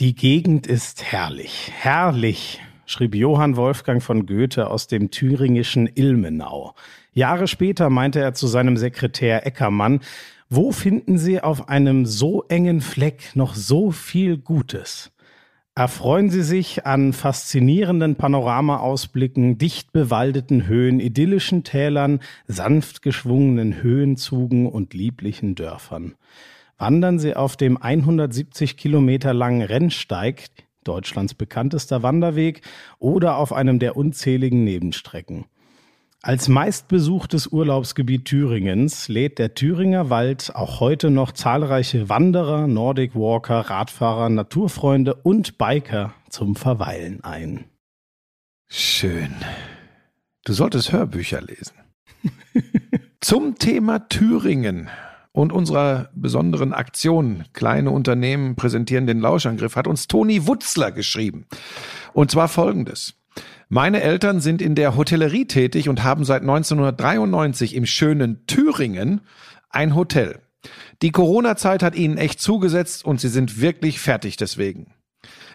Die Gegend ist herrlich, herrlich, schrieb Johann Wolfgang von Goethe aus dem thüringischen Ilmenau. Jahre später meinte er zu seinem Sekretär Eckermann, wo finden Sie auf einem so engen Fleck noch so viel Gutes? Erfreuen Sie sich an faszinierenden Panoramaausblicken, dicht bewaldeten Höhen, idyllischen Tälern, sanft geschwungenen Höhenzugen und lieblichen Dörfern. Wandern Sie auf dem 170 Kilometer langen Rennsteig, Deutschlands bekanntester Wanderweg, oder auf einem der unzähligen Nebenstrecken. Als meistbesuchtes Urlaubsgebiet Thüringens lädt der Thüringer Wald auch heute noch zahlreiche Wanderer, Nordic Walker, Radfahrer, Naturfreunde und Biker zum Verweilen ein. Schön. Du solltest Hörbücher lesen. zum Thema Thüringen und unserer besonderen Aktion Kleine Unternehmen präsentieren den Lauschangriff hat uns Toni Wutzler geschrieben. Und zwar folgendes. Meine Eltern sind in der Hotellerie tätig und haben seit 1993 im schönen Thüringen ein Hotel. Die Corona-Zeit hat ihnen echt zugesetzt und sie sind wirklich fertig deswegen.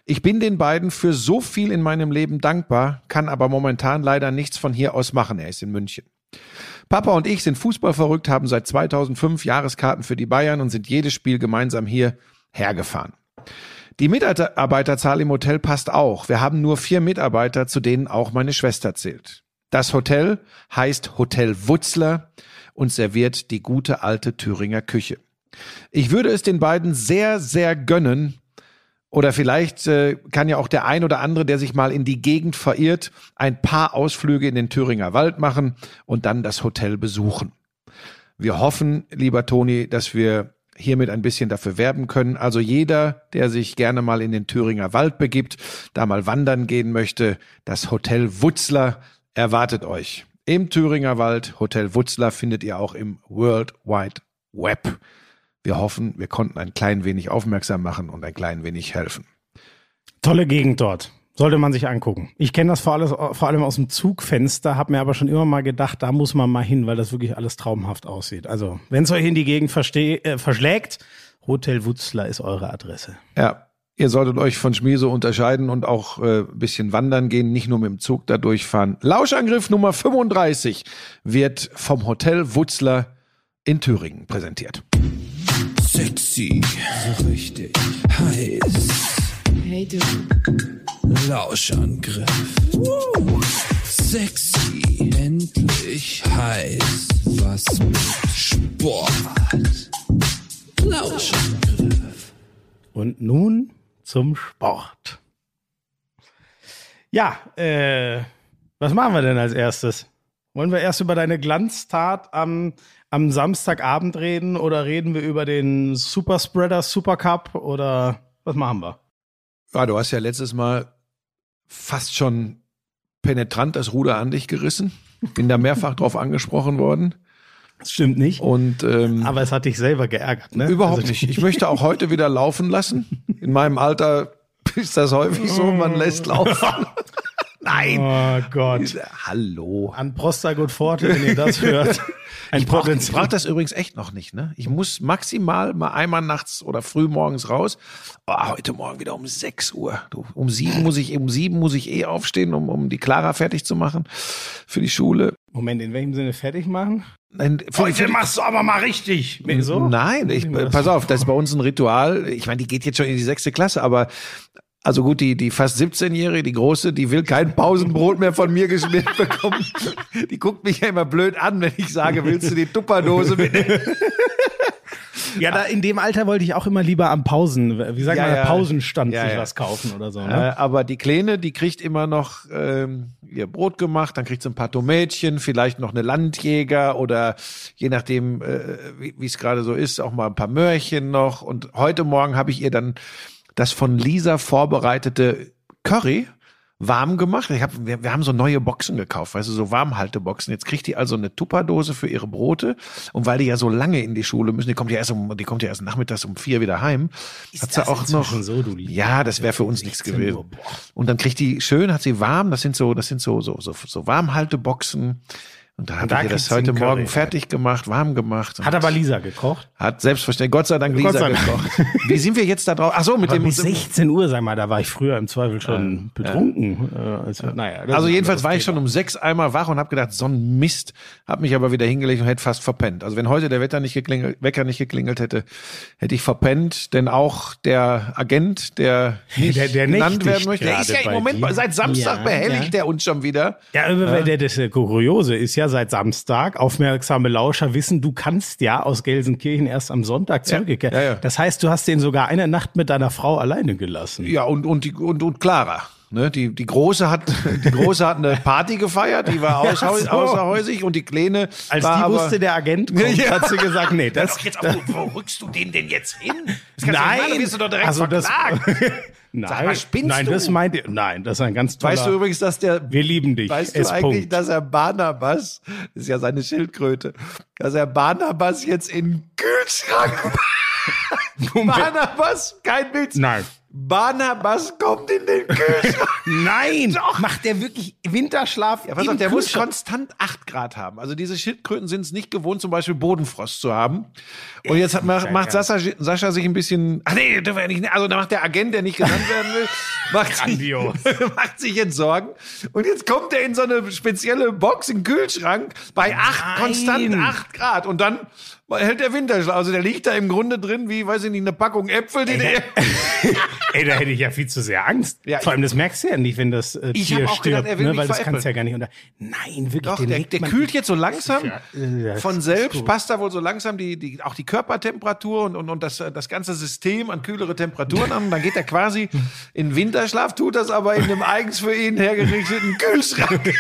Ich bin den beiden für so viel in meinem Leben dankbar, kann aber momentan leider nichts von hier aus machen. Er ist in München. Papa und ich sind Fußballverrückt, haben seit 2005 Jahreskarten für die Bayern und sind jedes Spiel gemeinsam hier hergefahren. Die Mitarbeiterzahl im Hotel passt auch. Wir haben nur vier Mitarbeiter, zu denen auch meine Schwester zählt. Das Hotel heißt Hotel Wutzler und serviert die gute alte Thüringer Küche. Ich würde es den beiden sehr, sehr gönnen, oder vielleicht äh, kann ja auch der ein oder andere, der sich mal in die Gegend verirrt, ein paar Ausflüge in den Thüringer Wald machen und dann das Hotel besuchen. Wir hoffen, lieber Toni, dass wir hiermit ein bisschen dafür werben können. Also jeder, der sich gerne mal in den Thüringer Wald begibt, da mal wandern gehen möchte, das Hotel Wutzler erwartet euch. Im Thüringer Wald, Hotel Wutzler findet ihr auch im World Wide Web. Wir hoffen, wir konnten ein klein wenig aufmerksam machen und ein klein wenig helfen. Tolle Gegend dort. Sollte man sich angucken. Ich kenne das vor, alles, vor allem aus dem Zugfenster, habe mir aber schon immer mal gedacht, da muss man mal hin, weil das wirklich alles traumhaft aussieht. Also, wenn es euch in die Gegend äh, verschlägt, Hotel Wutzler ist eure Adresse. Ja, ihr solltet euch von Schmieso unterscheiden und auch äh, bisschen wandern gehen, nicht nur mit dem Zug da durchfahren. Lauschangriff Nummer 35 wird vom Hotel Wutzler in Thüringen präsentiert. Sexy, so richtig heiß. Hey du. Lauschangriff. Woo. Sexy, endlich heiß. Was mit Sport. Lauschangriff. Und nun zum Sport. Ja, äh, was machen wir denn als erstes? Wollen wir erst über deine Glanztat am, am Samstagabend reden oder reden wir über den Superspreader Supercup oder was machen wir? Ja, du hast ja letztes Mal fast schon penetrant das Ruder an dich gerissen. Bin da mehrfach drauf angesprochen worden. Das stimmt nicht. Und, ähm, Aber es hat dich selber geärgert, ne? Überhaupt also, nicht. Ich möchte auch heute wieder laufen lassen. In meinem Alter ist das häufig so, man lässt laufen. Nein. Oh Gott. Hallo. An Prostagut Forte, wenn ihr das hört. Ein ich brauche brauch das übrigens echt noch nicht. Ne? Ich muss maximal mal einmal nachts oder früh morgens raus. Oh, heute Morgen wieder um 6 Uhr. Du, um sieben muss ich um sieben muss ich eh aufstehen, um, um die Clara fertig zu machen für die Schule. Moment, in welchem Sinne fertig machen? Nein, Heute machst du aber mal richtig. So? Nein, ich, pass auf, das ist bei uns ein Ritual. Ich meine, die geht jetzt schon in die sechste Klasse, aber also gut, die, die fast 17-Jährige, die große, die will kein Pausenbrot mehr von mir geschmiert bekommen. Die guckt mich ja immer blöd an, wenn ich sage, willst du die Tupperdose mitnehmen? Ja, da in dem Alter wollte ich auch immer lieber am Pausen, wie sagt ja, man, ja. Pausenstand ja, sich was kaufen oder so. Ne? Äh, aber die Kleine, die kriegt immer noch ähm, ihr Brot gemacht, dann kriegt sie ein paar Tomätchen, vielleicht noch eine Landjäger oder je nachdem, äh, wie es gerade so ist, auch mal ein paar Möhrchen noch. Und heute Morgen habe ich ihr dann das von Lisa vorbereitete Curry warm gemacht. Ich hab, wir, wir haben so neue Boxen gekauft, weißt du, so Warmhalteboxen. Jetzt kriegt die also eine Tupperdose für ihre Brote. Und weil die ja so lange in die Schule müssen, die kommt ja erst um, die kommt ja erst nachmittags um vier wieder heim. Ist hat sie auch noch. So, du ja, das wäre für uns nichts gewesen. Und dann kriegt die schön, hat sie warm. Das sind so, das sind so, so, so, so Warmhalteboxen Und da ich ihr das heute Curry. Morgen fertig gemacht, warm gemacht. Hat aber Lisa gekocht? Hat selbstverständlich, Gott sei Dank, Lisa sei Dank. gekocht. Wie sind wir jetzt da drauf? Ach so, mit Aber dem. bis 16 Uhr, sag mal, da war ich früher im Zweifel schon betrunken. Äh, also, naja, Also jedenfalls war ich schon um sechs einmal wach und habe gedacht, so ein Mist. Hab mich aber wieder hingelegt und hätte fast verpennt. Also wenn heute der Wetter nicht geklingelt, Wecker nicht geklingelt hätte, hätte ich verpennt. Denn auch der Agent, der nicht Der- der genannt werden möchte, der ist ja im Moment dir. seit Samstag Ja, behelligt ja. der uns schon wieder. Ja, weil der, das äh, Kuriose ist ja seit Samstag, aufmerksame Lauscher wissen, du kannst ja aus Gelsenkirchen erst am Sonntag zurückkehren. ja, ja. Das heißt, du hast den sogar eine Nacht mit deiner Frau alleine gelassen. Ja, und, und, die, und, und Clara. Ne, die, die Große hat, die Große hat eine Party gefeiert, die war außer, Ach so. außerhäusig und die Kleine Als war die aber, wusste, der Agent kommt, Ja. hat sie gesagt, nee, das, Doch jetzt wo rückst du den denn jetzt hin? Das du nein, dann wirst du doch direkt also das, verklagt. nein, Sag mal, nein, du? das meint ihr, nein, das ist ein ganz toller, Weißt du übrigens, dass der wir lieben dich, Weißt du eigentlich, Punkt. dass er Barnabas, das ist ja seine Schildkröte, dass er Barnabas jetzt in den Kühlschrank. Barnabas, kein Witz. Nein. Barnabas kommt in den Kühlschrank. Nein, macht der wirklich Winterschlaf Ja, pass auf, der muss konstant 8 Grad haben. Also diese Schildkröten sind es nicht gewohnt, zum Beispiel Bodenfrost zu haben. Und jetzt hat, macht, macht Sascha, Sascha sich ein bisschen, ach nee, dürfen wir nicht, also da macht der Agent, der nicht genannt werden will, macht sich, macht sich jetzt Sorgen. Und jetzt kommt er in so eine spezielle Box im Kühlschrank bei 8, Nein. konstant 8 Grad. Und dann hält der Winterschlaf. Also der liegt da im Grunde drin, wie, weiß ich nicht, eine Packung Äpfel, die der, Ey, da hätte ich ja viel zu sehr Angst. Ja, Vor allem, das merkst du ja nicht, wenn das äh, Ich Tier auch stirbt, gedacht, er will ne? weil das kannst du ja gar nicht unter. Nein, wirklich, Doch, der, der kühlt jetzt so langsam Ja, äh, von selbst, passt da wohl so langsam die, die, auch die Körpertemperatur und, und, und das, das ganze System an kühlere Temperaturen an. Und dann geht er quasi in Winterschlaf, tut das aber in einem eigens für ihn hergerichteten Kühlschrank.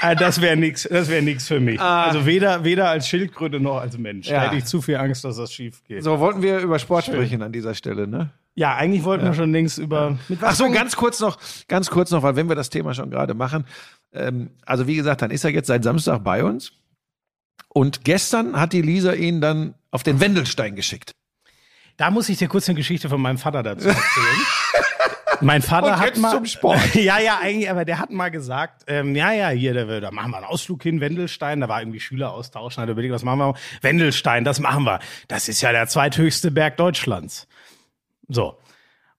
Ah, das wäre nix, das wäre nix für mich. Also weder, weder als Schildkröte noch als Mensch. Ja. Da hätte ich zu viel Angst, dass das schief geht. So, wollten wir über Sport sprechen an dieser Stelle, ne? Ja, eigentlich wollten wir schon längst über. Mit was Ach so, ganz kurz noch, ganz kurz noch, weil wenn wir das Thema schon gerade machen, ähm, also wie gesagt, dann ist er jetzt seit Samstag bei uns. Und gestern hat die Lisa ihn dann auf den Wendelstein geschickt. Da muss ich dir kurz eine Geschichte von meinem Vater dazu erzählen. Mein Vater hat mal zum Sport. ja, ja, eigentlich, aber der hat mal gesagt, ähm, ja, ja, hier, da, da machen wir einen Ausflug hin, Wendelstein. Da war irgendwie Schüleraustausch. Da hat er überlegt, was machen wir? Wendelstein, das machen wir. Das ist ja der zweithöchste Berg Deutschlands. So.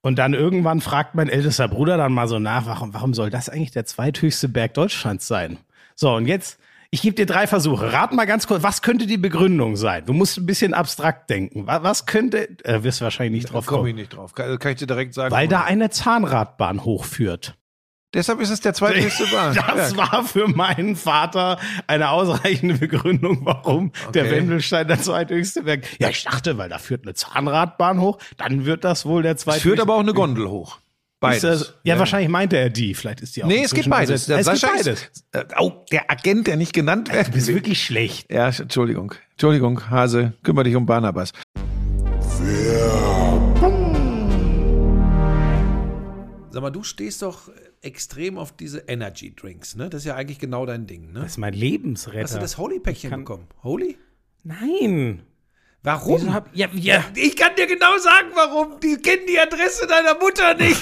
Und dann irgendwann fragt mein ältester Bruder dann mal so nach, warum, warum soll das eigentlich der zweithöchste Berg Deutschlands sein? So, und jetzt, ich gebe dir drei Versuche. Rat mal ganz kurz, was könnte die Begründung sein? Du musst ein bisschen abstrakt denken. Was, könnte, äh, wirst wahrscheinlich nicht drauf Komme kommen. ich nicht drauf. Kann, kann ich dir direkt sagen. Weil da eine Zahnradbahn hochführt. Deshalb ist es der zweithöchste Bahn. Das ja. war für meinen Vater eine ausreichende Begründung, warum der Okay. Wendelstein der zweithöchste Berg. Ja, ich dachte, weil da führt eine Zahnradbahn hoch, dann wird das wohl der Es zweithöchste. führt aber auch eine Gondel hoch. Beides. Ist das, ja, wahrscheinlich meinte er die. Vielleicht ist die auch Nee, es geht inzwischen beides. Der Es geht Sascha beides. Ist, oh, der Agent, der nicht genannt werden Das ist will. wirklich schlecht. Ja, Entschuldigung. Entschuldigung, Hase, kümmere dich um Barnabas. Sag mal, du stehst doch extrem auf diese Energy Drinks, ne? Das ist ja eigentlich genau dein Ding, ne? Das ist mein Lebensretter. Hast du das Holy-Päckchen bekommen? Holy? Nein. Warum? Hab, ja, ja. ich kann dir genau sagen, warum. Die kennen die Adresse deiner Mutter nicht.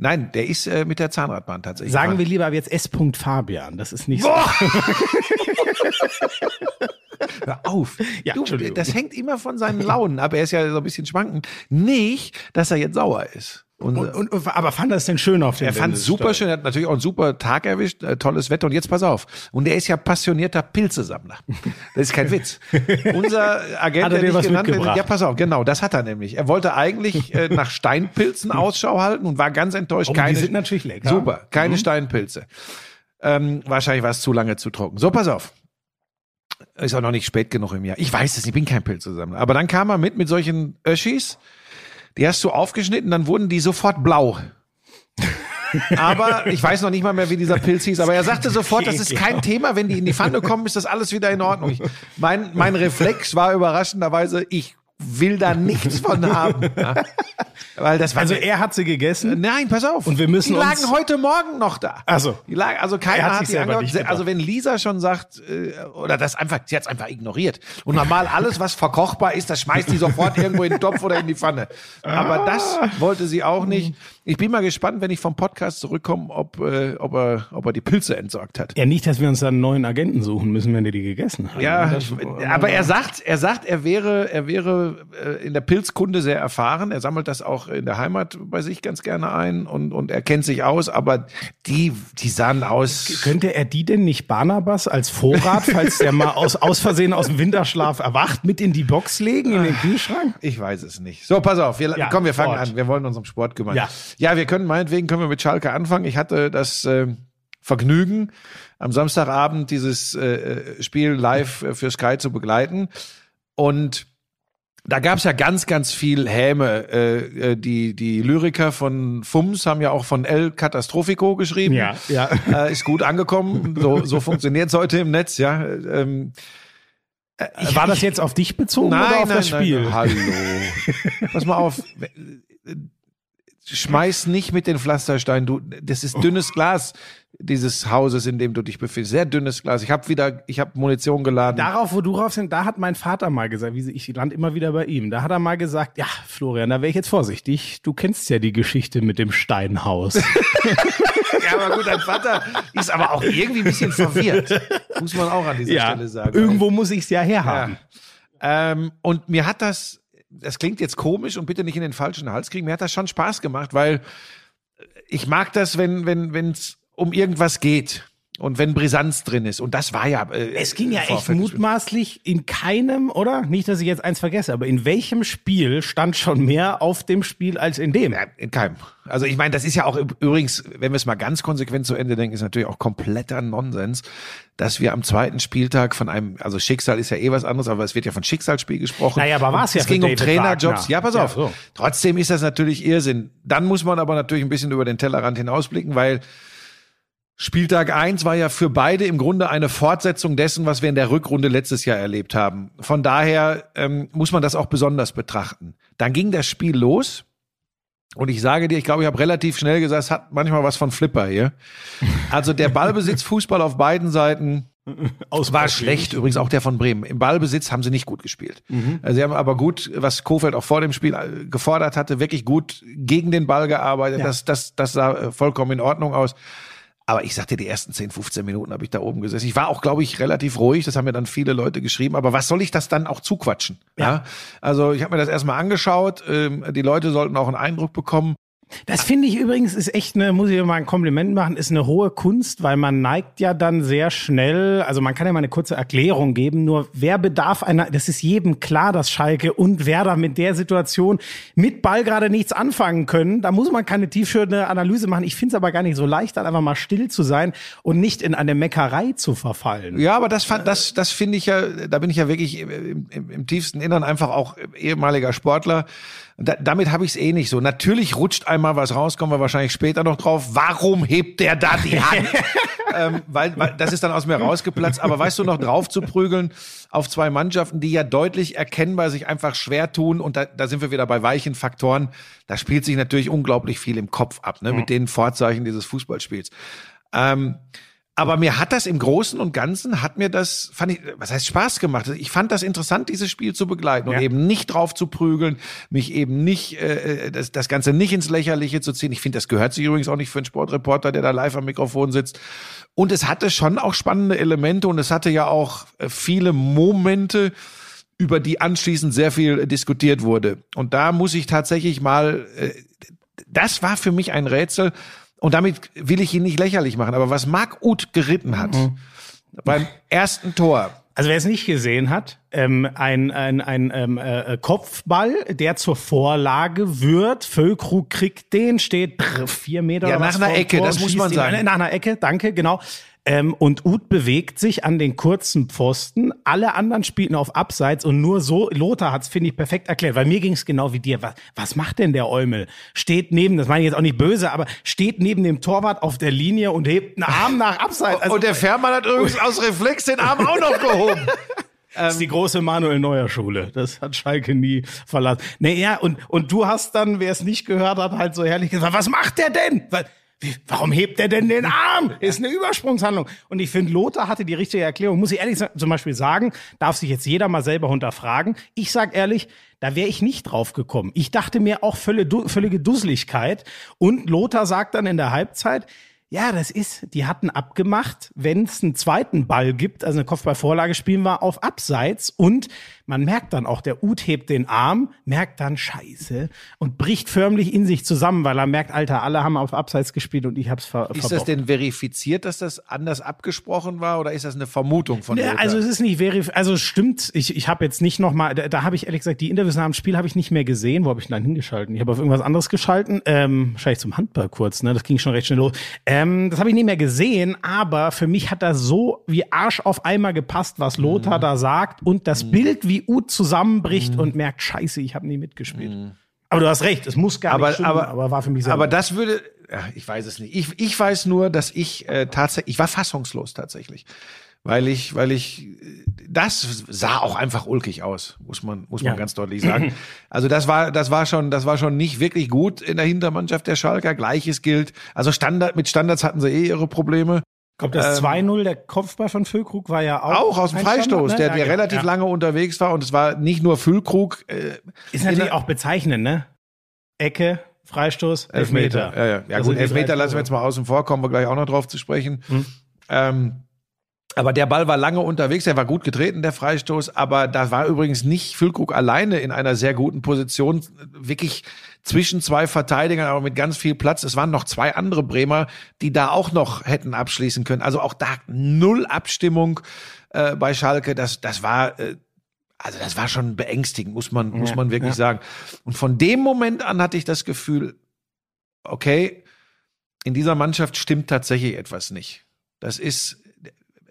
Nein, der ist äh, mit der Zahnradbahn tatsächlich. Sagen wir lieber jetzt S. Fabian. Das ist nicht Boah! so. Hör auf. Ja, du, das hängt immer von seinen Launen ab. Er ist ja so ein bisschen schwankend. Nicht, dass er jetzt sauer ist. Und, und, und, aber fand er es denn schön auf dem Er fand es super schön, er hat natürlich auch einen super Tag erwischt, äh, tolles Wetter und jetzt pass auf. Und er ist ja passionierter Pilzesammler. Das ist kein Witz. Unser Agent, hat er der nicht genannt wird, ja pass auf, genau, das hat er nämlich. Er wollte eigentlich äh, nach Steinpilzen Ausschau halten und war ganz enttäuscht. Oh, keine, die sind natürlich lecker. Super, keine mhm. Steinpilze. Ähm, wahrscheinlich war es zu lange zu trocken. So, pass auf. Ist auch noch nicht spät genug im Jahr. Ich weiß es, ich bin kein Pilzesammler. Aber dann kam er mit mit solchen Öschis die hast du aufgeschnitten, dann wurden die sofort blau. aber ich weiß noch nicht mal mehr, wie dieser Pilz hieß. Aber er sagte sofort, das ist kein Thema. Wenn die in die Pfanne kommen, ist das alles wieder in Ordnung. Ich, mein, mein Reflex war überraschenderweise, ich will da nichts von haben. Weil das also er hat sie gegessen? Nein, pass auf. Und wir müssen die lagen heute Morgen noch da. Also, die lagen, also keiner hat, selber nicht Also wenn Lisa schon sagt äh, oder das einfach, sie hat es einfach ignoriert. Und normal alles, was verkochbar ist, das schmeißt sie sofort irgendwo in den Topf oder in die Pfanne. Aber das wollte sie auch nicht. Ich bin mal gespannt, wenn ich vom Podcast zurückkomme, ob, äh, ob, er, ob er die Pilze entsorgt hat. Ja, nicht, dass wir uns dann einen neuen Agenten suchen müssen, wenn wir die gegessen haben. Ja, das, aber er sagt, er sagt, er wäre, er wäre äh, in der Pilzkunde sehr erfahren. Er sammelt das auch in der Heimat bei sich ganz gerne ein und, und er kennt sich aus, aber die, die sahen aus. Könnte er die denn nicht Barnabas als Vorrat, falls der mal aus, aus Versehen aus dem Winterschlaf erwacht, mit in die Box legen, in den Kühlschrank? Ich weiß es nicht. So, pass auf, wir, ja, komm, wir fangen Sport. an. Wir wollen uns um Sport kümmern. Ja. Ja, wir können meinetwegen können wir mit Schalke anfangen. Ich hatte das äh, Vergnügen, am Samstagabend dieses äh, äh Spiel live äh, für Sky zu begleiten. Und da gab's ja ganz, ganz viel Häme. Äh, äh, die, die Lyriker von FUMS haben ja auch von El Catastrophico geschrieben. Ja, ja. Äh, ist gut angekommen. So, so funktioniert's heute im Netz, ja. Ähm, ich, War das jetzt auf dich bezogen nein, oder auf nein, das Spiel? Nein, hallo. Pass mal auf schmeiß nicht mit den Pflastersteinen. Du, das ist dünnes Glas dieses Hauses, in dem du dich befindest. Sehr dünnes Glas. Ich habe wieder, ich habe Munition geladen. Darauf, wo du drauf sind, da hat mein Vater mal gesagt, ich land immer wieder bei ihm. Da hat er mal gesagt, ja, Florian, da wäre ich jetzt vorsichtig. Du kennst ja die Geschichte mit dem Steinhaus. ja, aber gut, dein Vater ist aber auch irgendwie ein bisschen verwirrt. Muss man auch an dieser ja, Stelle sagen. Irgendwo muss ich es ja herhaben. Ja. Ähm, und mir hat das das klingt jetzt komisch und bitte nicht in den falschen Hals kriegen. Mir hat das schon Spaß gemacht, weil ich mag das, wenn wenn wenn es um irgendwas geht und wenn Brisanz drin ist. Und das war ja. Äh, es ging ja echt mutmaßlich in keinem, oder? Nicht, dass ich jetzt eins vergesse, aber in welchem Spiel stand schon mehr auf dem Spiel als in dem? Ja, in keinem. Also ich meine, das ist ja auch übrigens, wenn wir es mal ganz konsequent zu Ende denken, ist natürlich auch kompletter Nonsens, dass wir am zweiten Spieltag von einem, also Schicksal ist ja eh was anderes, aber es wird ja von Schicksalsspiel gesprochen. Naja, aber war es ja. Es ging um Trainerjobs. Ja, pass auf. Ja, so. Trotzdem ist das natürlich Irrsinn. Dann muss man aber natürlich ein bisschen über den Tellerrand hinausblicken, weil Spieltag eins war ja für beide im Grunde eine Fortsetzung dessen, was wir in der Rückrunde letztes Jahr erlebt haben. Von daher ähm, muss man das auch besonders betrachten. Dann ging das Spiel los. Und ich sage dir, ich glaube, ich habe relativ schnell gesagt, es hat manchmal was von Flipper hier. Also der Ballbesitz Fußball auf beiden Seiten Aus war schlecht, übrigens auch der von Bremen. Im Ballbesitz haben sie nicht gut gespielt. Mhm. Sie haben aber gut, was Kofeld auch vor dem Spiel äh, gefordert hatte, wirklich gut gegen den Ball gearbeitet. Ja. Das, das, das sah äh, vollkommen in Ordnung aus. Aber ich sagte, die ersten 10, 15 Minuten habe ich da oben gesessen. Ich war auch, glaube ich, relativ ruhig. Das haben mir dann viele Leute geschrieben. Aber was soll ich das dann auch zuquatschen? Ja. ja? Also ich habe mir das erstmal angeschaut. Ähm, die Leute sollten auch einen Eindruck bekommen. Das finde ich übrigens ist echt eine, muss ich mal ein Kompliment machen, ist eine hohe Kunst, weil man neigt ja dann sehr schnell, also man kann ja mal eine kurze Erklärung geben, nur wer bedarf einer, das ist jedem klar, dass Schalke und Werder mit der Situation mit Ball gerade nichts anfangen können. Da muss man keine tiefschürende Analyse machen. Ich finde es aber gar nicht so leicht, dann einfach mal still zu sein und nicht in eine Meckerei zu verfallen. Ja, aber das fand, das, das finde ich ja, da bin ich ja wirklich im, im, im tiefsten Innern einfach auch ehemaliger Sportler. Da, damit habe ich es eh nicht so. Natürlich rutscht einmal was raus, kommen wir wahrscheinlich später noch drauf. Warum hebt der da die Hand? ähm, weil, weil das ist dann aus mir rausgeplatzt. Aber weißt du noch, drauf zu prügeln auf zwei Mannschaften, die ja deutlich erkennbar sich einfach schwer tun. Und da, da sind wir wieder bei weichen Faktoren. Da spielt sich natürlich unglaublich viel im Kopf ab, ne, mhm. mit den Vorzeichen dieses Fußballspiels. Ähm, aber mir hat das im Großen und Ganzen, hat mir das, fand ich, was heißt Spaß gemacht? Ich fand das interessant, dieses Spiel zu begleiten und ja. eben nicht drauf zu prügeln, mich eben nicht, äh, äh, das, das Ganze nicht ins Lächerliche zu ziehen. Ich finde, das gehört sich übrigens auch nicht für einen Sportreporter, der da live am Mikrofon sitzt. Und es hatte schon auch spannende Elemente und es hatte ja auch äh, viele Momente, über die anschließend sehr viel diskutiert wurde. Und da muss ich tatsächlich mal, äh, das war für mich ein Rätsel, und damit will ich ihn nicht lächerlich machen, aber was Marc Uth geritten hat mhm. beim ersten Tor. Also wer es nicht gesehen hat, ähm, ein, ein, ein ähm, äh, Kopfball, der zur Vorlage wird. Füllkrug kriegt den, steht brr, vier Meter. Ja, nach einer Ecke, das muss man sagen. Nach einer Ecke, danke, genau. Ähm, und Uth bewegt sich an den kurzen Pfosten. Alle anderen spielten auf Abseits und nur so, Lothar hat's finde ich, perfekt erklärt, weil mir ging's genau wie dir. Was, was macht denn der Eumel? Steht neben, das meine ich jetzt auch nicht böse, aber steht neben dem Torwart auf der Linie und hebt einen Arm nach Abseits. Also, und der Fährmann hat übrigens aus Reflex den Arm auch noch gehoben. Das ist die große Manuel Neuer Schule. Das hat Schalke nie verlassen. Nee, ja, und, und du hast dann, wer es nicht gehört hat, halt so herrlich gesagt, was macht der denn? Wie, warum hebt er denn den Arm? Ist eine Übersprungshandlung. Und ich finde, Lothar hatte die richtige Erklärung. Muss ich ehrlich zum Beispiel sagen, darf sich jetzt jeder mal selber hinterfragen. Ich sag ehrlich, da wäre ich nicht drauf gekommen. Ich dachte mir auch völlige, völlige Dusseligkeit. Und Lothar sagt dann in der Halbzeit, ja, das ist, die hatten abgemacht, wenn es einen zweiten Ball gibt, also eine Kopfballvorlage spielen wir auf Abseits und man merkt dann auch, der Ut hebt den Arm, merkt dann Scheiße und bricht förmlich in sich zusammen, weil er merkt, Alter, alle haben auf Abseits gespielt und ich hab's ver Ist das denn verifiziert, dass das anders abgesprochen war oder ist das eine Vermutung von dir? Also es ist nicht verifiziert, also es stimmt, ich, ich habe jetzt nicht nochmal, da, da habe ich ehrlich gesagt, die Interviews nach dem Spiel habe ich nicht mehr gesehen, wo habe ich denn dann hingeschalten? Ich habe auf irgendwas anderes geschalten, ähm, wahrscheinlich zum Handball kurz, ne, das ging schon recht schnell los. Ähm, das habe ich nicht mehr gesehen, aber für mich hat das so wie Arsch auf Eimer gepasst, was Lothar mhm. da sagt und das mhm. Bild, wie Ut zusammenbricht mhm. und merkt, scheiße, ich habe nie mitgespielt. Mhm. Aber du hast recht, es muss gar aber, nicht stimmen, aber, aber war für mich sehr Aber das würde, ja, ich weiß es nicht. Ich, ich weiß nur, dass ich äh, tatsächlich, ich war fassungslos tatsächlich. Weil ich, weil ich, das sah auch einfach ulkig aus, muss man, muss man ja. ganz deutlich sagen. Also das war, das war schon, das war schon nicht wirklich gut in der Hintermannschaft der Schalker. Gleiches gilt. Also Standard, mit Standards hatten sie eh ihre Probleme. Kommt das ähm, 2-0, der Kopfball von Füllkrug war ja auch. Auch aus dem Freistoß, ne? der, der ja, relativ ja. lange unterwegs war und es war nicht nur Füllkrug. Äh, ist natürlich auch bezeichnend, ne? Ecke, Freistoß, Elfmeter. Elfmeter. Ja, ja. ja gut, Elfmeter lassen wir jetzt mal außen vor, kommen wir gleich auch noch drauf zu sprechen. Hm. Ähm, aber der Ball war lange unterwegs, er war gut getreten, der Freistoß, aber da war übrigens nicht Füllkrug alleine in einer sehr guten Position, wirklich zwischen zwei Verteidigern, aber mit ganz viel Platz. Es waren noch zwei andere Bremer, die da auch noch hätten abschließen können. Also auch da null Abstimmung äh, bei Schalke. Das, das war, äh, also das war schon beängstigend, muss man, muss man wirklich ja. sagen. Und von dem Moment an hatte ich das Gefühl, okay, in dieser Mannschaft stimmt tatsächlich etwas nicht. Das ist,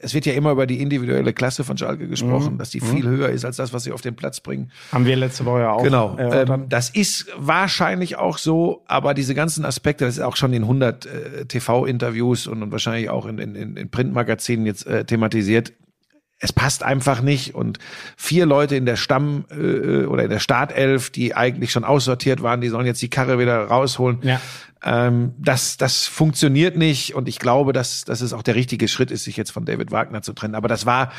es wird ja immer über die individuelle Klasse von Schalke gesprochen, mhm. dass die viel mhm. höher ist als das, was sie auf den Platz bringen. Haben wir letzte Woche ja auch. Genau. Äh, ähm, das ist wahrscheinlich auch so, aber diese ganzen Aspekte, das ist auch schon in 100 äh, TV-Interviews und, und, wahrscheinlich auch in, in, in Printmagazinen jetzt äh, thematisiert. Es passt einfach nicht und vier Leute in der Stamm äh, oder in der Startelf, die eigentlich schon aussortiert waren, die sollen jetzt die Karre wieder rausholen. Ja. Ähm, das, das funktioniert nicht und ich glaube, dass, dass es auch der richtige Schritt ist, sich jetzt von David Wagner zu trennen. Aber das war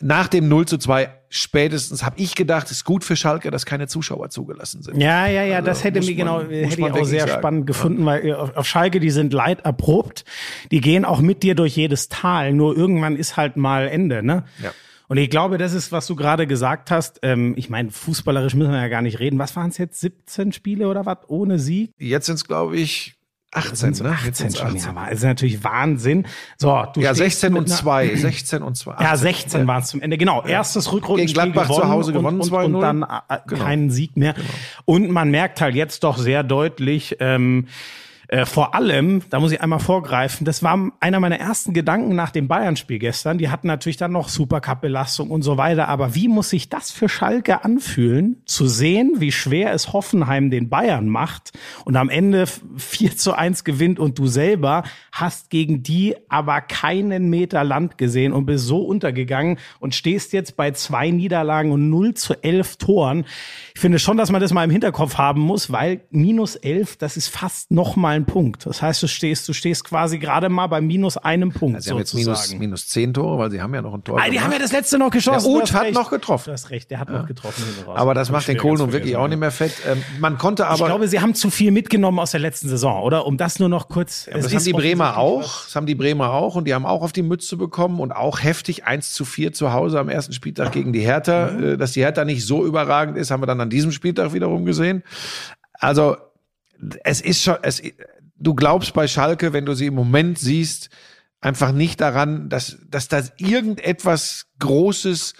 nach dem 0 zu 2 spätestens habe ich gedacht, ist gut für Schalke, dass keine Zuschauer zugelassen sind. Ja, ja, ja, Also das hätte man- genau, hätte ich auch sehr sagen. spannend gefunden, weil äh, auf, auf Schalke, die sind leiderprobt, die gehen auch mit dir durch jedes Tal, nur irgendwann ist halt mal Ende, ne? Ja. Und ich glaube, das ist, was du gerade gesagt hast. Ähm, ich meine, fußballerisch müssen wir ja gar nicht reden. Was waren es jetzt? 17 Spiele oder was? Ohne Sieg? Jetzt sind es, glaube ich, 18, Sind's ne? 18 Jetzt sind's schon, ja, aber das ist natürlich Wahnsinn. So, du Ja, stehst 16 mit und einer- 2, 16 und 2. Ja, 16 waren es zum Ende. Genau, erstes Rückrundenspiel Gegen Gladbach zu gewonnen Hause gewonnen, und, und, und 2-0. dann äh, Genau. keinen Sieg mehr. Und man merkt halt jetzt doch sehr deutlich, ähm, äh, vor allem, da muss ich einmal vorgreifen, das war einer meiner ersten Gedanken nach dem Bayern-Spiel gestern. Die hatten natürlich dann noch Supercup-Belastung und so weiter. Aber wie muss sich das für Schalke anfühlen, zu sehen, wie schwer es Hoffenheim den Bayern macht und am Ende 4 zu 1 gewinnt und du selber hast gegen die aber keinen Meter Land gesehen und bist so untergegangen und stehst jetzt bei zwei Niederlagen und 0 zu 11 Toren. Ich finde schon, dass man das mal im Hinterkopf haben muss, weil minus 11, das ist fast noch mal ein Punkt. Das heißt, du stehst, du stehst quasi gerade mal bei minus einem Punkt Sie haben jetzt minus, minus 10 Tore, weil sie haben ja noch ein Tor Ah, die haben ja das letzte noch geschossen. Der du Uth hast hat recht. noch getroffen. Du hast recht, der hat noch getroffen. aber das Hab macht ich den Kohl nun wirklich auch nicht mehr fett. Ähm, man konnte Ich aber, glaube, sie haben zu viel mitgenommen aus der letzten Saison, oder? Um das nur noch kurz. das haben die Bremer auch, das haben die Bremer auch und die haben auch auf die Mütze bekommen und auch heftig 1 zu 4 zu Hause am ersten Spieltag gegen die Hertha. Mhm. Äh, Dass die Hertha nicht so überragend ist, haben wir dann an diesem Spieltag wiederum gesehen. Also, es ist schon, es, du glaubst bei Schalke, wenn du sie im Moment siehst, einfach nicht daran, dass, dass da irgendetwas Großes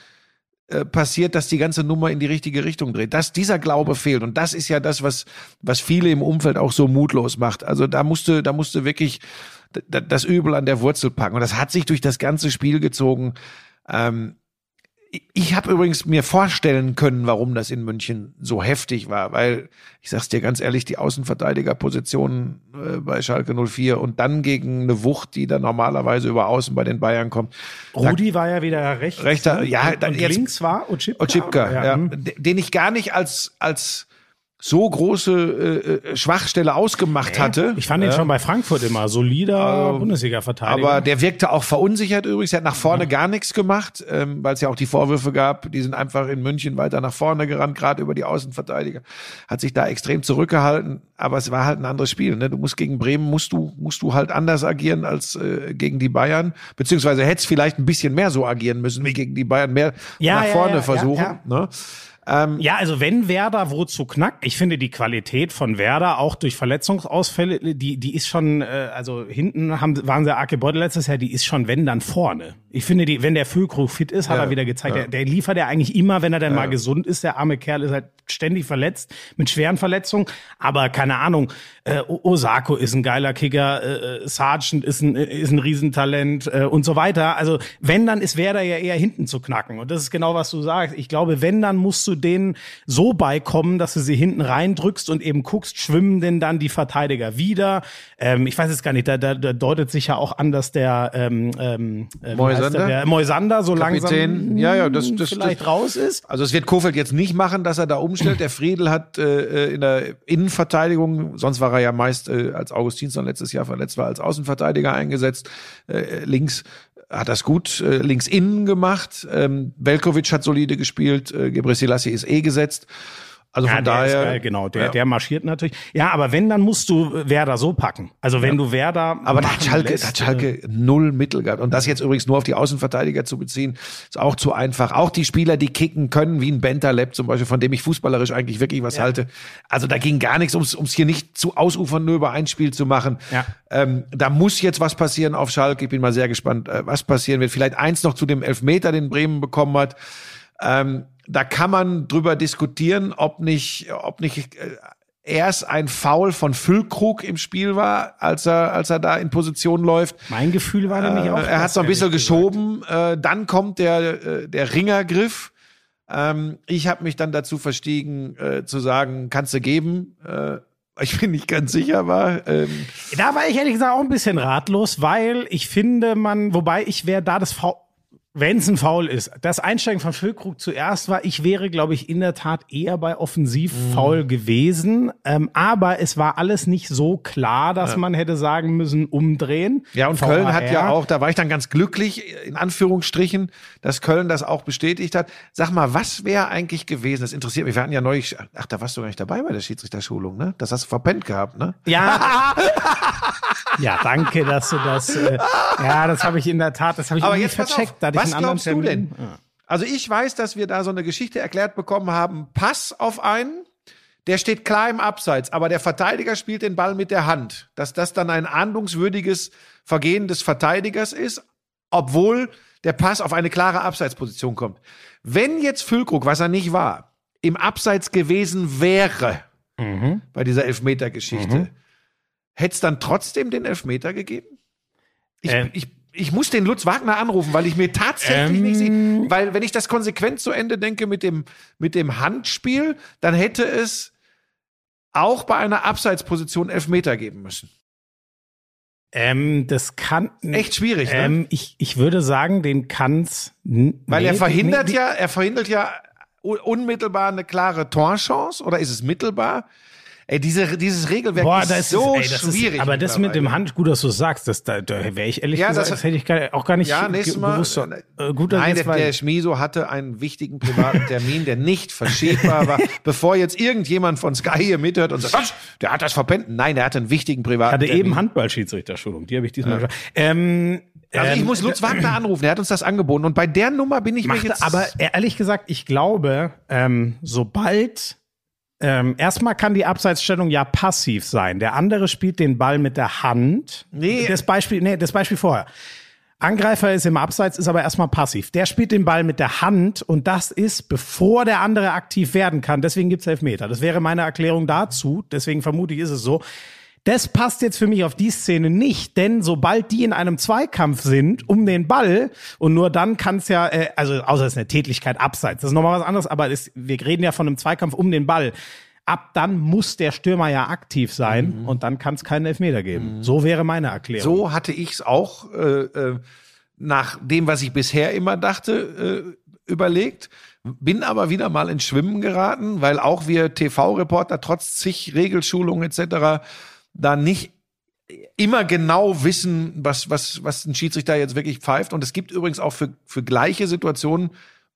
äh, passiert, dass die ganze Nummer in die richtige Richtung dreht. Dass dieser Glaube fehlt. Und das ist ja das, was, was viele im Umfeld auch so mutlos macht. Also da musste, da musste wirklich das Übel an der Wurzel packen. Und das hat sich durch das ganze Spiel gezogen. Ähm, ich- habe übrigens mir vorstellen können, warum das in München so heftig war, weil ich sag's dir ganz ehrlich, die Außenverteidigerposition äh, bei Schalke 04 und dann gegen eine Wucht, die dann normalerweise über Außen bei den Bayern kommt. Rudi war ja wieder rechts. Rechter, ne? ja, und, dann und jetzt- links war Ochipka. Ochipka, ja, hm. d- den ich gar nicht als als so große äh, äh, Schwachstelle ausgemacht hatte. Ich fand ihn schon bei Frankfurt immer solider Bundesliga-Verteidiger. Aber der wirkte auch verunsichert übrigens. Er hat nach vorne gar nichts gemacht, ähm, weil es ja auch die Vorwürfe gab. Die sind einfach in München weiter nach vorne gerannt, gerade über die Außenverteidiger. Hat sich da extrem zurückgehalten. Aber es war halt ein anderes Spiel. Ne? Du musst gegen Bremen musst du musst du halt anders agieren als äh, gegen die Bayern. Beziehungsweise hättest vielleicht ein bisschen mehr so agieren müssen wie gegen die Bayern, mehr Ja, nach ja, vorne ja, versuchen. ja, Ne? Ähm, Ja, also wenn Werder wozu knackt, ich finde die Qualität von Werder auch durch Verletzungsausfälle, die die ist schon, äh, also hinten haben, waren sie arg gebeutelt letztes Jahr, die ist schon wenn dann vorne. Ich finde, die, wenn der Füllkrug fit ist, hat Ja, er wieder gezeigt, ja. der, der liefert ja eigentlich immer, wenn er dann mal gesund ist. Der arme Kerl ist halt ständig verletzt mit schweren Verletzungen, aber keine Ahnung. Äh, Osako ist ein geiler Kicker, äh, äh, Sargent ist ein ist ein Riesentalent äh, und so weiter. Also wenn dann ist Werder ja eher hinten zu knacken und das ist genau was du sagst. Ich glaube, wenn dann musst du denen so beikommen, dass du sie hinten reindrückst und eben guckst, schwimmen denn dann die Verteidiger wieder. Ähm, ich weiß jetzt gar nicht, da, da, da deutet sich ja auch an, dass der ähm, ähm, äh, wie heißt Moisander? der, der Moisander so Kapitän. langsam Ja, ja, das- das- vielleicht das- raus ist. Also es wird Kofeld jetzt nicht machen, dass er da umstellt. Der Friedel hat äh, in der Innenverteidigung, sonst war er ja meist äh, als Augustinsson letztes Jahr verletzt war, als Außenverteidiger eingesetzt. Äh, links hat das gut äh, links innen gemacht. Ähm, Velkovic hat solide gespielt. Äh, Gebre Selassie ist eh gesetzt. Also Ja, von daher, geil, genau, der, ja. der marschiert natürlich. Ja, aber wenn, dann musst du Werder so packen. Also wenn du Werder. Aber da hat Schalke, lässt, hat Schalke null Mittel gehabt. Und das jetzt übrigens nur auf die Außenverteidiger zu beziehen, ist auch zu einfach. Auch die Spieler, die kicken können, wie ein Bentaleb zum Beispiel, von dem ich fußballerisch eigentlich wirklich was halte. Also da ging gar nichts, ums, ums hier nicht zu ausufern, nur über ein Spiel zu machen. Ja. Ähm, da muss jetzt was passieren auf Schalke. Ich bin mal sehr gespannt, äh, was passieren wird. Vielleicht eins noch zu dem Elfmeter, den Bremen bekommen hat. Ähm, da kann man drüber diskutieren, ob nicht, ob nicht äh, erst ein Foul von Füllkrug im Spiel war, als er, als er da in Position läuft. Mein Gefühl war nämlich auch. Äh, er hat so ein bisschen geschoben. Äh, dann kommt der, äh, der Ringergriff. Ähm, ich habe mich dann dazu verstiegen, äh, zu sagen, kannst du geben. Äh, ich bin nicht ganz sicher, war. Ähm, Da war ich ehrlich gesagt auch ein bisschen ratlos, weil ich finde, man, wobei ich wäre da das V Wenn es ein Foul ist. Das Einsteigen von Füllkrug zuerst war, ich wäre, glaube ich, in der Tat eher bei Offensivfoul Mhm. gewesen. Ähm, aber es war alles nicht so klar, dass man hätte sagen müssen, umdrehen. Ja, und VAR. Köln hat ja auch, da war ich dann ganz glücklich, in Anführungsstrichen, dass Köln das auch bestätigt hat. Sag mal, was wäre eigentlich gewesen? Das interessiert mich. Wir hatten ja neulich, ach, da warst du gar nicht dabei bei der Schiedsrichterschulung, ne? Das hast du verpennt gehabt, ne? Ja. ja, danke, dass du das. Äh, ja, das habe ich in der Tat, das habe ich Aber jetzt vercheckt. auf, was glaubst du denn? Also ich weiß, dass wir da so eine Geschichte erklärt bekommen haben. Pass auf einen, der steht klar im Abseits, aber der Verteidiger spielt den Ball mit der Hand. Dass das dann ein ahndungswürdiges Vergehen des Verteidigers ist, obwohl der Pass auf eine klare Abseitsposition kommt. Wenn jetzt Füllkrug, was er nicht war, im Abseits gewesen wäre Mhm. bei dieser Elfmeter-Geschichte, hätte es dann trotzdem den Elfmeter gegeben? Ich, Ähm. ich, ich muss den Lutz Wagner anrufen, weil ich mir tatsächlich nicht Ähm. sehe, weil wenn ich das konsequent zu Ende denke mit dem, mit dem Handspiel, dann hätte es auch bei einer Abseitsposition Elfmeter geben müssen. Ähm, das kann. Echt schwierig, ne? Ähm, ich, ich würde sagen, den kann's. Weil nee, er verhindert nee, ja, er verhindert ja un- unmittelbar eine klare Torchance oder ist es mittelbar? Ey, diese, dieses Regelwerk Boah, ist ist so ey, schwierig. Ist, aber das mit dem. Hand, gut, dass du es sagst, das, da, da wäre ich ehrlich Ja, gesagt, das- das, hätte ich gar, auch gar nicht Ja, nächstes Mal. gewusst. Äh, gut, dass Nein, der, der Schmiso hatte einen wichtigen privaten Termin, der nicht verschiebbar war. Bevor jetzt irgendjemand von Sky hier mithört und sagt, "Was? der hat das verpennt. Nein, der hatte einen wichtigen privaten hatte Termin. eben Handballschiedsrichterschulung, die habe ich diesmal schon. Ähm, Also ich ähm, muss Lutz Wagner anrufen, der hat uns das angeboten. Und bei der Nummer bin ich mir Macht, jetzt... aber ehrlich gesagt, ich glaube, ähm, sobald ähm, erstmal kann die Abseitsstellung ja passiv sein. Der andere spielt den Ball mit der Hand. Nee. Das Beispiel, nee, das Beispiel vorher. Angreifer ist im Abseits, ist aber erstmal passiv. Der spielt den Ball mit der Hand und das ist, bevor der andere aktiv werden kann. Deswegen gibt's Elfmeter. Das wäre meine Erklärung dazu. Deswegen vermute ich, ist es so. Das passt jetzt für mich auf die Szene nicht, denn sobald die in einem Zweikampf sind um den Ball und nur dann kann es ja, äh, also außer es ist eine Tätlichkeit abseits, das ist nochmal was anderes, aber es, wir reden ja von einem Zweikampf um den Ball. Ab dann muss der Stürmer ja aktiv sein und dann kann es keinen Elfmeter geben. So wäre meine Erklärung. So hatte ich es auch äh, äh, nach dem, was ich bisher immer dachte, äh, überlegt. Bin aber wieder mal ins Schwimmen geraten, weil auch wir TV-Reporter trotz zig Regelschulungen etc. da nicht immer genau wissen, was, was, was ein Schiedsrichter jetzt wirklich pfeift. Und es gibt übrigens auch für, für gleiche Situationen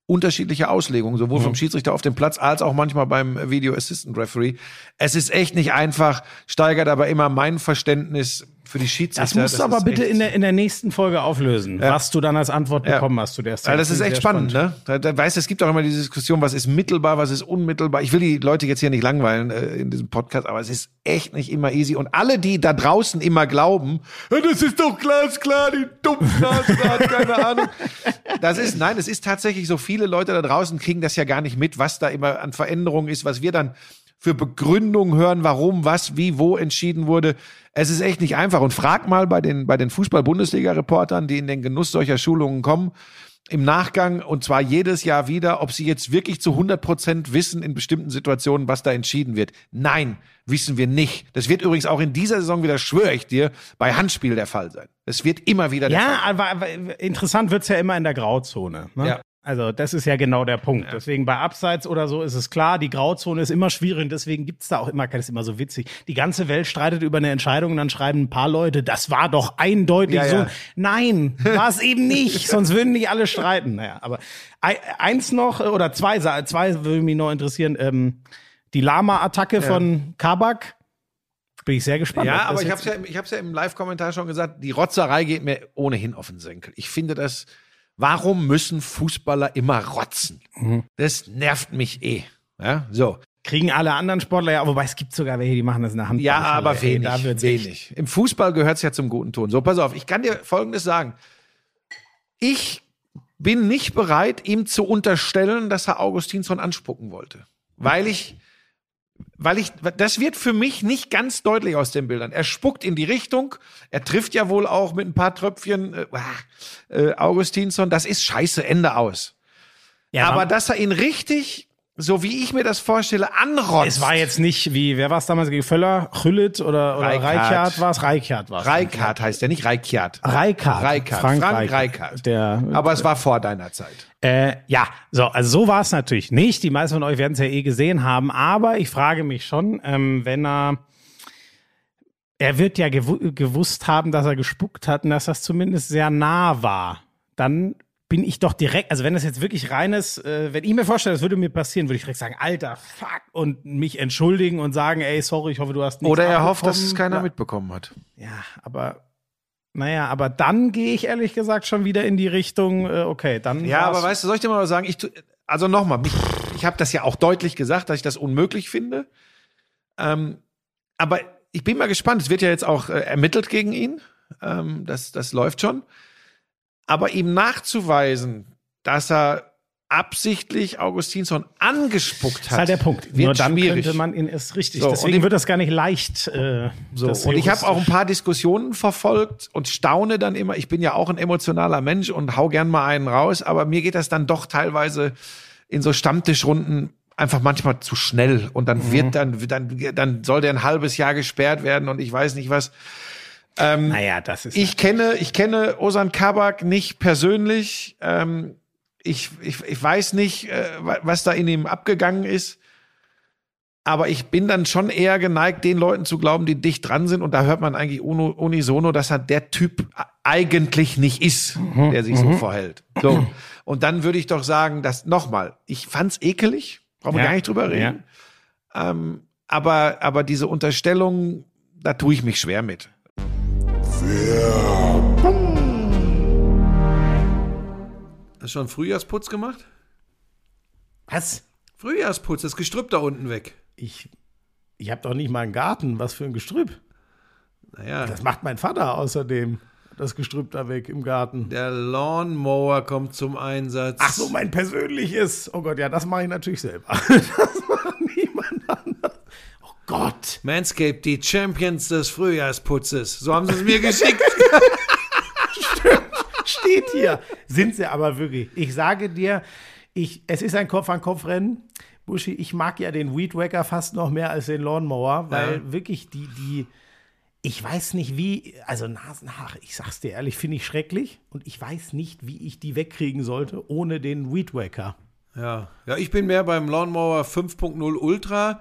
unterschiedliche Auslegungen, sowohl Mhm. vom Schiedsrichter auf dem Platz als auch manchmal beim Video Assistant Referee. Es ist echt nicht einfach, steigert aber immer mein Verständnis für die Schiedsrichter. Das musst du aber bitte in der, in der nächsten Folge auflösen, Ja. was du dann als Antwort Ja. bekommen hast zu der Szene. Weil das ist echt sehr spannend, ne? Da, da weißt du, es gibt auch immer diese Diskussion, was ist mittelbar, was ist unmittelbar. Ich will die Leute jetzt hier nicht langweilen äh, in diesem Podcast, aber es ist echt nicht immer easy. Und alle, die da draußen immer glauben, "Ja, das ist doch glasklar, die Dumpfnase hat keine Ahnung. Das ist, nein, es ist tatsächlich so, viele Leute da draußen kriegen das ja gar nicht mit, was da immer an Veränderungen ist, was wir dann für Begründungen hören, warum, was, wie, wo entschieden wurde. Es ist echt nicht einfach. Und frag mal bei den, bei den Fußball-Bundesliga-Reportern, die in den Genuss solcher Schulungen kommen, im Nachgang und zwar jedes Jahr wieder, ob sie jetzt wirklich zu 100 Prozent wissen in bestimmten Situationen, was da entschieden wird. Nein, wissen wir nicht. Das wird übrigens auch in dieser Saison wieder, schwöre ich dir, bei Handspiel der Fall sein. Es wird immer wieder der Fall. Ja, aber, aber interessant wird's ja immer in der Grauzone. Ne? Ja. Also das ist ja genau der Punkt. Deswegen bei Abseits oder so ist es klar, die Grauzone ist immer schwierig und deswegen gibt's da auch immer, das ist immer so witzig. Die ganze Welt streitet über eine Entscheidung und dann schreiben ein paar Leute, das war doch eindeutig Ja, so. ja. Nein, war es eben nicht, sonst würden nicht alle streiten. Naja, aber ei- eins noch oder zwei, zwei würde mich noch interessieren. Ähm, die Lama-Attacke von Kabak. Bin ich sehr gespannt. Ja, aber ich habe ja, ich hab's ja im Live-Kommentar schon gesagt, die Rotzerei geht mir ohnehin auf den Senkel. Ich finde das, warum müssen Fußballer immer rotzen? Mhm. Das nervt mich eh. Ja, so. Kriegen alle anderen Sportler ja, wobei es gibt sogar welche, die machen das in der Hand. Ja, aber wenig, Da wird's wenig. Im Fußball gehört's ja zum guten Ton. So, pass auf, ich kann dir Folgendes sagen. Ich bin nicht bereit, ihm zu unterstellen, dass er Augustinsson anspucken wollte. Weil ich, weil ich, das wird für mich nicht ganz deutlich aus den Bildern. Er spuckt in die Richtung, er trifft ja wohl auch mit ein paar Tröpfchen äh, äh, Augustinsson, das ist scheiße, Ende aus. Ja, aber aber dass er ihn richtig so wie ich mir das vorstelle, anrotzt. Es war jetzt nicht wie, wer war es damals gegen Völler? Chüllit oder, oder Reichardt. Reichardt war es? Reichardt war es. Reikart heißt der, nicht Reichardt. Reichardt. Reichardt. Frank, Frank Reichardt. Reichardt. Der, Aber es war vor deiner Zeit. Äh, ja, so, also so war es natürlich nicht. Die meisten von euch werden es ja eh gesehen haben, aber ich frage mich schon, ähm, wenn er. Er wird ja gewu gewusst haben, dass er gespuckt hat und dass das zumindest sehr nah war. Dann bin ich doch direkt, also wenn das jetzt wirklich reines, äh, wenn ich mir vorstelle, das würde mir passieren, würde ich direkt sagen, Alter, fuck, und mich entschuldigen und sagen, ey, sorry, ich hoffe, du hast nichts Oder er hofft, dass es keiner ja. mitbekommen hat. Ja, aber naja, aber dann gehe ich ehrlich gesagt schon wieder in die Richtung, äh, okay, dann. Ja, aber weißt du, soll ich dir mal was sagen? Ich, tu- also nochmal, ich, ich habe das ja auch deutlich gesagt, dass ich das unmöglich finde. Ähm, aber ich bin mal gespannt. Es wird ja jetzt auch äh, ermittelt gegen ihn. Ähm, das, das läuft schon. Aber ihm nachzuweisen, dass er absichtlich Augustinsson angespuckt hat, Das ist halt der Punkt. wird Nur dann schwierig. könnte man ihn erst richtig. So, Deswegen im- wird das gar nicht leicht. Äh, So, und ich habe auch ein paar Diskussionen verfolgt und staune dann immer. Ich bin ja auch ein emotionaler Mensch und hau gern mal einen raus, aber mir geht das dann doch teilweise in so Stammtischrunden einfach manchmal zu schnell und dann Mhm. wird dann, dann, dann soll der ein halbes Jahr gesperrt werden und ich weiß nicht was. Naja, das ist. Ich kenne, ich kenne Osan Kabak nicht persönlich. Ähm, ich, ich, ich weiß nicht, äh, wa- was da in ihm abgegangen ist. Aber ich bin dann schon eher geneigt, den Leuten zu glauben, die dicht dran sind. Und da hört man eigentlich unisono, dass er der Typ eigentlich nicht ist, der sich so verhält. So. Und dann würde ich doch sagen, dass nochmal, ich fand's ekelig, brauchen wir Ja. gar nicht drüber reden. Ähm, aber, aber diese Unterstellung, da tue ich mich schwer mit. Hast du schon Frühjahrsputz gemacht? Was? Frühjahrsputz, das Gestrüpp da unten weg. Ich, ich habe doch nicht mal einen Garten. Was für ein Gestrüpp. Naja, Das macht mein Vater außerdem. Das Gestrüpp da weg im Garten. der Lawnmower kommt zum Einsatz. Ach so, mein persönliches. Oh Gott, ja, das mache ich natürlich selber. Das. Oh Gott. Manscaped, die Champions des Frühjahrsputzes. So haben sie es mir geschickt. Steht hier. Sind sie aber wirklich. Ich sage dir, ich, es ist ein Kopf-an-Kopf-Rennen. Buschi, ich mag ja den Weed Wacker fast noch mehr als den Lawnmower, weil Ja. wirklich die, die, ich weiß nicht wie, also Nasenhaare, ich sag's dir ehrlich, finde ich schrecklich und ich weiß nicht, wie ich die wegkriegen sollte ohne den Weed Wacker. Ja. ja, ich bin mehr beim Lawnmower 5.0 Ultra.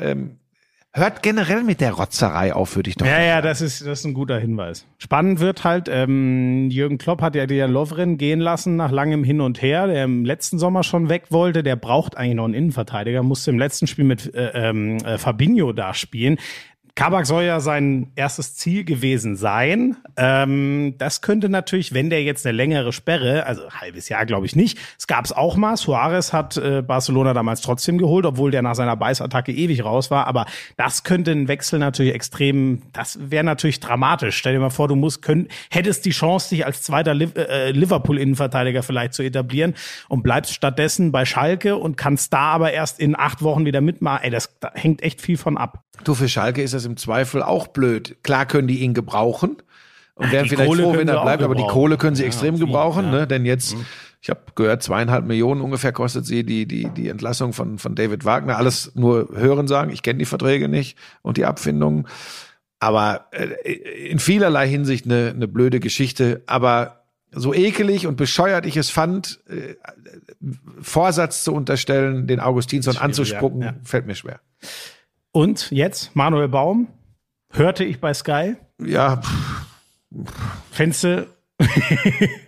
Ähm, Hört generell mit der Rotzerei auf, würde ich doch. Ja, ja, das ist, das ist ein guter Hinweis. Spannend wird halt, ähm, Jürgen Klopp hat ja den Lovren gehen lassen nach langem Hin und Her, der im letzten Sommer schon weg wollte. Der braucht eigentlich noch einen Innenverteidiger, musste im letzten Spiel mit äh, ähm, äh, Fabinho da spielen. Kabak soll ja sein erstes Ziel gewesen sein. Ähm, das könnte natürlich, wenn der jetzt eine längere Sperre, also ein halbes Jahr glaube ich nicht, es gab es auch mal. Suarez hat äh, Barcelona damals trotzdem geholt, obwohl der nach seiner Beißattacke ewig raus war. Aber das könnte ein Wechsel natürlich extrem, das wäre natürlich dramatisch. Stell dir mal vor, du musst, könnt, hättest die Chance, dich als zweiter Liv äh, Liverpool-Innenverteidiger vielleicht zu etablieren und bleibst stattdessen bei Schalke und kannst da aber erst in acht Wochen wieder mitmachen. Ey, das da hängt echt viel von ab. Du, für Schalke ist es das im Zweifel auch blöd. Klar können die ihn gebrauchen und wären die vielleicht Kohle froh, wenn er bleibt, aber die. Kohle können sie Ja, extrem viel, gebrauchen, ja. ne? denn jetzt, ich habe gehört, zweieinhalb Millionen ungefähr kostet sie die, die, die Entlassung von, von David Wagner. Alles nur hören sagen, ich kenne die Verträge nicht und die Abfindungen. Aber äh, in vielerlei Hinsicht eine, eine blöde Geschichte. Aber so ekelig und bescheuert ich es fand, äh, Vorsatz zu unterstellen, den Augustinsson anzuspucken, ja. fällt mir schwer. Und jetzt, Manuel Baum, hörte ich bei Sky, Ja, Fenster,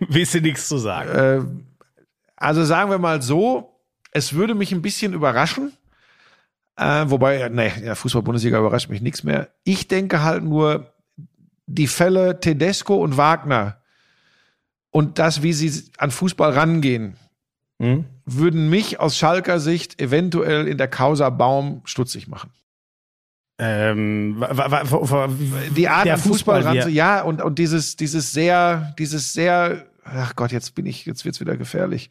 willst du nichts zu sagen. äh, also sagen wir mal so, es würde mich ein bisschen überraschen. Äh, wobei, nee, ja, Fußball-Bundesliga überrascht mich nichts mehr. Ich denke halt nur, die Fälle Tedesco und Wagner und das, wie sie an Fußball rangehen, Hm? würden mich aus Schalker Sicht eventuell in der Causa Baum stutzig machen. Ähm, Die Art der an Fußball, ran, ja, und, und dieses, dieses sehr, dieses sehr, ach Gott, jetzt bin ich, jetzt wird's wieder gefährlich.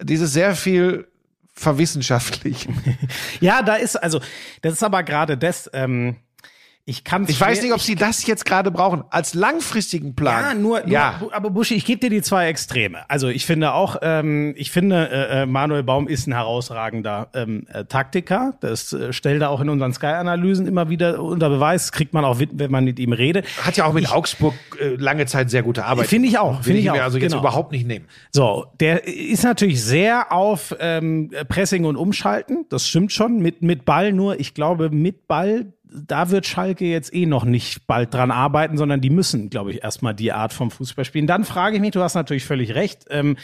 Dieses sehr viel verwissenschaftlich. Ja, da ist, also, das ist aber gerade das, ähm, ich kann Ich weiß nicht, ob sie das jetzt gerade brauchen. Als langfristigen Plan. Ja, nur, nur ja. Aber Buschi, ich gebe dir die zwei Extreme. Also ich finde auch, ähm, ich finde, äh, äh, Manuel Baum ist ein herausragender ähm, äh, Taktiker. Das äh, stellt er auch in unseren Sky-Analysen immer wieder unter Beweis. Das kriegt man auch, wenn man mit ihm redet. Hat ja auch mit Augsburg äh, lange Zeit sehr gute Arbeit. Finde ich auch, finde ich mir auch, also jetzt genau. überhaupt nicht nehmen. So, der ist natürlich sehr auf ähm, Pressing und Umschalten. Das stimmt schon. Mit, mit Ball nur. Ich glaube, mit Ball, da wird Schalke jetzt eh noch nicht bald dran arbeiten, sondern die müssen, glaube ich, erstmal die Art vom Fußball spielen. Dann frage ich mich, du hast natürlich völlig recht. Ähm,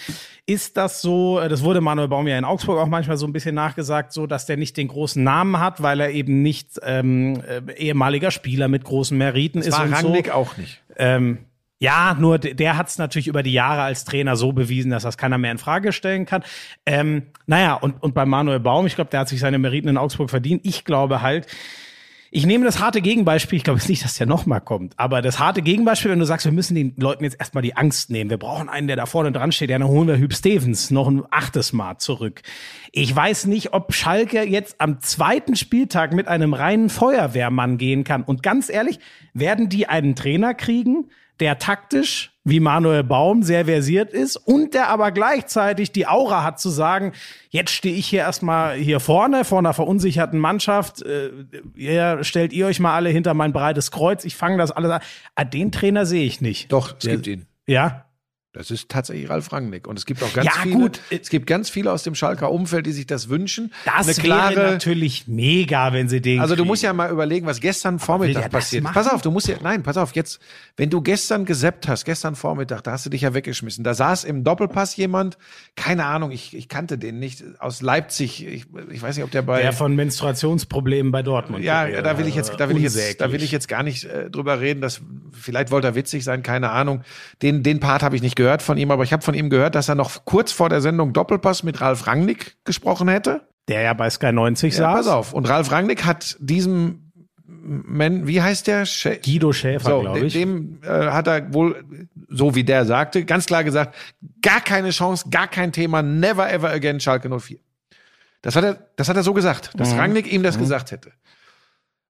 ist das so, äh, das wurde Manuel Baum ja in Augsburg auch manchmal so ein bisschen nachgesagt, so, dass der nicht den großen Namen hat, weil er eben nicht ähm, äh, ehemaliger Spieler mit großen Meriten ist War und so. Rangnick auch nicht. Ähm, ja, nur der hat es natürlich über die Jahre als Trainer so bewiesen, dass das keiner mehr in Frage stellen kann. Ähm, naja, und, und bei Manuel Baum, ich glaube, der hat sich seine Meriten in Augsburg verdient. Ich glaube halt, ich nehme das harte Gegenbeispiel, ich glaube jetzt nicht, dass der nochmal kommt, aber das harte Gegenbeispiel, wenn du sagst, wir müssen den Leuten jetzt erstmal die Angst nehmen, wir brauchen einen, der da vorne dran steht, ja, dann holen wir Hüb Stevens noch ein achtes Mal zurück. Ich weiß nicht, ob Schalke jetzt am zweiten Spieltag mit einem reinen Feuerwehrmann gehen kann. Und ganz ehrlich, werden die einen Trainer kriegen, der taktisch wie Manuel Baum sehr versiert ist und der aber gleichzeitig die Aura hat zu sagen, jetzt stehe ich hier erstmal hier vorne vor einer verunsicherten Mannschaft, äh, ihr stellt ihr euch mal alle hinter mein breites Kreuz, ich fange das alles an. Ah, den Trainer sehe ich nicht. Doch, es Der- gibt ihn. Ja, Das ist tatsächlich Ralf Rangnick. Und es gibt auch ganz Ja, viele, gut. es gibt ganz viele aus dem Schalker Umfeld, die sich das wünschen. das Eine klare, wäre natürlich mega, wenn sie den Also du kriegen. musst ja mal überlegen, was gestern Vormittag passiert? Pass auf, du musst ja, nein, pass auf, jetzt, wenn du gestern gesappt hast, gestern Vormittag, da hast du dich ja weggeschmissen. Da saß im Doppelpass jemand, keine Ahnung, ich, ich kannte den nicht, aus Leipzig, ich, ich weiß nicht, ob der bei... der von Menstruationsproblemen bei Dortmund. ja, geredet da will ich jetzt, da will ich jetzt, da Unsäglich. will ich jetzt gar nicht äh, drüber reden. Das vielleicht wollte er witzig sein, keine Ahnung. Den, den Part habe ich nicht gehört von ihm, aber ich habe von ihm gehört, dass er noch kurz vor der Sendung Doppelpass mit Ralf Rangnick gesprochen hätte. Der ja bei Sky 90 Ja, saß. pass auf. Und Ralf Rangnick hat diesem Men, wie heißt der? Schä Guido Schäfer, so, glaube ich. dem äh, hat er wohl, so wie der sagte, ganz klar gesagt, gar keine Chance, gar kein Thema, never ever again Schalke 04. Das hat er, das hat er so gesagt, dass Mhm. Rangnick ihm das gesagt hätte.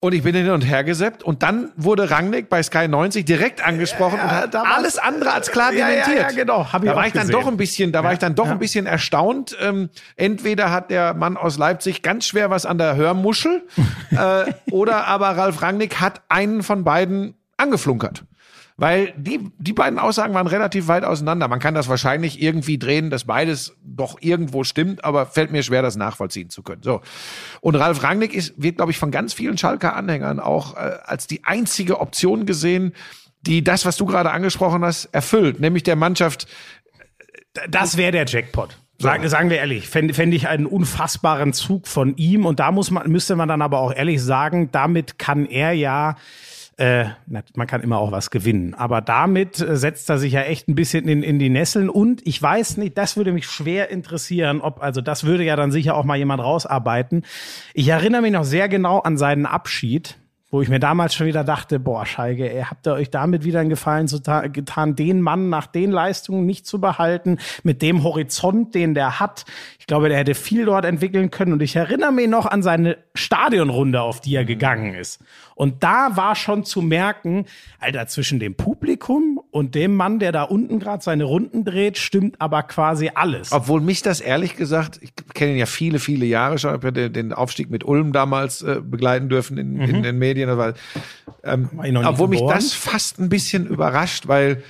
Und ich bin hin und her geseppt und dann wurde Rangnick bei Sky 90 direkt angesprochen und hat da war's- alles andere als klar Ja, ja, dementiert. ja, genau. Hab ich da war ich dann gesehen. doch ein bisschen, da war Ja, ich dann doch ja. ein bisschen erstaunt. Ähm, entweder hat der Mann aus Leipzig ganz schwer was an der Hörmuschel äh, oder aber Ralf Rangnick hat einen von beiden angeflunkert. Weil die, die beiden Aussagen waren relativ weit auseinander. Man kann das wahrscheinlich irgendwie drehen, dass beides doch irgendwo stimmt, aber fällt mir schwer, das nachvollziehen zu können. So. Und Ralf Rangnick ist, wird, glaube ich, von ganz vielen Schalker Anhängern auch äh, als die einzige Option gesehen, die das, was du gerade angesprochen hast, erfüllt. Nämlich der Mannschaft Das wäre der Jackpot. Sagen, sagen wir ehrlich, fände fänd ich einen unfassbaren Zug von ihm. Und da muss man, müsste man dann aber auch ehrlich sagen, damit kann er ja, äh, man kann immer auch was gewinnen. Aber damit äh, setzt er sich ja echt ein bisschen in, in die Nesseln. Und ich weiß nicht, das würde mich schwer interessieren, ob, also das würde ja dann sicher auch mal jemand rausarbeiten. Ich erinnere mich noch sehr genau an seinen Abschied wo ich mir damals schon wieder dachte, boah, Schalke, ey, habt ihr euch damit wieder einen Gefallen getan, den Mann nach den Leistungen nicht zu behalten, mit dem Horizont, den der hat. Ich glaube, der hätte viel dort entwickeln können. Und ich erinnere mich noch an seine Stadionrunde, auf die er gegangen ist. Und da war schon zu merken, Alter, zwischen dem Publikum und dem Mann, der da unten gerade seine Runden dreht, stimmt aber quasi alles. Obwohl mich das ehrlich gesagt, ich kenne ihn ja viele, viele Jahre schon, habe ja den, den Aufstieg mit Ulm damals äh, begleiten dürfen in, mhm. in den Medien. Aber, ähm, obwohl mich das fast ein bisschen überrascht, weil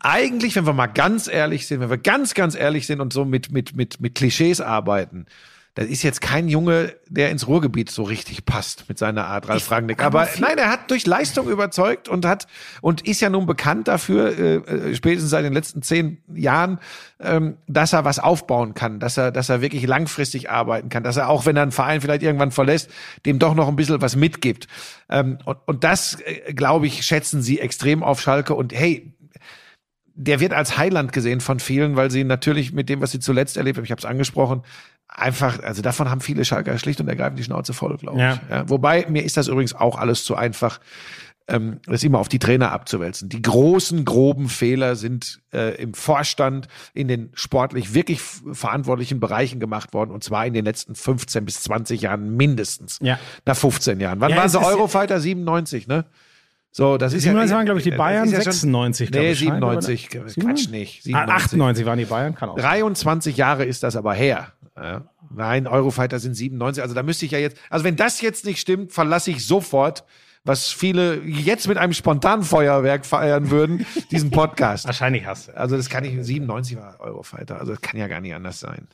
eigentlich, wenn wir mal ganz ehrlich sind, wenn wir ganz, ganz ehrlich sind und so mit, mit, mit, mit Klischees arbeiten, das ist jetzt kein Junge, der ins Ruhrgebiet so richtig passt mit seiner Art Ralf Rangnick. Aber nein, er hat durch Leistung überzeugt und hat und ist ja nun bekannt dafür, äh, äh, spätestens seit den letzten zehn Jahren, ähm, dass er was aufbauen kann, dass er, dass er wirklich langfristig arbeiten kann, dass er auch, wenn er einen Verein vielleicht irgendwann verlässt, dem doch noch ein bisschen was mitgibt. Ähm, und, und das, äh, glaube ich, schätzen sie extrem auf Schalke. Und hey, der wird als Heiland gesehen von vielen, weil sie natürlich mit dem, was sie zuletzt erlebt haben, ich habe es angesprochen, einfach, also davon haben viele Schalker schlicht und ergreifend die Schnauze voll, glaube ich. Ja. Ja, wobei, mir ist das übrigens auch alles zu einfach, ähm, das immer auf die Trainer abzuwälzen. Die großen, groben Fehler sind äh, im Vorstand in den sportlich wirklich verantwortlichen Bereichen gemacht worden und zwar in den letzten 15 bis 20 Jahren mindestens. Ja. Nach 15 Jahren. Wann ja, waren sie Eurofighter? 97, ne? So, das ist 97 ja, waren, glaube ich, die Bayern, ja 96, glaube nee, ich. Nee, 97, Quatsch nicht. 97. Ah, 98 waren die Bayern, kann auch 23 Jahre ist das aber her. Ja. Nein, Eurofighter sind 97. Also da müsste ich ja jetzt, also wenn das jetzt nicht stimmt, verlasse ich sofort, was viele jetzt mit einem Spontanfeuerwerk feiern würden, diesen Podcast. Wahrscheinlich hast du. Also das kann ich, 97 war Eurofighter. Also das kann ja gar nicht anders sein.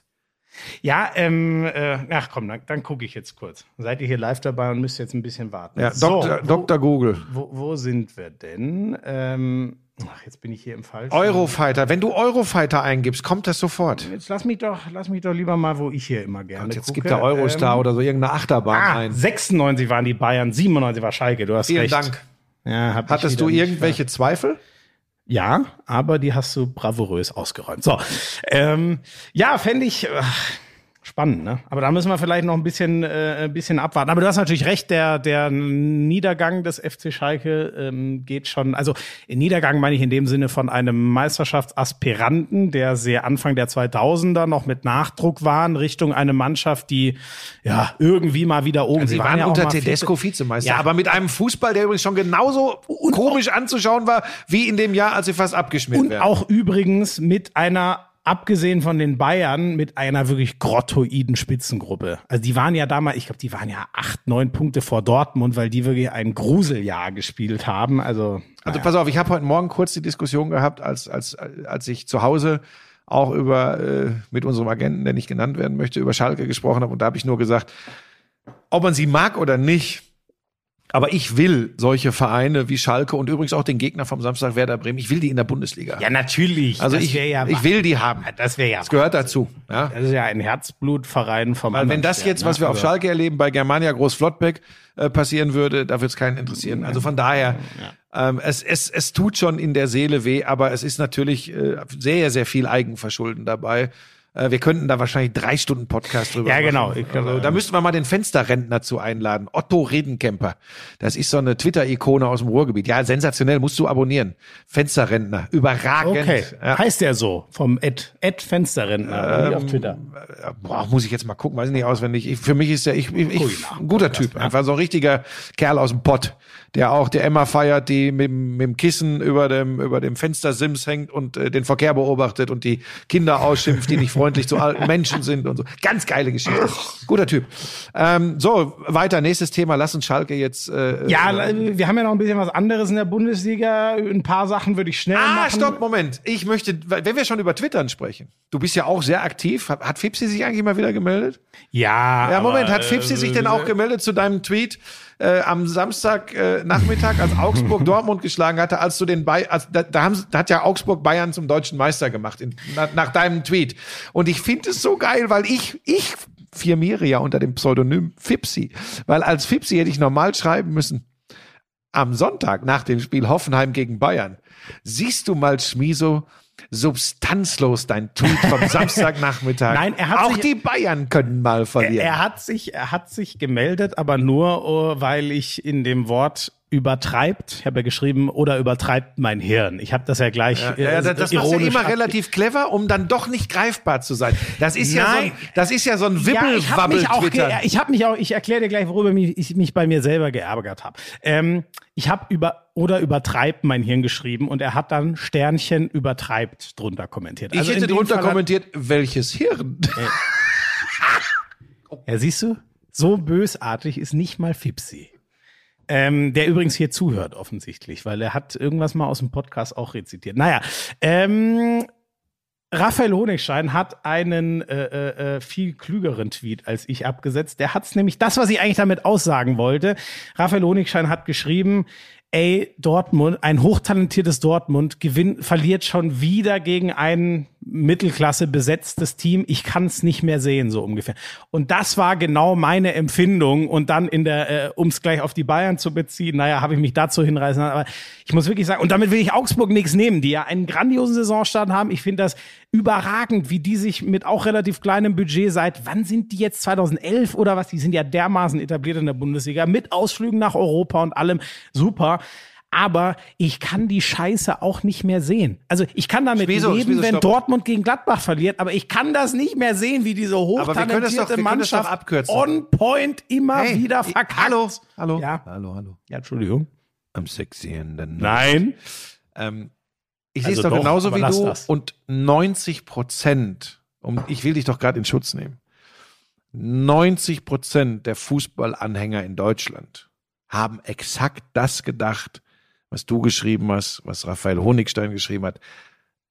Ja, ähm, äh, ach komm, dann, dann gucke ich jetzt kurz. Seid ihr hier live dabei und müsst jetzt ein bisschen warten. Ja, so, Dr. Wo, Dr. Google. Wo, wo sind wir denn? Ähm, Ach, jetzt bin ich hier im Falschen. Eurofighter. Wenn du Eurofighter eingibst, kommt das sofort. Jetzt lass mich doch, lass mich doch lieber mal, wo ich hier immer gerne Gott, jetzt gucke. gibt der Eurostar ähm, oder so irgendeine Achterbahn ah, ein. 96 waren die Bayern, 97 war Schalke. Du hast Vielen recht. Dank. Ja, Hattest du irgendwelche nicht, Zweifel? Ja, aber die hast du bravourös ausgeräumt. So, ähm, ja, fände ich. Ach, Spannend, ne? Aber da müssen wir vielleicht noch ein bisschen, äh, ein bisschen abwarten. Aber du hast natürlich recht, der, der Niedergang des FC Schalke ähm, geht schon, also Niedergang meine ich in dem Sinne von einem Meisterschaftsaspiranten, der sehr Anfang der 2000er noch mit Nachdruck war in Richtung eine Mannschaft, die ja irgendwie mal wieder oben. Also sie waren, waren ja unter Tedesco Vizemeister, ja. aber mit einem Fußball, der übrigens schon genauso komisch anzuschauen war, wie in dem Jahr, als sie fast abgeschmiert werden. Und auch übrigens mit einer abgesehen von den Bayern mit einer wirklich grottoiden Spitzengruppe. Also die waren ja damals, ich glaube, die waren ja acht, neun Punkte vor Dortmund, weil die wirklich ein Gruseljahr gespielt haben. Also, also pass auf, ich habe heute Morgen kurz die Diskussion gehabt, als, als, als ich zu Hause auch über äh, mit unserem Agenten, der nicht genannt werden möchte, über Schalke gesprochen habe. Und da habe ich nur gesagt, ob man sie mag oder nicht, aber ich will solche Vereine wie Schalke und übrigens auch den Gegner vom Samstag Werder Bremen. Ich will die in der Bundesliga. Ja, natürlich. Also ich, ja ich will die haben. Das wäre ja. Das gehört dazu. Ja? Das ist ja ein Herzblutverein vom. Weil wenn das jetzt, was wir auf Schalke erleben, bei Germania Groß-Flottbeck äh, passieren würde, da wird es keinen interessieren. Also von daher, ja. ähm, es, es, es tut schon in der Seele weh, aber es ist natürlich äh, sehr, sehr viel Eigenverschulden dabei. Äh, wir könnten da wahrscheinlich drei Stunden Podcast drüber ja, genau. machen. Ja, genau. Also, da müssten wir mal den Fensterrentner zu einladen. Otto Redenkemper. Das ist so eine Twitter-Ikone aus dem Ruhrgebiet. Ja, sensationell. Musst du abonnieren. Fensterrentner. Überragend. Okay. Ja. Heißt der so? Vom Ed, Ed Fensterrentner. Ähm, auf Twitter. Boah, muss ich jetzt mal gucken. Weiß ich nicht auswendig. Ich, für mich ist der, ich, ich, ich ein guter Typ. Einfach so ein richtiger Kerl aus dem Pott der auch der Emma feiert, die mit, mit dem Kissen über dem, über dem Fenstersims hängt und äh, den Verkehr beobachtet und die Kinder ausschimpft, die nicht freundlich zu alten Menschen sind und so. Ganz geile Geschichte. Guter Typ. Ähm, so, weiter, nächstes Thema. Lass uns Schalke jetzt. Äh, ja, äh, wir haben ja noch ein bisschen was anderes in der Bundesliga. Ein paar Sachen würde ich schnell ah, machen. Ah, stopp, Moment. Ich möchte, wenn wir schon über Twittern sprechen. Du bist ja auch sehr aktiv. Hat, hat Fipsi sich eigentlich mal wieder gemeldet? Ja. Ja, Moment. Aber, hat Fipsi äh, sich denn auch gemeldet zu deinem Tweet? Äh, am Samstag äh, Nachmittag, als Augsburg Dortmund geschlagen hatte, als du den Bay als, da, da, haben, da hat ja Augsburg Bayern zum deutschen Meister gemacht in, nach, nach deinem Tweet. Und ich finde es so geil, weil ich ich firmiere ja unter dem Pseudonym Fipsi, weil als Fipsi hätte ich normal schreiben müssen. Am Sonntag nach dem Spiel Hoffenheim gegen Bayern siehst du mal Schmiso substanzlos dein Tweet vom Samstagnachmittag. Nein, er hat auch sich- die Bayern können mal Er, verlieren. er hat sich, er hat sich gemeldet, aber nur, äh, weil ich in dem Wort übertreibt, ich habe ja geschrieben, oder übertreibt mein Hirn. Ich habe das ja gleich ja, äh, ja, das, das machst du ironisch immer abge- relativ clever, um dann doch nicht greifbar zu sein. Das ist ja so Nein. ein, das ist ja so ein Ja, ich habe mich ich habe mich auch, ich erkläre dir gleich, worüber ich mich bei mir selber geärgert habe. Ähm, ich habe über oder übertreibt mein Hirn geschrieben und er hat dann Sternchen übertreibt drunter kommentiert. ich Also in hätte drunter Fall kommentiert, welches Hirn? Ja, siehst du? So bösartig ist nicht mal Fipsi. Ähm, der übrigens hier zuhört, offensichtlich, weil er hat irgendwas mal aus dem Podcast auch rezitiert. Naja, ähm, Raphael Honigstein hat einen äh, äh, äh, viel klügeren Tweet als ich abgesetzt. Der hat's nämlich das, was ich eigentlich damit aussagen wollte. Raphael Honigstein hat geschrieben, ey, Dortmund, ein hochtalentiertes Dortmund gewinnt, verliert schon wieder gegen ein Mittelklasse besetztes Team. Ich kann es nicht mehr sehen, so ungefähr. Und das war genau meine Empfindung. Und dann in der, äh, um es gleich auf die Bayern zu beziehen, naja, habe ich mich dazu hinreißen. Aber ich muss wirklich sagen, und damit will ich Augsburg nichts nehmen, die ja einen grandiosen Saisonstart haben. Ich finde das überragend, wie die sich mit auch relativ kleinem Budget seit, wann sind die jetzt 2011 oder was? Die sind ja dermaßen etabliert in der Bundesliga mit Ausflügen nach Europa und allem super. Aber ich kann die Scheiße auch nicht mehr sehen. Also ich kann damit Schmieso, leben, Schmieso, wenn. Dortmund gegen Gladbach verliert, aber ich kann das nicht mehr sehen, wie diese hochtalentierte doch Mannschaft abkürzen. on point immer Hey, wieder ich- verkackt. Hallo, hallo, Ja. hallo, hallo. Ja, Entschuldigung. Am sexy in the night. Nein. Ähm, ich Also sehe es doch doch, genauso wie du. das. Und 90 Prozent, und ich will dich doch gerade in Schutz nehmen, 90 Prozent der Fußballanhänger in Deutschland haben exakt das gedacht, was du geschrieben hast, was Raphael Honigstein geschrieben hat.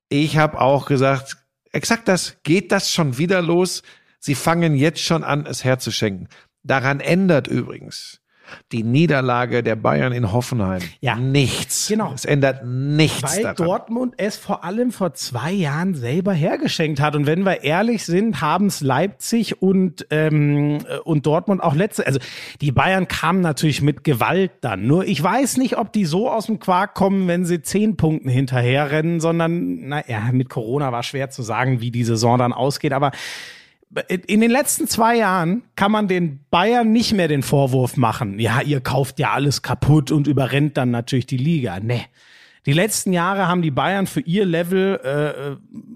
Ich habe auch gesagt, exakt das, geht das schon wieder los? Sie fangen jetzt schon an, es herzuschenken. Daran ändert übrigens die Niederlage der Bayern in Hoffenheim Ja. nichts. Genau. Es ändert nichts Weil daran. Dortmund es vor allem vor zwei Jahren selber hergeschenkt hat. Und wenn wir ehrlich sind, haben es Leipzig und, ähm, äh, und Dortmund auch letzte. Also die Bayern kamen natürlich mit Gewalt dann. Nur ich weiß nicht, ob die so aus dem Quark kommen, wenn sie zehn Punkten hinterherrennen, sondern, naja, mit Corona war schwer zu sagen, wie die Saison dann ausgeht. Aber in den letzten zwei Jahren kann man den Bayern nicht mehr den Vorwurf machen, ja, ihr kauft ja alles kaputt und überrennt dann natürlich die Liga. Nee. Die letzten Jahre haben die Bayern für ihr Level äh,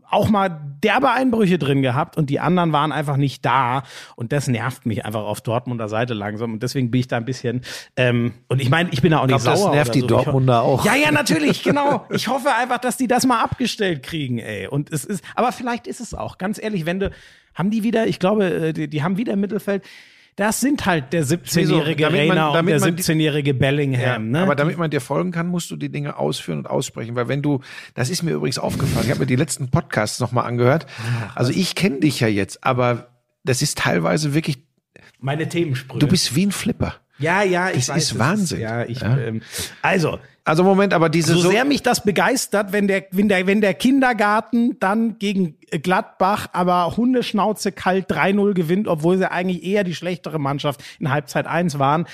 auch mal derbe Einbrüche drin gehabt und die anderen waren einfach nicht da. Und das nervt mich einfach auf Dortmunder Seite langsam. Und deswegen bin ich da ein bisschen. Ähm, und ich meine, ich bin da auch nicht Ich glaub, das sauer. nervt oder die so. Dortmunder auch. Ja, ja, natürlich, genau. Ich hoffe einfach, dass die das mal abgestellt kriegen, ey. Und es ist, aber vielleicht ist es auch, ganz ehrlich, wenn du, haben die wieder, ich glaube, äh, die, die haben wieder im Mittelfeld. Das sind halt der 17-jährige damit man- Rainer und der man die- 17-jährige Bellingham, ne? Aber damit man dir folgen kann, musst du die Dinge ausführen und aussprechen. Weil wenn du, das ist mir übrigens aufgefallen, ich habe mir die letzten Podcasts nochmal angehört. Also ich kenne dich ja jetzt, aber das ist teilweise wirklich, Meine Themensprüche. du bist wie ein Flipper. ja, ja, ich Das weiß, ist es Wahnsinn. ja, ich, Ja. Ähm, also, Also Moment, aber diese so sehr mich das begeistert, wenn der, wenn der, wenn der Kindergarten dann gegen Gladbach aber Hundeschnauze kalt 3-0 gewinnt, obwohl sie eigentlich eher die schlechtere Mannschaft in Halbzeit 1 waren,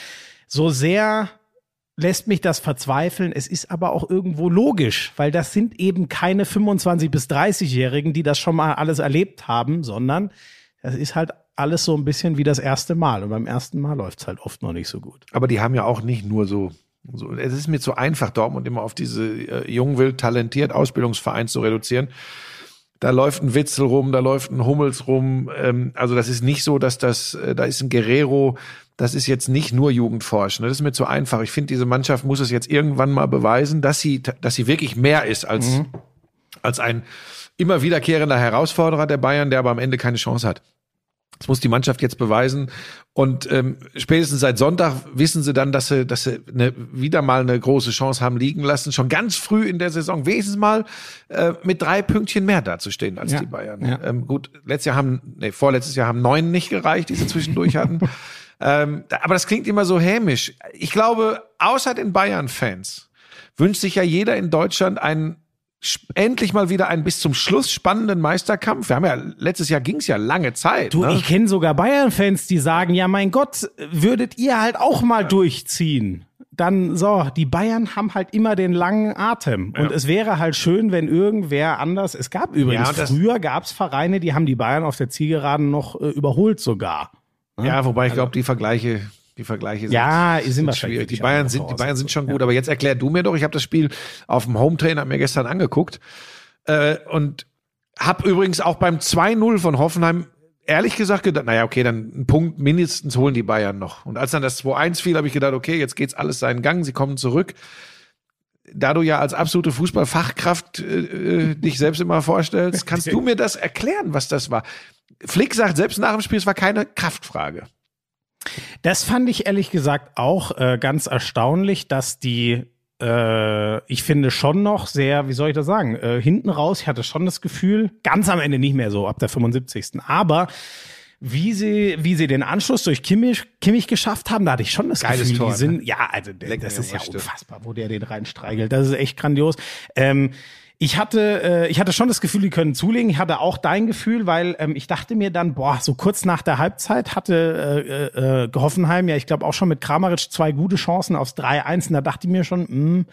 so sehr lässt mich das verzweifeln. Es ist aber auch irgendwo logisch, weil das sind eben keine 25 bis 30-Jährigen, die das schon mal alles erlebt haben, sondern das ist halt alles so ein bisschen wie das erste Mal. Und beim ersten Mal läuft's halt oft noch nicht so gut. Aber die haben ja auch nicht nur so, so es ist mir zu einfach, Dortmund immer auf diese äh, jung, wild, talentiert Ausbildungsverein zu reduzieren. Da läuft ein Witzel rum, da läuft ein Hummels rum. Ähm, also das ist nicht so, dass das, äh, da ist ein Guerrero, das ist jetzt nicht nur Jugendforschen. Das ist mir zu einfach. Ich finde, diese Mannschaft muss es jetzt irgendwann mal beweisen, dass sie, dass sie wirklich mehr ist als, als ein immer wiederkehrender Herausforderer der Bayern, der aber am Ende keine Chance hat. Das muss die Mannschaft jetzt beweisen. Und ähm, spätestens seit Sonntag wissen sie dann, dass sie, dass sie eine, wieder mal eine große Chance haben liegen lassen, schon ganz früh in der Saison wenigstens mal äh, mit drei Pünktchen mehr dazustehen als Ja, die Bayern. ja. Ähm, gut, letztes Jahr haben, nee, vorletztes Jahr haben neun nicht gereicht, die sie zwischendurch hatten. ähm, aber das klingt immer so hämisch. Ich glaube, außer den Bayern-Fans wünscht sich ja jeder in Deutschland einen endlich mal wieder einen bis zum Schluss spannenden Meisterkampf. Wir haben ja letztes Jahr ging's ja lange Zeit. Du, ne? ich kenne sogar Bayern-Fans, die sagen, ja mein Gott, würdet ihr halt auch mal durchziehen. dann so, die Bayern haben halt immer den langen Atem. Und es wäre halt schön, wenn irgendwer anders. Es gab übrigens, Ja, früher gab es Vereine, die haben die Bayern auf der Zielgeraden noch äh, überholt sogar. Ja, wobei ich glaube, die Vergleiche, die Vergleiche sind, Ja, sind sind schwierig. Die Bayern sind, die. Bayern sind schon gut. Aber jetzt erklär du mir doch, ich habe das Spiel auf dem Home-Trainer mir gestern angeguckt äh, und habe übrigens auch beim 2-0 von Hoffenheim ehrlich gesagt gedacht, naja, okay, dann einen Punkt mindestens holen die Bayern noch. Und als dann das 2-1 fiel, habe ich gedacht, okay, jetzt geht's alles seinen Gang, sie kommen zurück. Da du ja als absolute Fußballfachkraft äh, äh, dich selbst immer vorstellst, kannst du mir das erklären, was das war? Flick sagt selbst nach dem Spiel, es war keine Kraftfrage. Das fand ich ehrlich gesagt auch äh, ganz erstaunlich, dass die, äh, ich finde schon noch sehr, wie soll ich das sagen, äh, hinten raus, ich hatte schon das Gefühl, ganz am Ende nicht mehr so, ab der 75. Aber wie sie, wie sie den Anschluss durch Kimmich, Kimmich geschafft haben, da hatte ich schon das Geiles Gefühl, Tor, die sind, ne? ja, also das Leck mir ist ja unfassbar, wo der den reinstreichelt. Das ist echt grandios. Ähm, ich hatte, äh, ich hatte schon das Gefühl, die können zulegen. Ich hatte auch dein Gefühl, weil ähm, ich dachte mir dann, boah, so kurz nach der Halbzeit hatte äh, äh, Hoffenheim ja, ich glaube auch schon mit Kramaric zwei gute Chancen aufs 3-1. Und da dachte ich mir schon, mh,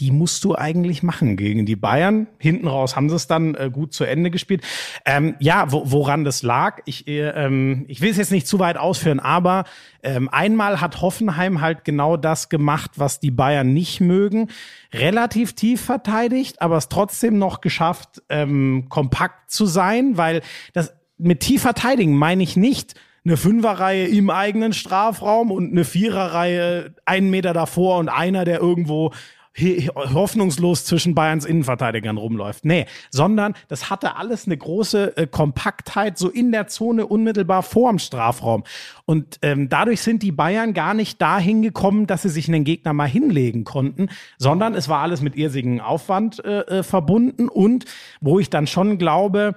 die musst du eigentlich machen gegen die Bayern. Hinten raus haben sie es dann äh, gut zu Ende gespielt. Ähm, ja, wo, woran das lag, ich, äh, ähm, ich will es jetzt nicht zu weit ausführen, aber ähm, einmal hat Hoffenheim halt genau das gemacht, was die Bayern nicht mögen. Relativ tief verteidigt, aber es trotzdem noch geschafft, ähm, kompakt zu sein, weil das mit tief verteidigen meine ich nicht eine Fünferreihe im eigenen Strafraum und eine Viererreihe einen Meter davor und einer, der irgendwo hoffnungslos zwischen Bayerns Innenverteidigern rumläuft. Nee, sondern das hatte alles eine große äh, Kompaktheit so in der Zone unmittelbar vorm Strafraum. Und ähm, dadurch sind die Bayern gar nicht dahin gekommen, dass sie sich einen Gegner mal hinlegen konnten, sondern es war alles mit irrsigem Aufwand äh, äh, verbunden und wo ich dann schon glaube,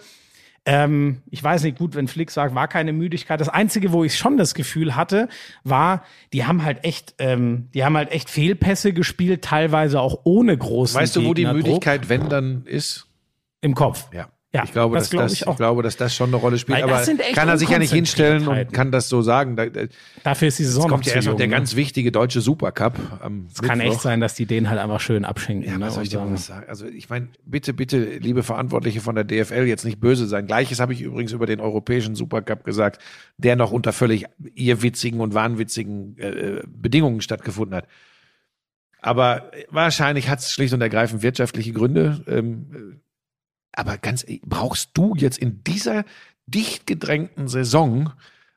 ähm, ich weiß nicht, gut, wenn Flick sagt, war keine Müdigkeit. Das Einzige, wo ich schon das Gefühl hatte, war, die haben halt echt, ähm, die haben halt echt Fehlpässe gespielt, teilweise auch ohne großen Weißt du, wo die Müdigkeit, wenn dann ist? im Kopf. Ja. Ja, ich glaube, das dass glaube das, ich ich, auch. glaube, dass das schon eine Rolle spielt. Weil Aber das kann er sich ja nicht hinstellen und kann das so sagen. Da, jetzt Dafür ist die Saison kommt noch ja erst noch der ne? ganz wichtige deutsche Supercup am Es kann echt sein, dass die den halt einfach schön abschenken. Ja, ne? was soll ich dir was sagen? Also ich meine, bitte, bitte, liebe Verantwortliche von der DFL, jetzt nicht böse sein. Gleiches habe ich übrigens über den europäischen Supercup gesagt, der noch unter völlig irrwitzigen und wahnwitzigen äh, Bedingungen stattgefunden hat. Aber wahrscheinlich hat es schlicht und ergreifend wirtschaftliche Gründe. Ähm, aber ganz, ehrlich, brauchst du jetzt in dieser dicht gedrängten Saison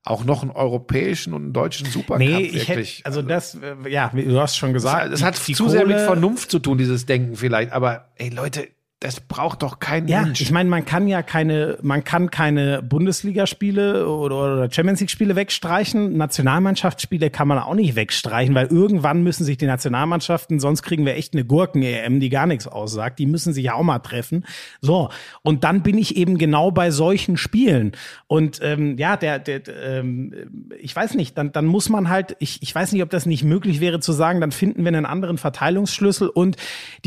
auch noch einen europäischen und einen deutschen Supercup Nee, ich wirklich? hätte, also das, äh, ja, du hast schon gesagt. das hat die zu sehr mit Kohle- Vernunft zu tun, dieses Denken vielleicht. Aber ey Leute, das braucht doch kein Ja, Mensch. ich meine, man kann ja keine, man kann keine Bundesligaspiele oder, oder Champions League Spiele wegstreichen. Nationalmannschaftsspiele kann man auch nicht wegstreichen, weil irgendwann müssen sich die Nationalmannschaften, sonst kriegen wir echt eine Gurken-EM, die gar nichts aussagt. Die müssen sich ja auch mal treffen. So. Und dann bin ich eben genau bei solchen Spielen. Und ähm, ja, der, der, ähm, ich weiß nicht, dann, dann muss man halt, ich, ich weiß nicht, ob das nicht möglich wäre zu sagen, dann finden wir einen anderen Verteilungsschlüssel und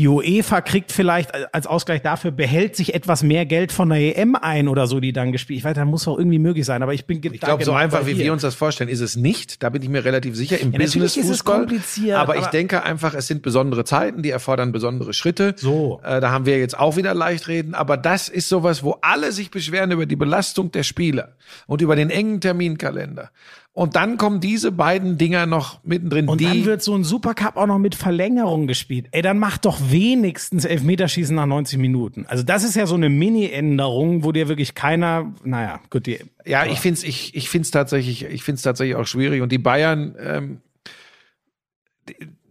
die UEFA kriegt vielleicht als Ausgleich dafür, behält sich etwas mehr Geld von der EM ein oder so, die dann gespielt. Ich weiß, das muss auch irgendwie möglich sein, aber ich bin Ich glaube, so genau einfach, wie wir uns das vorstellen, ist es nicht. Da bin ich mir relativ sicher. Im Ja, natürlich ist es kompliziert, Aber ich aber- denke einfach, es sind besondere Zeiten, die erfordern besondere Schritte. So. Äh, da haben wir jetzt auch wieder leicht reden. Aber das ist sowas, wo alle sich beschweren über die Belastung der Spieler und über den engen Terminkalender. Und dann kommen diese beiden Dinger noch mittendrin. Und die, dann wird so ein Supercup auch noch mit Verlängerung gespielt. Ey, dann mach doch wenigstens Elfmeterschießen nach 90 Minuten. Also das ist ja so eine Mini-Änderung, wo dir wirklich keiner, naja, gut, die, Ja, ich find's, ich, ich find's tatsächlich, ich find's tatsächlich auch schwierig. Und die Bayern, ähm,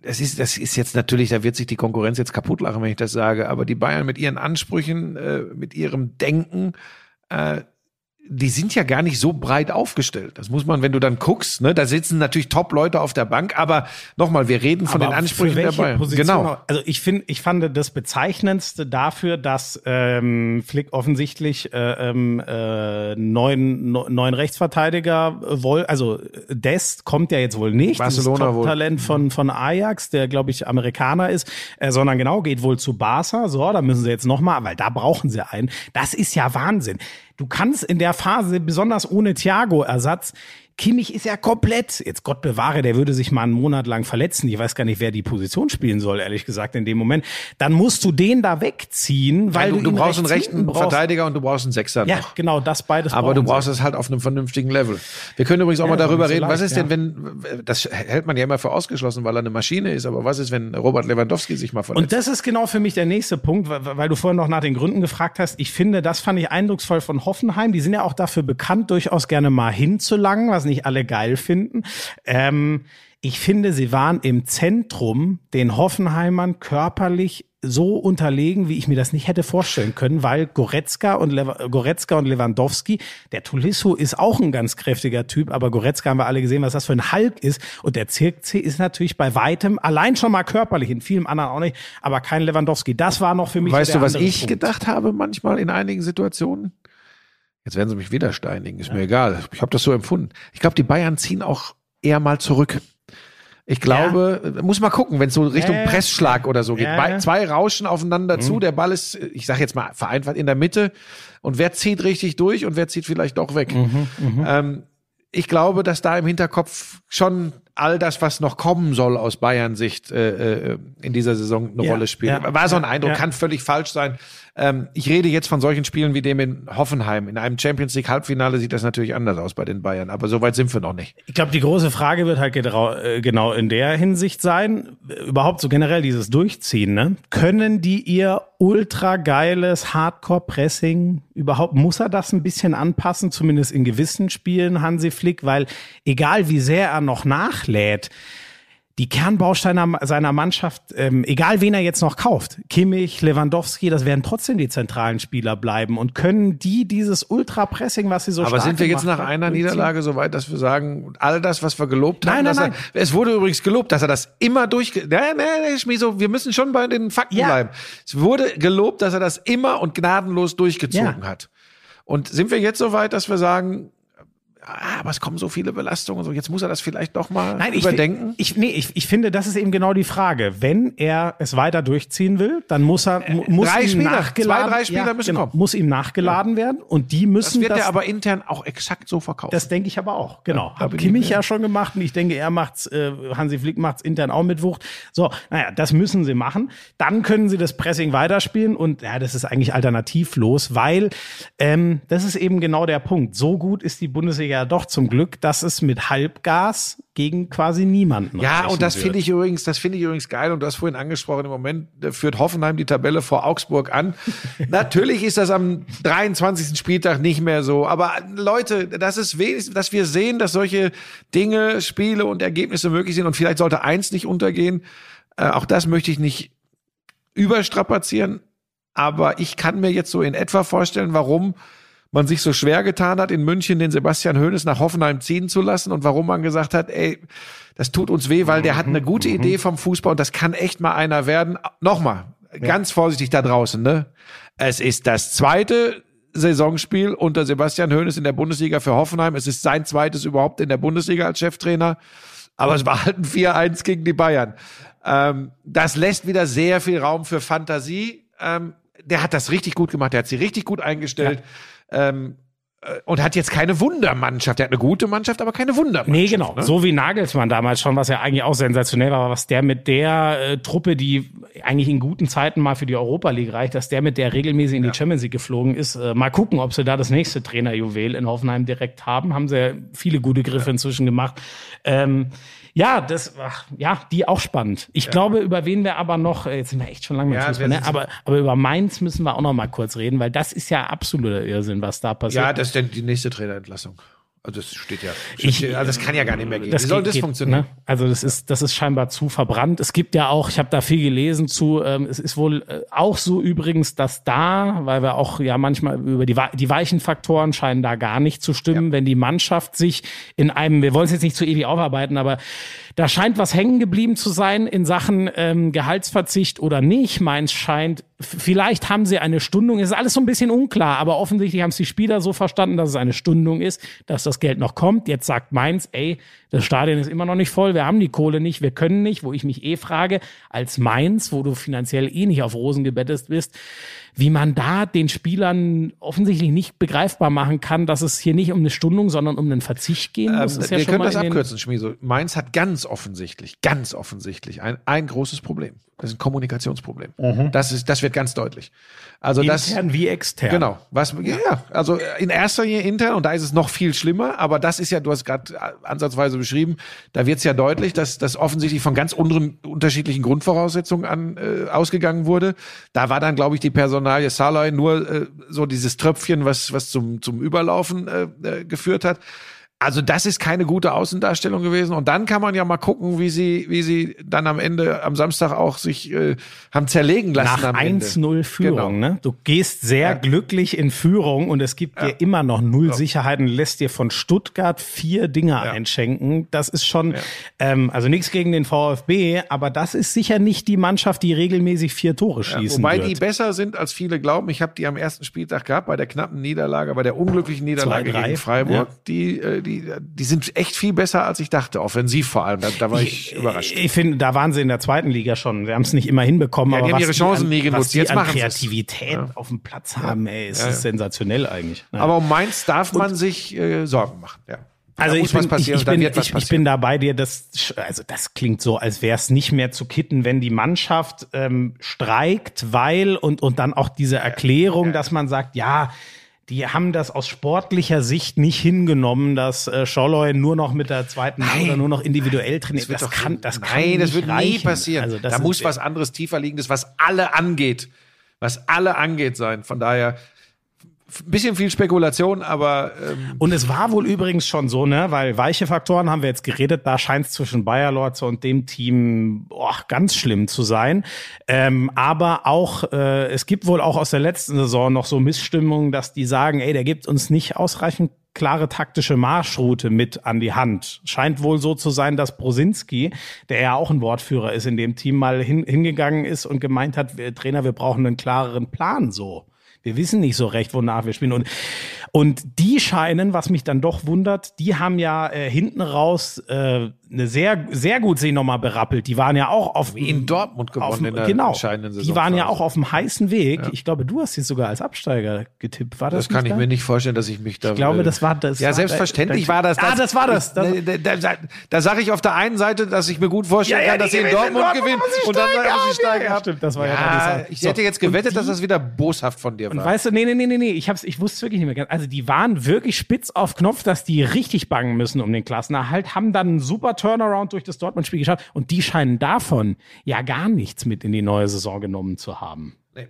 das ist, das ist jetzt natürlich, da wird sich die Konkurrenz jetzt kaputt lachen, wenn ich das sage. Aber die Bayern mit ihren Ansprüchen, äh, mit ihrem Denken, äh, die sind ja gar nicht so breit aufgestellt. Das muss man, wenn du dann guckst, ne, da sitzen natürlich Top-Leute auf der Bank, aber nochmal, wir reden von Aber den Ansprüchen der Bayern. Position Genau. Also ich finde, ich fand das bezeichnendste dafür, dass ähm, Flick offensichtlich äh, ähm, äh, neuen neuen Rechtsverteidiger wohl, also Dest kommt ja jetzt wohl nicht, Barcelona wohl. Talent von von Ajax, der glaube ich Amerikaner ist, äh, sondern genau geht wohl zu Barca. So, da müssen sie jetzt noch mal, weil da brauchen sie einen. Das ist ja Wahnsinn. Du kannst in der Phase, besonders ohne Thiago-Ersatz, Kimmich ist ja komplett, jetzt Gott bewahre, der würde sich mal einen Monat lang verletzen. Ich weiß gar nicht, wer die Position spielen soll, ehrlich gesagt, in dem Moment. Dann musst du den da wegziehen, weil du, du, du ihn brauchst einen rechten brauchst. Verteidiger und du brauchst einen Sechser Ja, noch. genau, das beides. Aber du brauchst es halt auf einem vernünftigen Level. Wir können übrigens auch mal ist auch darüber so reden, was leicht, ist denn, wenn, das hält man ja immer für ausgeschlossen, weil er eine Maschine ist, aber was ist, wenn Robert Lewandowski sich mal verletzt? Und das ist genau für mich der nächste Punkt, weil, weil du vorhin noch nach den Gründen gefragt hast. Ich finde, das fand ich eindrucksvoll von Hoffenheim. Die sind ja auch dafür bekannt, durchaus gerne mal hinzulangen, was nicht alle geil finden. Ähm, ich finde, sie waren im Zentrum den Hoffenheimern körperlich so unterlegen, wie ich mir das nicht hätte vorstellen können, weil Goretzka und, Lew Goretzka und Lewandowski, der Tulisso ist auch ein ganz kräftiger Typ, aber Goretzka haben wir alle gesehen, was das für ein Hulk ist. Und der Zirkzee ist natürlich bei weitem allein schon mal körperlich, in vielen anderen auch nicht, aber kein Lewandowski. Das war noch für mich Weißt der du, was ich Punkt. gedacht habe manchmal in einigen Situationen? Jetzt werden sie mich wieder steinigen, ist mir egal. Ich habe das so empfunden. Ich glaube, die Bayern ziehen auch eher mal zurück. Ich glaube, muss mal gucken, wenn es so Richtung Ja, ja. Pressschlag oder so geht. Ja, ja. Zwei rauschen aufeinander Mhm. zu, der Ball ist, ich sage jetzt mal vereinfacht, in der Mitte. Und wer zieht richtig durch und wer zieht vielleicht doch weg? Mhm, Ähm, ich glaube, dass da im Hinterkopf schon all das, was noch kommen soll aus Bayern Sicht äh, äh, in dieser Saison eine Ja, Rolle spielt. ja, War so ein ja, Eindruck, ja. kann völlig falsch sein. Ähm, ich rede jetzt von solchen Spielen wie dem in Hoffenheim. In einem Champions League Halbfinale sieht das natürlich anders aus bei den Bayern, aber so weit sind wir noch nicht. Ich glaube, die große Frage wird halt äh, genau in der Hinsicht sein, überhaupt so generell dieses Durchziehen, ne? Können die ihr ultra geiles Hardcore-Pressing überhaupt, muss er das ein bisschen anpassen, zumindest in gewissen Spielen, Hansi Flick, weil egal wie sehr er noch nachlädt, die Kernbausteine seiner Mannschaft, ähm, egal wen er jetzt noch kauft, Kimmich, Lewandowski, das werden trotzdem die zentralen Spieler bleiben und können die dieses Ultra-Pressing, was sie so Aber sind wir jetzt nach einer? Niederlage so weit, dass wir sagen, all das, was wir gelobt haben, Nein, nein, nein. Er, es wurde übrigens gelobt, dass er das immer durchge... Nein, nein, nein, Schmiso, wir müssen schon bei den Fakten Ja. bleiben. Es wurde gelobt, dass er das immer und gnadenlos durchgezogen Ja. hat. Und sind wir jetzt so weit, dass wir sagen, ah, aber es kommen so viele Belastungen und so, jetzt muss er das vielleicht doch mal Nein, ich, überdenken? Ich, nee, ich, ich finde, das ist eben genau die Frage. Wenn er es weiter durchziehen will, dann muss er mu- muss drei ihm Spieler, nachgeladen, zwei, drei Spieler ja, müssen genau, kommen. muss ihm nachgeladen werden und die müssen das wird das, er aber intern auch exakt so verkaufen. das denke ich aber auch. Genau. da Hab bin ich Kimmich ja schon gemacht und ich denke, er macht's, äh, Hansi Flick macht's intern auch mit Wucht. So, naja, das müssen sie machen. Dann können sie das Pressing weiterspielen und ja, das ist eigentlich alternativlos, weil ähm, das ist eben genau der Punkt. So gut ist die Bundesliga ja doch zum Glück, dass es mit Halbgas gegen quasi niemanden Ja, und das finde ich übrigens, das finde ich übrigens geil. Und du hast vorhin angesprochen, im Moment äh, führt Hoffenheim die Tabelle vor Augsburg an. Natürlich ist das am 23. Spieltag nicht mehr so. Aber äh, Leute, das ist wenigstens, dass wir sehen, dass solche Dinge, Spiele und Ergebnisse möglich sind. Und vielleicht sollte eins nicht untergehen. Äh, auch das möchte ich nicht überstrapazieren. Aber ich kann mir jetzt so in etwa vorstellen, warum man sich so schwer getan hat, in München den Sebastian Hoeneß nach Hoffenheim ziehen zu lassen und warum man gesagt hat, ey, das tut uns weh, weil der hat eine gute Idee vom Fußball und das kann echt mal einer werden. Nochmal, ganz vorsichtig da draußen, ne? Es ist das zweite Saisonspiel unter Sebastian Hoeneß in der Bundesliga für Hoffenheim. Es ist sein zweites überhaupt in der Bundesliga als Cheftrainer. Aber es war halt ein 4-1 gegen die Bayern. Ähm, das lässt wieder sehr viel Raum für Fantasie. Ähm, der hat das richtig gut gemacht. Der hat sie richtig gut eingestellt. Ähm, äh, und hat jetzt keine Wundermannschaft. Der hat eine gute Mannschaft, aber keine Wundermannschaft. Nee, genau. Ne? So wie Nagelsmann damals schon, was ja eigentlich auch sensationell war, was der mit der äh, Truppe, die eigentlich in guten Zeiten mal für die Europa League reicht, dass der mit der regelmäßig in die Champions League geflogen ist. Äh, mal gucken, ob sie da das nächste Trainerjuwel in Hoffenheim direkt haben. Haben sie ja viele gute Griffe inzwischen gemacht. Ähm, ja, das, ach, ja, die auch spannend. Ich glaube, über wen wir aber noch, äh, jetzt sind wir echt schon lange mit Ja, Fußball, ne? aber, aber über Mainz müssen wir auch noch mal kurz reden, weil das ist ja absoluter Irrsinn, was da passiert. Ja, das ist denn die nächste Trainerentlassung. Also das steht ja. Ich- steht, also das kann ja gar nicht mehr gehen. Das Wie soll geht- das funktionieren? Ne? Also das ist, das ist scheinbar zu verbrannt. Es gibt ja auch, ich habe da viel gelesen zu, ähm, es ist wohl äh, auch so übrigens, dass da, weil wir auch ja manchmal über die, die weichen Faktoren scheinen da gar nicht zu stimmen, wenn die Mannschaft sich in einem, wir wollen es jetzt nicht zu ewig aufarbeiten, aber da scheint was hängen geblieben zu sein in Sachen ähm, Gehaltsverzicht oder nicht. Mainz scheint vielleicht haben sie eine Stundung, ist alles so ein bisschen unklar, aber offensichtlich haben es die Spieler so verstanden, dass es eine Stundung ist, dass das Geld noch kommt. Jetzt sagt Mainz, ey, das Stadion ist immer noch nicht voll, wir haben die Kohle nicht, wir können nicht, wo ich mich eh frage, als Mainz, wo du finanziell eh nicht auf Rosen gebettet bist, wie man da den Spielern offensichtlich nicht begreifbar machen kann, dass es hier nicht um eine Stundung, sondern um einen Verzicht gehen muss. Ähm, ist ja wir schon können mal das abkürzen, Schmieso. Mainz hat ganz offensichtlich, ganz offensichtlich ein, ein großes Problem. Das ist ein Kommunikationsproblem. Das, ist, das wird ganz deutlich. Also das, Intern wie extern. Genau. Was, ja, also in erster Linie intern und da ist es noch viel schlimmer, aber das ist ja, du hast gerade ansatzweise beschrieben, da wird es ja deutlich, dass das offensichtlich von ganz unterschiedlichen Grundvoraussetzungen an äh, ausgegangen wurde. Da war dann, glaube ich, die Personalie Salai nur äh, so dieses Tröpfchen, was, was zum, zum Überlaufen äh, äh, geführt hat. Also das ist keine gute Außendarstellung gewesen. Und dann kann man ja mal gucken, wie sie, wie sie dann am Ende, am Samstag auch sich äh, haben zerlegen lassen. Nach am Ende. 1-0 Führung, Genau. ne? Du gehst sehr Ja. glücklich in Führung und es gibt dir immer noch null Sicherheiten, lässt dir von Stuttgart vier Dinger einschenken. Das ist schon, ähm, also nichts gegen den VfB, aber das ist sicher nicht die Mannschaft, die regelmäßig vier Tore schießen Wobei wird. die besser sind, als viele glauben. Ich habe die am ersten Spieltag gehabt, bei der knappen Niederlage, bei der unglücklichen Niederlage 2-3, gegen Freiburg. ja. Die, äh, die, die sind echt viel besser, als ich dachte. Offensiv vor allem. Da, da war ich, überrascht. Ich finde, da waren sie in der zweiten Liga schon. Wir haben es nicht immer hinbekommen, Ja, die aber haben was ihre Chancen an, nie genutzt. Was die Jetzt an machen. Kreativität auf dem Platz haben, ey, es Ja, ist ja. sensationell eigentlich. Aber um Mainz darf man sich äh, Sorgen machen. Ja. Also ich bin, ich, ich, bin, ich, ich bin da bei dir. Das, also das klingt so, als wäre es nicht mehr zu kitten, wenn die Mannschaft ähm, streikt, weil und, und dann auch diese Erklärung, dass man sagt, ja, die haben das aus sportlicher Sicht nicht hingenommen, dass äh, Scholloy nur noch mit der zweiten Nein. oder nur noch individuell trainiert. wird Das, doch- kann, das kann Nein, das wird nie reichen. passieren. Also das da muss was anderes tiefer liegendes, was alle angeht. Was alle angeht sein. Von daher bisschen viel Spekulation, aber ähm, Und es war wohl übrigens schon so, ne, weil weiche Faktoren haben wir jetzt geredet, da scheint es zwischen Bayer Lorze und dem Team boah, ganz schlimm zu sein. Ähm, aber auch, äh, es gibt wohl auch aus der letzten Saison noch so Missstimmungen, dass die sagen, ey, der gibt uns nicht ausreichend klare taktische Marschroute mit an die Hand. Scheint wohl so zu sein, dass Brosinski, der ja auch ein Wortführer ist in dem Team, mal hin, hingegangen ist und gemeint hat, wir, Trainer, wir brauchen einen klareren Plan so. Wir wissen nicht so recht, wonach wir spielen. Und, und die scheinen, was mich dann doch wundert, die haben ja äh, hinten raus äh, eine sehr, sehr gut sie nochmal berappelt. Die waren ja auch auf in Dortmund gewonnen in der genau, entscheidenden Die waren ja auch auf dem heißen Weg. Ich glaube, du hast sie sogar als Absteiger getippt. War das, das kann ich da? mir nicht vorstellen, dass ich mich da. Ich glaube, äh, das war das. Ja, war- selbstverständlich da- war das. Ah, das war das. das da da, da, da sage ich auf der einen Seite, dass ich mir gut vorstellen Ja, ja, kann, dass sie in Dortmund Dortmund, gewinnen und dann sagen sie steigen Ja, ab. stimmt, das war ja ja. Ich So, hätte jetzt und gewettet, die- dass das wieder boshaft von dir Und war. weißt du, nee, nee, nee, nee, nee, ich hab's, ich wusste es wirklich nicht mehr ganz. Also die waren wirklich spitz auf Knopf, dass die richtig bangen müssen um den Klassenerhalt, haben dann einen super Turnaround durch das Dortmund-Spiel geschafft und die scheinen davon ja gar nichts mit in die neue Saison genommen zu haben. Nee.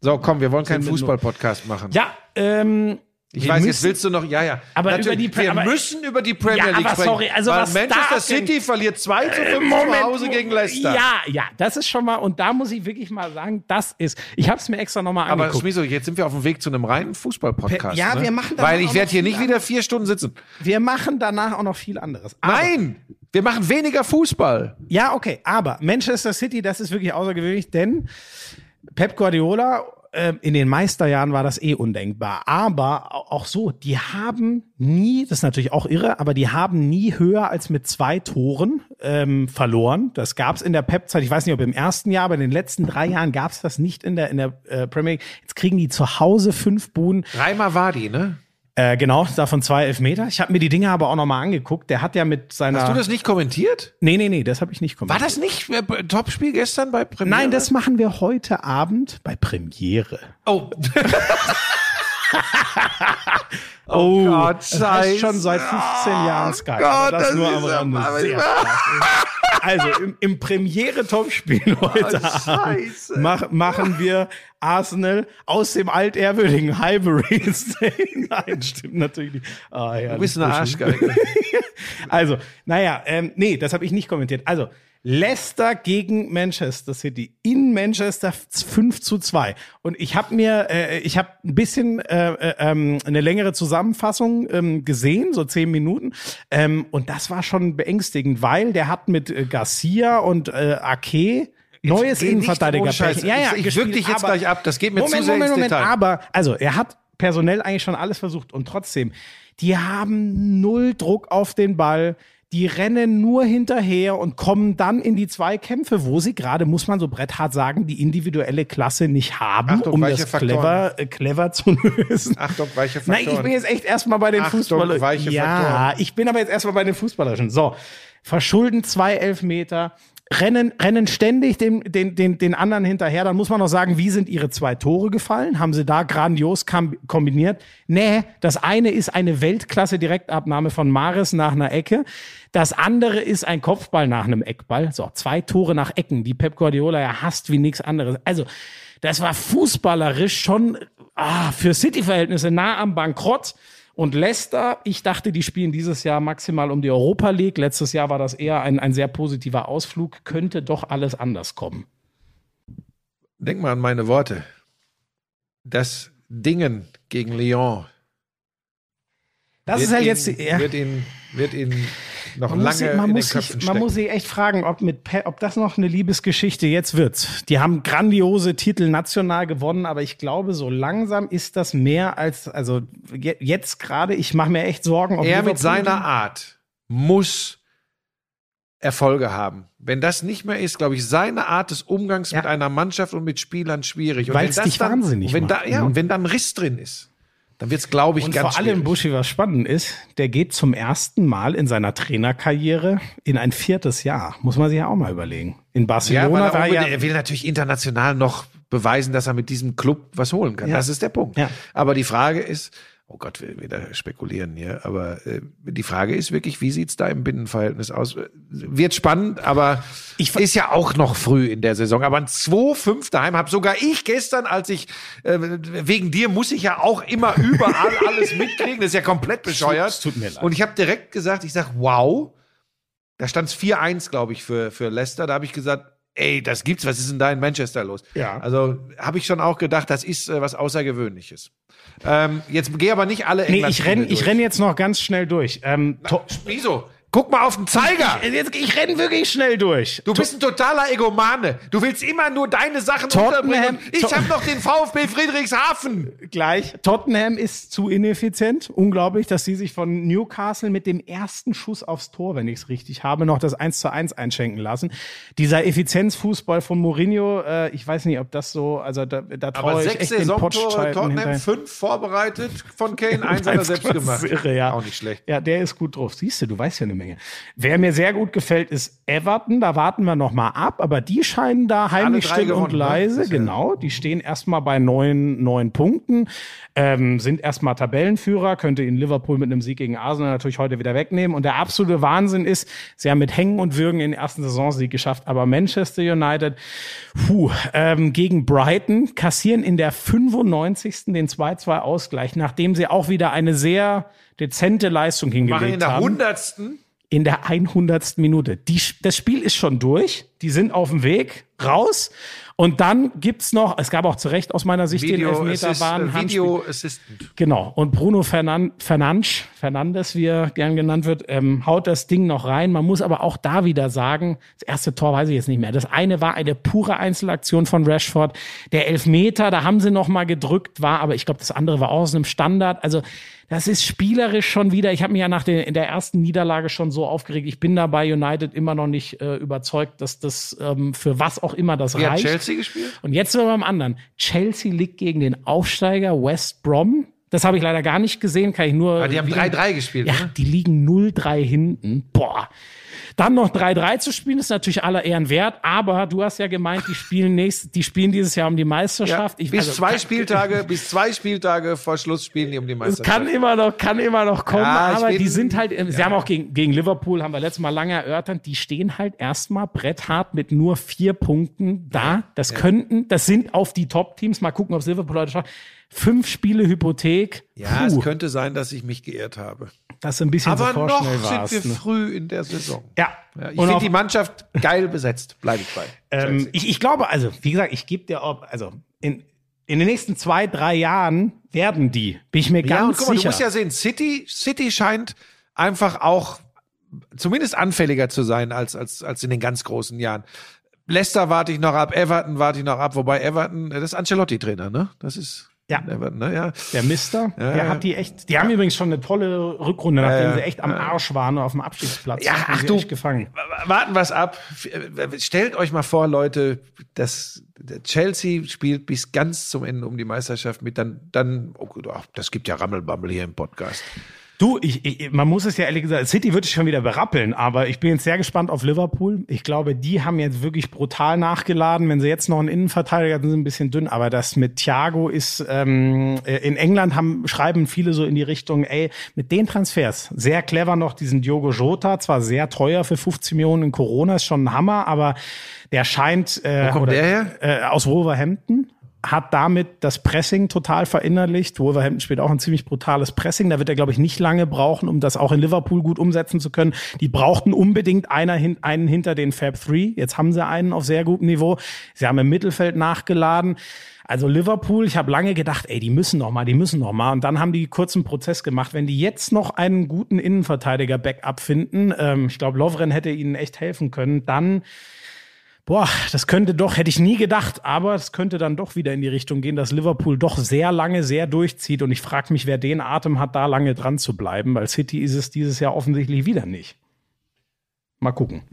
So, komm, wir wollen keinen Fußball-Podcast machen. Ja, ähm, Ich wir weiß, jetzt müssen- willst du noch, ja, ja. Aber Natürlich, über die Pre- wir aber- müssen über die Premier Ja, League aber sprechen. sorry, also was Manchester City verliert 2 zu 5 zu Hause gegen Leicester. Ja, ja, das ist schon mal, und da muss ich wirklich mal sagen, das ist, ich habe es mir extra nochmal Aber angeguckt. Schmiso, jetzt sind wir auf dem Weg zu einem reinen Fußball-Podcast. Ja, ne? wir machen da Weil ich werde hier nicht wieder vier Stunden sitzen. Wir machen danach auch noch viel anderes. Aber- Nein, wir machen weniger Fußball. Ja, okay, aber Manchester City, das ist wirklich außergewöhnlich, denn Pep Guardiola äh, in den Meisterjahren war das eh undenkbar. Aber au- auch so, die haben nie, das ist natürlich auch irre, aber die haben nie höher als mit zwei Toren ähm, verloren. Das gab es in der Pep-Zeit, ich weiß nicht, ob im ersten Jahr, aber in den letzten drei Jahren gab es das nicht in der, in der äh, Premier League. Jetzt kriegen die zu Hause fünf Buden. Reimer Wadi, ne? Äh, genau, davon zwei Elfmeter. Ich habe mir die Dinge aber auch nochmal angeguckt. Der hat ja mit seiner... Hast du das nicht kommentiert? Nee, nee, nee, das habe ich nicht kommentiert. War das nicht äh, Topspiel gestern bei Premiere? Nein, das machen wir heute Abend bei Premiere. Oh. Oh, Gott, das heißt schon scheiße. seit 15 Jahren Sky. Gott, aber das, das nur am Rande. Sehr. Also im, im Premiere-Topspiel heute Abend Scheiße. mach, machen wir Arsenal aus dem altehrwürdigen Highbury. Nein, stimmt natürlich nicht. Ah, ja, Du bist eine Arschgeige. Also, naja, ähm, nee, das habe ich nicht kommentiert. Also, Leicester gegen Manchester City in Manchester 5 zu 2. Und ich habe mir, äh, ich habe ein bisschen äh, äh, ähm, eine längere Zusammenfassung ähm, gesehen, so zehn Minuten. Ähm, und das war schon beängstigend, weil der hat mit äh, Garcia und äh, Ake Neues Innenverteidiger. Ja, ja, Ich- ich würg dich jetzt aber- gleich ab. Das geht mir Moment, zu sehr Moment, Moment, Detail. Aber, also, er hat personell eigentlich schon alles versucht und trotzdem, die haben null Druck auf den Ball. Die rennen nur hinterher und kommen dann in die Zweikämpfe, wo sie gerade, muss man so bretthart sagen, die individuelle Klasse nicht haben, Achtung, um das clever, äh, clever zu lösen. Achtung, weiche Nein, Faktoren. ich bin jetzt echt erstmal bei den Achtung, Fußballern. weiche Ja, Faktoren. ich bin aber jetzt erstmal bei den Fußballerischen. So, verschulden zwei Elfmeter, rennen, rennen ständig dem, den, den, den anderen hinterher. Dann muss man noch sagen, wie sind ihre zwei Tore gefallen? Haben sie da grandios kombiniert? Nee, das eine ist eine Weltklasse-Direktabnahme von Maris nach einer Ecke. Das andere ist ein Kopfball nach einem Eckball. So, zwei Tore nach Ecken, die Pep Guardiola ja hasst wie nichts anderes. Also, das war fußballerisch schon ah, für City-Verhältnisse nah am Bankrott. Und Leicester, ich dachte, die spielen dieses Jahr maximal um die Europa League. Letztes Jahr war das eher ein, ein sehr positiver Ausflug. Könnte doch alles anders kommen. Denk mal an meine Worte. Das Dingen gegen Lyon Das wird ist halt ihn, jetzt, ja, wird ihn, wird ihn noch man, muss, lange sich- man, in muss den Köpfen sich, man muss sich echt fragen, ob, mit, ob das noch eine Liebesgeschichte jetzt wird. Die haben grandiose Titel national gewonnen, aber ich glaube, so langsam ist das mehr als, also je- jetzt gerade, ich mache mir echt Sorgen, ob er mit seiner Art muss Erfolge haben. Wenn das nicht mehr ist, glaube ich, seine Art des Umgangs Ja. mit einer Mannschaft und mit Spielern schwierig. Wenn das dich dann, wahnsinnig wenn macht. da, ja, Mhm. und wenn da ein Riss drin ist, dann wird es, glaube ich, Und ganz vor allem, schwierig. Buschi, was spannend ist, der geht zum ersten Mal in seiner Trainerkarriere in ein viertes Jahr. Muss man sich ja auch mal überlegen. In Ja, Barcelona er, war ja, er will natürlich international noch beweisen, dass er mit diesem Club was holen kann. Ja. Das ist der Punkt. Ja. Aber die Frage ist, oh Gott, wir wieder spekulieren hier, aber äh, die Frage ist wirklich, wie sieht's da im Binnenverhältnis aus? Wird spannend, aber Ich- ist ja auch noch früh in der Saison. Aber ein 2-5 daheim habe sogar ich gestern, als ich, äh, wegen dir muss ich ja auch immer überall alles mitkriegen. Das ist ja komplett bescheuert. Es tut mir leid. Und ich habe direkt gesagt, ich sag, wow, da stand es 4-1, glaube ich, für, für Leicester. Da habe ich gesagt, ey, das gibt's, was ist denn da in Manchester los? Ja. Also habe ich schon auch gedacht, das ist äh, was Außergewöhnliches. Ähm, jetzt geh aber nicht alle nee, ich renn, ich durch. renn jetzt noch ganz schnell durch. Ähm, to- Wieso? Guck mal auf den Zeiger! ich, jetzt, ich renn wirklich schnell durch. Du bist ein totaler Egomane. Du willst immer nur deine Sachen Tottenham- unterbringen. Ich habe noch den VfB Friedrichshafen. gleich. Tottenham ist zu ineffizient. Unglaublich, dass sie sich von Newcastle mit dem ersten Schuss aufs Tor, wenn ich es richtig habe, noch das 1 zu 1 einschenken lassen. Dieser Effizienzfußball von Mourinho, äh, ich weiß nicht, ob das so, also da, da traue ich sechs echt den Tottenham, hinterher. fünf vorbereitet von Kane, eins hat er selbst Das gemacht. ist irre, ja. Auch nicht schlecht. Ja, der ist gut drauf. Siehst du, du weißt ja eine Menge. Wer mir sehr gut gefällt, ist Everton. Da warten wir nochmal ab, aber die scheinen da heimlich still gewonnen, und leise. Ne? Genau, die stehen erstmal bei neun, neun Punkten, ähm, sind erstmal Tabellenführer, könnte ihnen Liverpool mit einem Sieg gegen Arsenal natürlich heute wieder wegnehmen. Und der absolute Wahnsinn ist, sie haben mit Hängen und Würgen in den ersten Saisonsieg geschafft, aber Manchester United, puh, ähm, gegen Brighton kassieren in der 95. den 2-2 Ausgleich, nachdem sie auch wieder eine sehr dezente Leistung hingelegt haben. Machen in der 100. In der 100. Minute. Die, das Spiel ist schon durch. Die sind auf dem Weg raus. Und dann gibt's noch, es gab auch zu Recht aus meiner Sicht den Video, Elfmeter, Assist, war ein. Video Assistant. Genau. Und Bruno Fernan Fernandes, Fernandes, wie er gern genannt wird, ähm, haut das Ding noch rein. Man muss aber auch da wieder sagen, das erste Tor weiß ich jetzt nicht mehr. Das eine war eine pure Einzelaktion von Rashford. Der Elfmeter, da haben sie noch mal gedrückt, war, aber ich glaube, das andere war aus einem Standard. Also das ist spielerisch schon wieder. Ich habe mich ja nach der, in der ersten Niederlage schon so aufgeregt. Ich bin da bei United immer noch nicht äh, überzeugt, dass das ähm, für was auch immer das Wie hat reicht. Chelsea gespielt? Und jetzt sind wir beim anderen. Chelsea liegt gegen den Aufsteiger West Brom. Das habe ich leider gar nicht gesehen, kann ich nur. Ah, die haben wieder- 3-3 gespielt, Ja, ne? die liegen 0-3 hinten. Boah. Dann noch 3-3 zu spielen, ist natürlich aller Ehren wert, aber du hast ja gemeint, die spielen nächst, die spielen dieses Jahr um die Meisterschaft. Ich- bis also, zwei Spieltage, bis zwei Spieltage vor Schluss spielen die um die Meisterschaft. kann immer noch, kann immer noch kommen, Ja, aber bin- die sind halt, sie haben auch gegen, gegen Liverpool, haben wir letztes Mal lange erörtert, die stehen halt erstmal bretthart mit nur vier Punkten da. Das könnten, das sind auf die Top-Teams, mal gucken, ob es Liverpool heute schafft. Fünf Spiele Hypothek. ja, Puh, es könnte sein, dass ich mich geirrt habe. das ist ein bisschen Aber so noch sind wir ne? früh in der Saison. Ja. Ja, ich finde auch- die Mannschaft geil besetzt. Bleibe ich bei. Ähm, ich, ich glaube, also, wie gesagt, ich gebe dir, ob, also, in, in den nächsten zwei, drei Jahren werden die, bin ich mir ja, und ganz guck mal, sicher. du musst ja sehen, City, City scheint einfach auch zumindest anfälliger zu sein als, als, als in den ganz großen Jahren. Leicester warte ich noch ab, Everton warte ich noch ab, wobei Everton, das ist Ancelotti-Trainer, ne? Das ist Ja. Ne? Ja. Der Mister, Ja, der ja. hat die echt, die haben übrigens schon eine tolle Rückrunde, nachdem ja, sie echt am Arsch waren auf dem Abstiegsplatz. Ja, ach du. gefangen. Warten wir's ab. Stellt euch mal vor, Leute, dass Chelsea spielt bis ganz zum Ende um die Meisterschaft mit, dann, dann, oh das gibt ja Rammelbammel hier im Podcast. Du, ich, ich, man muss es ja ehrlich gesagt, City wird sich schon wieder berappeln, aber ich bin jetzt sehr gespannt auf Liverpool. Ich glaube, die haben jetzt wirklich brutal nachgeladen. Wenn sie jetzt noch einen Innenverteidiger hatten, sind sie ein bisschen dünn, aber das mit Thiago ist, ähm, äh, in England haben, schreiben viele so in die Richtung, ey, mit den Transfers, sehr clever noch diesen Diogo Jota, zwar sehr teuer für 15 Millionen in Corona, ist schon ein Hammer, aber der scheint, äh, Wo kommt oder, der her? Äh, aus Wolverhampton hat damit das Pressing total verinnerlicht. Wolverhampton spielt auch ein ziemlich brutales Pressing. Da wird er, glaube ich, nicht lange brauchen, um das auch in Liverpool gut umsetzen zu können. Die brauchten unbedingt einer hin, einen hinter den Fab Three. Jetzt haben sie einen auf sehr gutem Niveau. Sie haben im Mittelfeld nachgeladen. Also Liverpool, ich habe lange gedacht, ey, die müssen noch mal, die müssen noch mal. Und dann haben die kurzen Prozess gemacht. Wenn die jetzt noch einen guten Innenverteidiger-Backup finden, ähm, ich glaube, Lovren hätte ihnen echt helfen können, dann Boah, das könnte doch, hätte ich nie gedacht, aber es könnte dann doch wieder in die Richtung gehen, dass Liverpool doch sehr lange, sehr durchzieht. Und ich frage mich, wer den Atem hat, da lange dran zu bleiben, weil City ist es dieses Jahr offensichtlich wieder nicht. Mal gucken.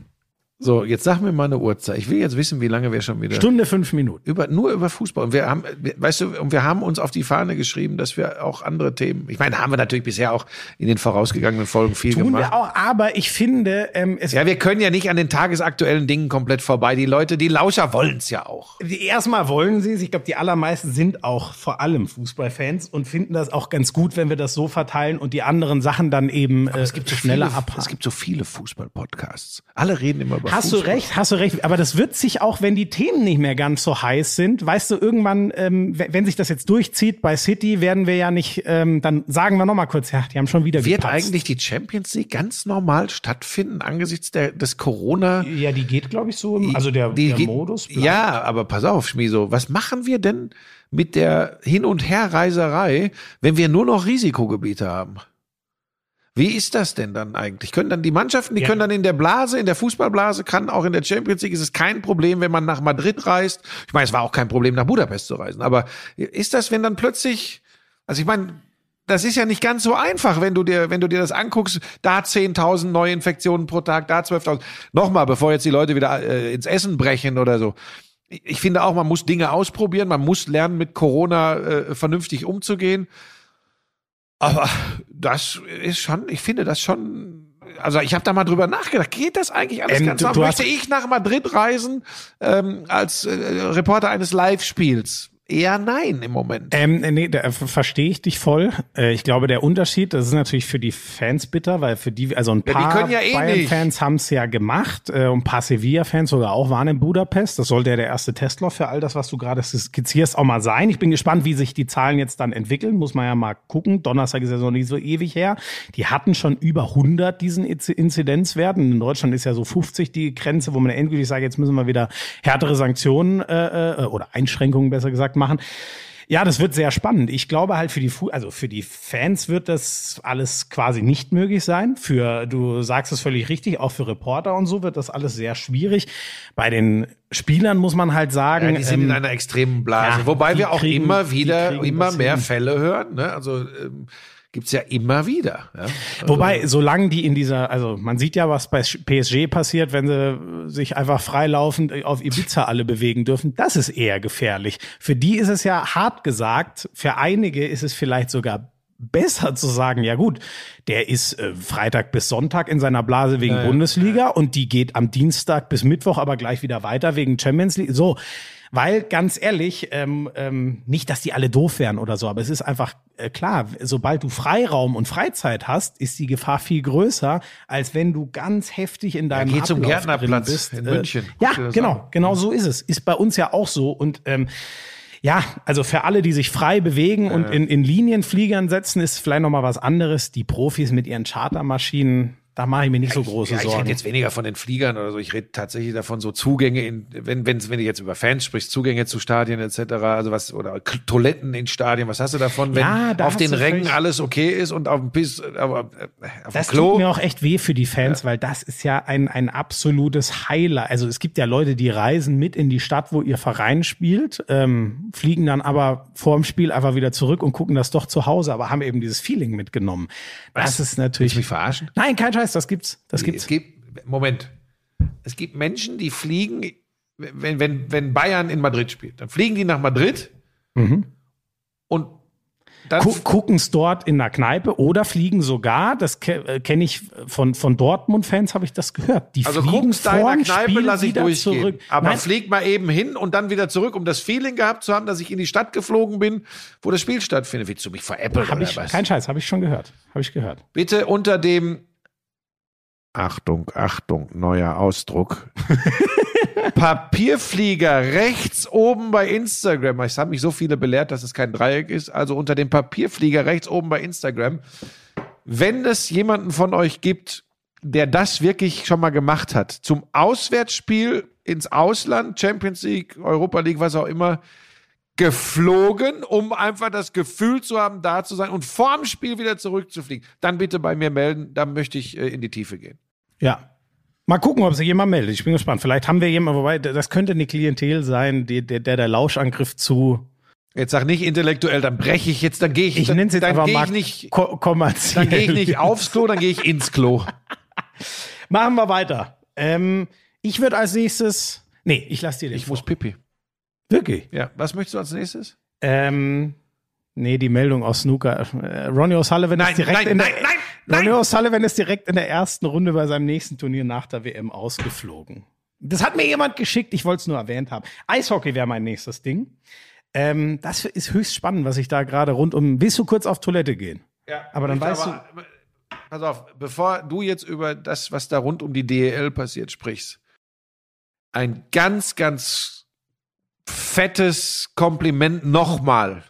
So, jetzt sag mir mal eine Uhrzeit. Ich will jetzt wissen, wie lange wir schon wieder Stunde fünf Minuten. über nur über Fußball. Und wir haben, weißt du, und wir haben uns auf die Fahne geschrieben, dass wir auch andere Themen. Ich meine, haben wir natürlich bisher auch in den vorausgegangenen Folgen viel Tun gemacht. wir auch, aber ich finde, ähm, es Ja, wir können ja nicht an den tagesaktuellen Dingen komplett vorbei. Die Leute, die Lauscher wollen's ja auch. Die erstmal wollen sie es. Ich glaube, die allermeisten sind auch vor allem Fußballfans und finden das auch ganz gut, wenn wir das so verteilen und die anderen Sachen dann eben äh, schneller viele, abhaken. Es gibt so viele Fußball-Podcasts. Alle reden immer über Hast du recht, hast du recht. Aber das wird sich auch, wenn die Themen nicht mehr ganz so heiß sind, weißt du, irgendwann, ähm, wenn sich das jetzt durchzieht bei City, werden wir ja nicht, ähm, dann sagen wir noch mal kurz, ja, die haben schon wieder Wird gepatzt. eigentlich die Champions League ganz normal stattfinden angesichts der, des Corona? Ja, die geht, glaube ich, so, also der, Die der geht- Modus. bleibt. Ja, aber pass auf, Schmiso, was machen wir denn mit der Hin- und Herreiserei, wenn wir nur noch Risikogebiete haben? Wie ist das denn dann eigentlich? Können dann die Mannschaften, die Ja. können dann in der Blase, in der Fußballblase, kann auch in der Champions League ist es kein Problem, wenn man nach Madrid reist. Ich meine, es war auch kein Problem, nach Budapest zu reisen. Aber ist das, wenn dann plötzlich, also ich meine, das ist ja nicht ganz so einfach, wenn du dir, wenn du dir das anguckst, da 10.000 Neuinfektionen pro Tag, da 12.000. Nochmal, bevor jetzt die Leute wieder äh, ins Essen brechen oder so. Ich ich finde auch, man muss Dinge ausprobieren, man muss lernen, mit Corona äh, vernünftig umzugehen. Aber das ist schon, ich finde das schon, also ich habe da mal drüber nachgedacht, geht das eigentlich alles Ähm, ganz du- normal? du Möchte ich nach Madrid reisen ähm, als äh, Reporter eines Live-Spiels? Eher nein im Moment. Ähm, nee, da ver- verstehe ich dich voll. Äh, ich glaube, der Unterschied, das ist natürlich für die Fans bitter, weil für die, also ein paar können ja eh. Bayern-Fans haben es ja gemacht äh, und ein paar Sevilla-Fans sogar auch waren in Budapest. Das sollte ja der erste Testlauf für all das, was du gerade skizzierst, auch mal sein. Ich bin gespannt, wie sich die Zahlen jetzt dann entwickeln. Muss man ja mal gucken. Donnerstag ist ja noch nicht so ewig her. Die hatten schon über 100 diesen Inzi- Inzidenzwerten. In Deutschland ist ja so 50 die Grenze, wo man endgültig sagt, jetzt müssen wir wieder härtere Sanktionen äh, äh, oder Einschränkungen besser gesagt machen. Ja, das wird sehr spannend. Ich glaube halt für die Fu also für die Fans wird das alles quasi nicht möglich sein. Für du sagst es völlig richtig, auch für Reporter und so wird das alles sehr schwierig. Bei den Spielern muss man halt sagen, Ja, die sind ähm, in einer extremen Blase. ja, Wobei wir auch kriegen- immer wieder, immer mehr hin. Fälle hören. Ne? Also ähm, gibt's ja immer wieder. Ja? Also, Wobei, solange die in dieser, also man sieht ja, was bei PSG passiert, wenn sie sich einfach freilaufend auf Ibiza alle bewegen dürfen, das ist eher gefährlich. Für die ist es ja hart gesagt, für einige ist es vielleicht sogar besser zu sagen, ja gut, der ist äh, Freitag bis Sonntag in seiner Blase wegen Bundesliga und die geht am Dienstag bis Mittwoch aber gleich wieder weiter wegen Champions League. So, weil ganz ehrlich, ähm, ähm, nicht, dass die alle doof wären oder so, aber es ist einfach äh, klar, sobald du Freiraum und Freizeit hast, ist die Gefahr viel größer, als wenn du ganz heftig in deinem geh zum Ablauf Gärtnerplatz drin bist. in Äh, München. Dir Ja, genau, genau so ist es. Ist bei uns ja auch so und ähm, ja, also für alle, die sich frei bewegen und in, in Linienfliegern setzen, ist vielleicht noch mal was anderes. Die Profis mit ihren Chartermaschinen, Da mache ich mir nicht so große ja, ich Sorgen. rede jetzt weniger von den Fliegern oder so. Ich rede tatsächlich davon, so Zugänge in, wenn, wenn, wenn du jetzt über Fans sprichst, Zugänge zu Stadien etc., also was, oder Toiletten in Stadien, was hast du davon, wenn Ja, da auf den Rängen alles okay ist und auf dem Piss, aber äh, auf Das dem Klo. tut mir auch echt weh für die Fans, weil das ist ja ein, ein absolutes Highlight. Also es gibt ja Leute, die reisen mit in die Stadt, wo ihr Verein spielt, ähm, fliegen dann aber vor dem Spiel einfach wieder zurück und gucken das doch zu Hause, aber haben eben dieses Feeling mitgenommen. Das ist natürlich. Willst du mich verarschen? Nein, kein Scheiß, das gibt's. Das Es gibt's. gibt, Moment. Es gibt Menschen, die fliegen, wenn, wenn, wenn Bayern in Madrid spielt, dann fliegen die nach Madrid und dann Gu gucken's dort in der Kneipe oder fliegen sogar, das ke äh, kenne ich von, von Dortmund-Fans, habe ich das gehört. Die Also fliegen da in der Kneipe, Spiel lass ich durchgehen. zurück. Aber Nein, flieg mal eben hin und dann wieder zurück, um das Feeling gehabt zu haben, dass ich in die Stadt geflogen bin, wo das Spiel stattfindet. Willst du mich veräppeln hab ich, kein Scheiß, habe ich schon gehört. Habe ich gehört. Bitte unter dem Achtung, Achtung, neuer Ausdruck. Papierflieger rechts oben bei Instagram. Es haben mich so viele belehrt, dass es kein Dreieck ist. Also unter dem Papierflieger rechts oben bei Instagram. Wenn es jemanden von euch gibt, der das wirklich schon mal gemacht hat, zum Auswärtsspiel ins Ausland, Champions League, Europa League, was auch immer, geflogen, um einfach das Gefühl zu haben, da zu sein und vorm Spiel wieder zurückzufliegen, dann bitte bei mir melden, dann möchte ich äh, in die Tiefe gehen. Ja. Mal gucken, ob sich jemand meldet. Ich bin gespannt. Vielleicht haben wir jemanden, wobei, das könnte eine Klientel sein, die, der, der der Lauschangriff zu, Jetzt sag nicht intellektuell, dann breche ich jetzt, dann gehe ich, ich nenne es jetzt dann einfach gehe mal ich nicht, ko kommerziell. dann gehe ich nicht aufs Klo, dann gehe ich ins Klo. Machen wir weiter. Ähm, ich würde als nächstes, nee, ich lasse dir den Ich muss vor. pipi. Wirklich? Ja, was möchtest du als nächstes? Ähm, nee, die Meldung aus Snooker. Äh, Ronnie O'Sullivan Nein, ist direkt nein, in der, nein, nein, Ronnie O'Sullivan ist direkt in der ersten Runde bei seinem nächsten Turnier nach der WM ausgeflogen. Das hat mir jemand geschickt, ich wollte es nur erwähnt haben. Eishockey wäre mein nächstes Ding. Ähm, das ist höchst spannend, was ich da gerade rund um. Willst du kurz auf Toilette gehen? Ja, Aber dann weißt Pass auf, bevor du jetzt über das, was da rund um die DEL passiert, sprichst, ein ganz, ganz fettes Kompliment nochmal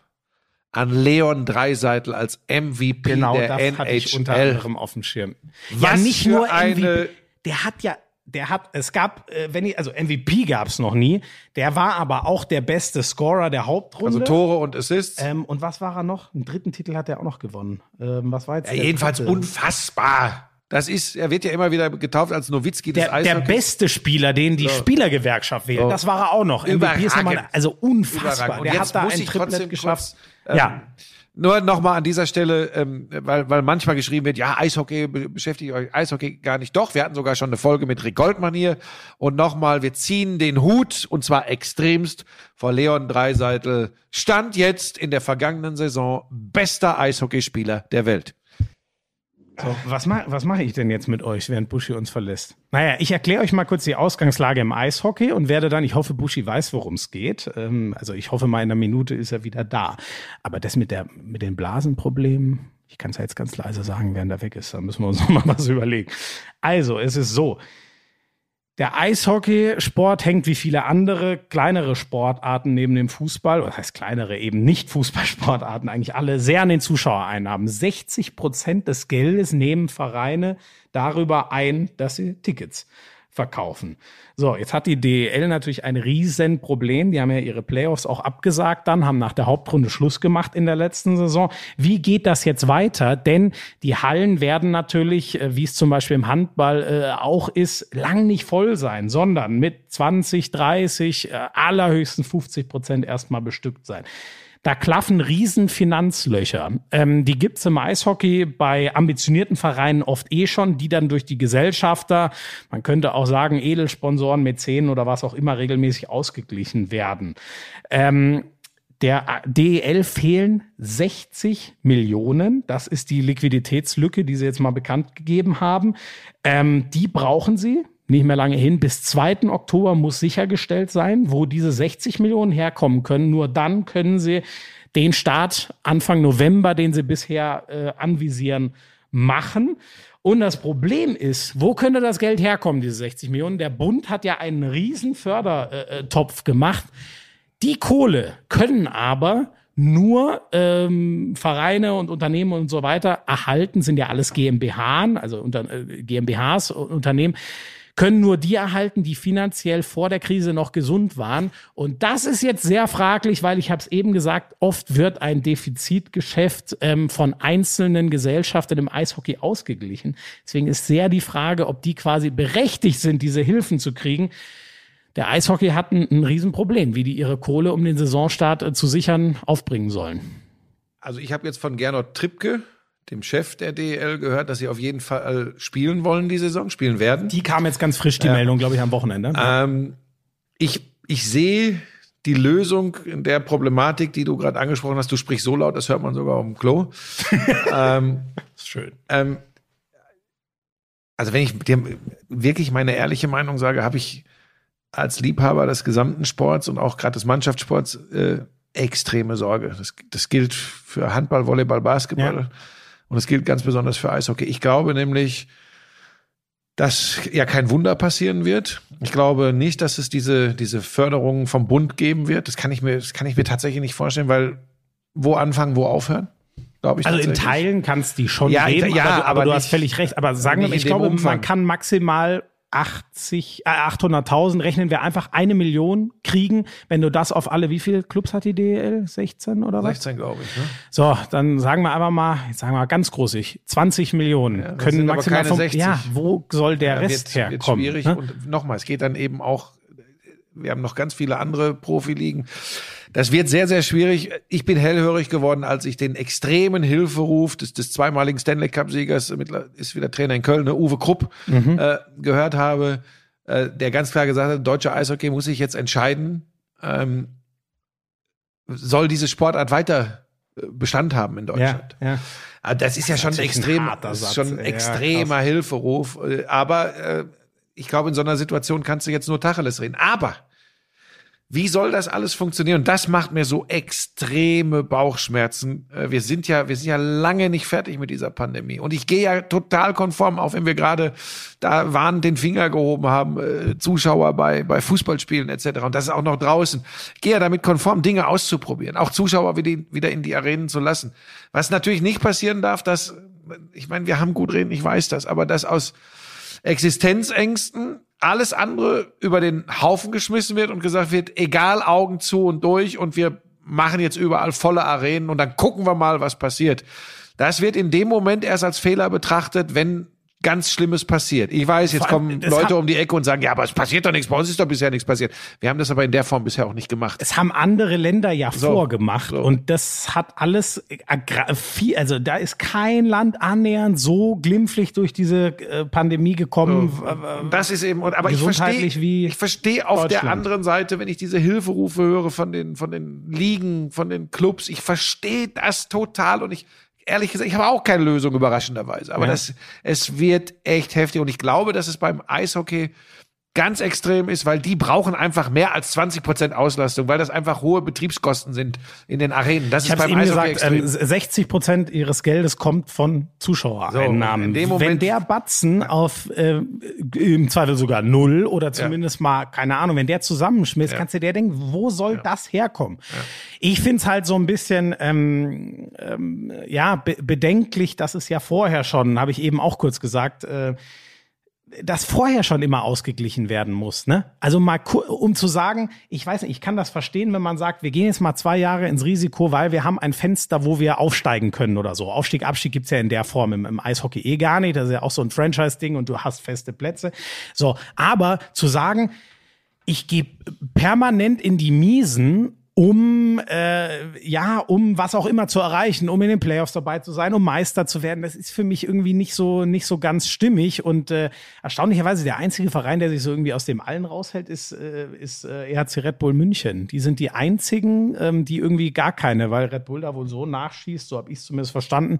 an Leon Dreiseitel als MVP Genau, der das NHL. hatte ich unter anderem auf dem Schirm. Was ja, nicht nur eine- MVP. Der hat ja, der hat, es gab, äh, wenn ich, also MVP gab es noch nie. Der war aber auch der beste Scorer der Hauptrunde. Also Tore und Assists. Ähm, und was war er noch? Einen dritten Titel hat er auch noch gewonnen. Ähm, was war jetzt? ja, jedenfalls dritte? unfassbar. Das ist, er wird ja immer wieder getauft als Nowitzki des Der, der beste Spieler, den die Spielergewerkschaft wählt. So. Das war er auch noch. MVP ist nochmal, also unfassbar. Überragend. Und Der hat da ein trotzdem geschafft. Kurz, ähm, ja. Nur nochmal an dieser Stelle, ähm, weil, weil manchmal geschrieben wird, ja, Eishockey be- beschäftigt euch Eishockey gar nicht. Doch, wir hatten sogar schon eine Folge mit Rick Goldmann hier. Und nochmal, wir ziehen den Hut, und zwar extremst, vor Leon Dreiseitel. Stand jetzt in der vergangenen Saison bester Eishockeyspieler der Welt. So, was mache was mach ich denn jetzt mit euch, während Buschi uns verlässt? Naja, ich erkläre euch mal kurz die Ausgangslage im Eishockey und werde dann, ich hoffe, Buschi weiß, worum es geht. Ähm, also ich hoffe mal, in einer Minute ist er wieder da. Aber das mit, der, mit den Blasenproblemen, ich kann es ja jetzt ganz leise sagen, während er weg ist, da müssen wir uns noch mal was überlegen. Also, es ist so. Der Eishockeysport hängt wie viele andere kleinere Sportarten neben dem Fußball, oder das heißt kleinere eben nicht Fußballsportarten, eigentlich alle sehr an den Zuschauereinnahmen. 60 Prozent des Geldes nehmen Vereine darüber ein, dass sie Tickets verkaufen. So, jetzt hat die DEL natürlich ein Riesenproblem. Die haben ja ihre Playoffs auch abgesagt dann, haben nach der Hauptrunde Schluss gemacht in der letzten Saison. Wie geht das jetzt weiter? Denn die Hallen werden natürlich, äh, wie es zum Beispiel im Handball äh, auch ist, lang nicht voll sein, sondern mit 20, 30, äh, allerhöchstens 50 Prozent erstmal bestückt sein. Da klaffen riesen Finanzlöcher. Ähm, die gibt's im Eishockey bei ambitionierten Vereinen oft eh schon, die dann durch die Gesellschafter, man könnte auch sagen Edelsponsoren, Mäzenen oder was auch immer regelmäßig ausgeglichen werden. Ähm, der DEL fehlen 60 Millionen. Das ist die Liquiditätslücke, die sie jetzt mal bekannt gegeben haben. Ähm, die brauchen sie. Nicht mehr lange hin. Bis 2. Oktober muss sichergestellt sein, wo diese 60 Millionen herkommen können. Nur dann können sie den Start Anfang November, den sie bisher äh, anvisieren, machen. Und das Problem ist, wo könnte das Geld herkommen, diese 60 Millionen? Der Bund hat ja einen riesen Fördertopf gemacht. Die Kohle können aber nur ähm, Vereine und Unternehmen und so weiter erhalten, sind ja alles GmbH, also unter, äh, GmbHs Unternehmen, können nur die erhalten, die finanziell vor der Krise noch gesund waren. Und das ist jetzt sehr fraglich, weil ich habe es eben gesagt, oft wird ein Defizitgeschäft ähm, von einzelnen Gesellschaften im Eishockey ausgeglichen. Deswegen ist sehr die Frage, ob die quasi berechtigt sind, diese Hilfen zu kriegen. Der Eishockey hat ein, ein Riesenproblem, wie die ihre Kohle, um den Saisonstart äh, zu sichern, aufbringen sollen. Also ich habe jetzt von Gernot Trippke dem Chef der DEL gehört, dass sie auf jeden Fall spielen wollen die Saison, spielen werden. Die kam jetzt ganz frisch, die ja. Meldung, glaube ich, am Wochenende. Ähm, ich, ich sehe die Lösung in der Problematik, die du gerade angesprochen hast. Du sprichst so laut, das hört man sogar auf dem Klo. ähm, schön. Ähm, also wenn ich dir wirklich meine ehrliche Meinung sage, habe ich als Liebhaber des gesamten Sports und auch gerade des Mannschaftssports äh, extreme Sorge. Das, das gilt für Handball, Volleyball, Basketball. Ja. Und es gilt ganz besonders für Eishockey. Ich glaube nämlich, dass ja kein Wunder passieren wird. Ich glaube nicht, dass es diese, diese Förderung vom Bund geben wird. Das kann ich mir, das kann ich mir tatsächlich nicht vorstellen, weil wo anfangen, wo aufhören? Glaube ich also in Teilen kannst die schon ja, geben, ja, aber, aber, aber du nicht, hast völlig recht. Aber sagen wir, ich glaube, Umfang. man kann maximal 80, äh, 800.000 rechnen wir einfach eine Million kriegen, wenn du das auf alle, wie viele Clubs hat die DL? 16 oder was? 16, glaube ich. Ne? So, dann sagen wir einfach mal, jetzt sagen wir mal ganz großig, 20 Millionen ja, können maximal vom, 60. Ja, wo soll der ja, Rest wird, herkommen? Wird schwierig ne? und nochmal, es geht dann eben auch, wir haben noch ganz viele andere Profiligen. Das wird sehr, sehr schwierig. Ich bin hellhörig geworden, als ich den extremen Hilferuf des, des zweimaligen Stanley Cup-Siegers, ist wieder Trainer in Köln, ne, Uwe Krupp, mhm. äh, gehört habe, äh, der ganz klar gesagt hat, deutsche Eishockey muss sich jetzt entscheiden, ähm, soll diese Sportart weiter äh, Bestand haben in Deutschland. Ja, ja. Ah, das ist ja schon extrem, ein schon ein extremer ja, Hilferuf. Äh, aber äh, ich glaube, in so einer Situation kannst du jetzt nur Tacheles reden. Aber wie soll das alles funktionieren? Das macht mir so extreme Bauchschmerzen. Äh, wir sind ja, wir sind ja lange nicht fertig mit dieser Pandemie. Und ich gehe ja total konform, auch wenn wir gerade da waren, den Finger gehoben haben, äh, Zuschauer bei, bei Fußballspielen etc. Und das ist auch noch draußen. Ich gehe ja damit konform, Dinge auszuprobieren, auch Zuschauer wieder, in die Arenen zu lassen. Was natürlich nicht passieren darf, dass, ich meine, wir haben gut reden, ich weiß das, aber dass aus Existenzängsten alles andere über den Haufen geschmissen wird und gesagt wird, egal Augen zu und durch und wir machen jetzt überall volle Arenen und dann gucken wir mal, was passiert. Das wird in dem Moment erst als Fehler betrachtet, wenn ganz Schlimmes passiert. Ich weiß, jetzt kommen Leute um die Ecke und sagen, ja, aber es passiert doch nichts, bei uns ist doch bisher nichts passiert. Wir haben das aber in der Form bisher auch nicht gemacht. Es haben andere Länder ja so, vorgemacht so. und das hat alles viel, also da ist kein Land annähernd so glimpflich durch diese äh, Pandemie gekommen. So. Das ist eben, aber ich verstehe, ich verstehe auf der anderen Seite, wenn ich diese Hilferufe höre von den, von den Ligen, von den Clubs, ich verstehe das total und ich ehrlich gesagt, ich habe auch keine Lösung überraschenderweise. Aber ja. das, es wird echt heftig. Und ich glaube, dass es beim Eishockey ganz extrem ist, weil die brauchen einfach mehr als 20 Prozent Auslastung, weil das einfach hohe Betriebskosten sind in den Arenen. Das ich ist beim Ihnen Eishockey gesagt, extrem. 60 Prozent ihres Geldes kommt von Zuschauereinnahmen. So, Wenn der Batzen auf äh, im Zweifel sogar null oder zumindest ja. mal keine Ahnung, wenn der zusammenschmiss, ja. kannst du dir denken, wo soll ja. das herkommen? Ich find's halt so ein bisschen ähm, ähm, ja be bedenklich, dass es ja vorher schon, habe ich eben auch kurz gesagt. Äh, das vorher schon immer ausgeglichen werden muss. Ne? Also mal, um zu sagen, ich weiß nicht, ich kann das verstehen, wenn man sagt, wir gehen jetzt mal zwei Jahre ins Risiko, weil wir haben ein Fenster, wo wir aufsteigen können oder so. Aufstieg, Abstieg gibt's ja in der Form im, im Eishockey eh gar nicht. Das ist ja auch so ein Franchise-Ding und du hast feste Plätze. So, aber zu sagen, ich gehe permanent in die Miesen um äh, ja, um was auch immer zu erreichen, um in den Playoffs dabei zu sein, um Meister zu werden. Das ist für mich irgendwie nicht so nicht so ganz stimmig und äh, erstaunlicherweise der einzige Verein, der sich so irgendwie aus dem allen raushält, ist äh, ist äh, EHC Red Bull München. Die sind die einzigen, ähm, die irgendwie gar keine, weil Red Bull da wohl so nachschießt, so habe ich es zumindest verstanden,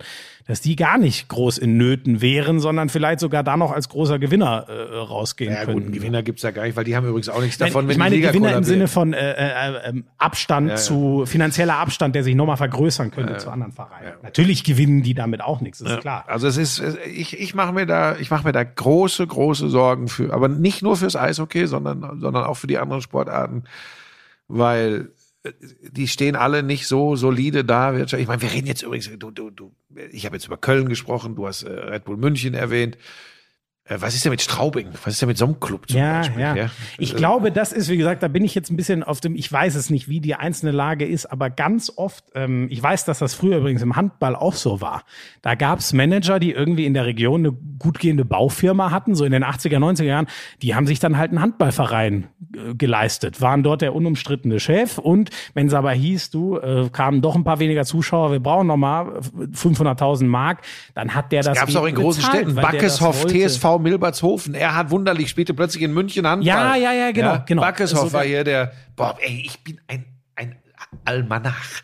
dass die gar nicht groß in Nöten wären, sondern vielleicht sogar da noch als großer Gewinner äh, rausgehen ja, können. Gut, Gewinner gibt's ja gar nicht, weil die haben übrigens auch nichts davon, wenn ich meine Gewinner im Sinne von äh, äh, äh, Abstand Abstand ja, zu, finanzieller Abstand, der sich nochmal vergrößern könnte ja, zu anderen Vereinen. Natürlich gewinnen die damit auch nichts, ist klar. Also es ist, ich, ich mache mir da, ich mache mir da große, große Sorgen für, aber nicht nur fürs Eishockey, sondern, sondern auch für die anderen Sportarten, weil die stehen alle nicht so solide da. Ich meine, wir reden jetzt übrigens, du, du, du, ich habe jetzt über Köln gesprochen, du hast äh, Red Bull München erwähnt. Äh, was ist denn mit Straubing? Was ist denn mit so einem Club zum ja, Beispiel? Ja. Ich äh, glaube, das ist, wie gesagt, da bin ich jetzt ein bisschen auf dem, ich weiß es nicht, wie die einzelne Lage ist, aber ganz oft, ähm, ich weiß, dass das früher übrigens im Handball auch so war. Da gab es Manager, die irgendwie in der Region eine gut gehende Baufirma hatten, so in den 80er, 90er Jahren, die haben sich dann halt einen Handballverein äh, geleistet, waren dort der unumstrittene Chef und wenn es aber hieß, du, äh, kamen doch ein paar weniger Zuschauer, wir brauchen nochmal 500.000 Mark, dann hat der das. Das gab es auch in großen Städten, Backeshoff, TSV Milbertshofen. Er hat wunderlich, spielte plötzlich in München Handball. Ja, ja, ja, genau. Ja, genau. Backeshoff also, war hier der, boah, ey, ich bin ein, ein Almanach.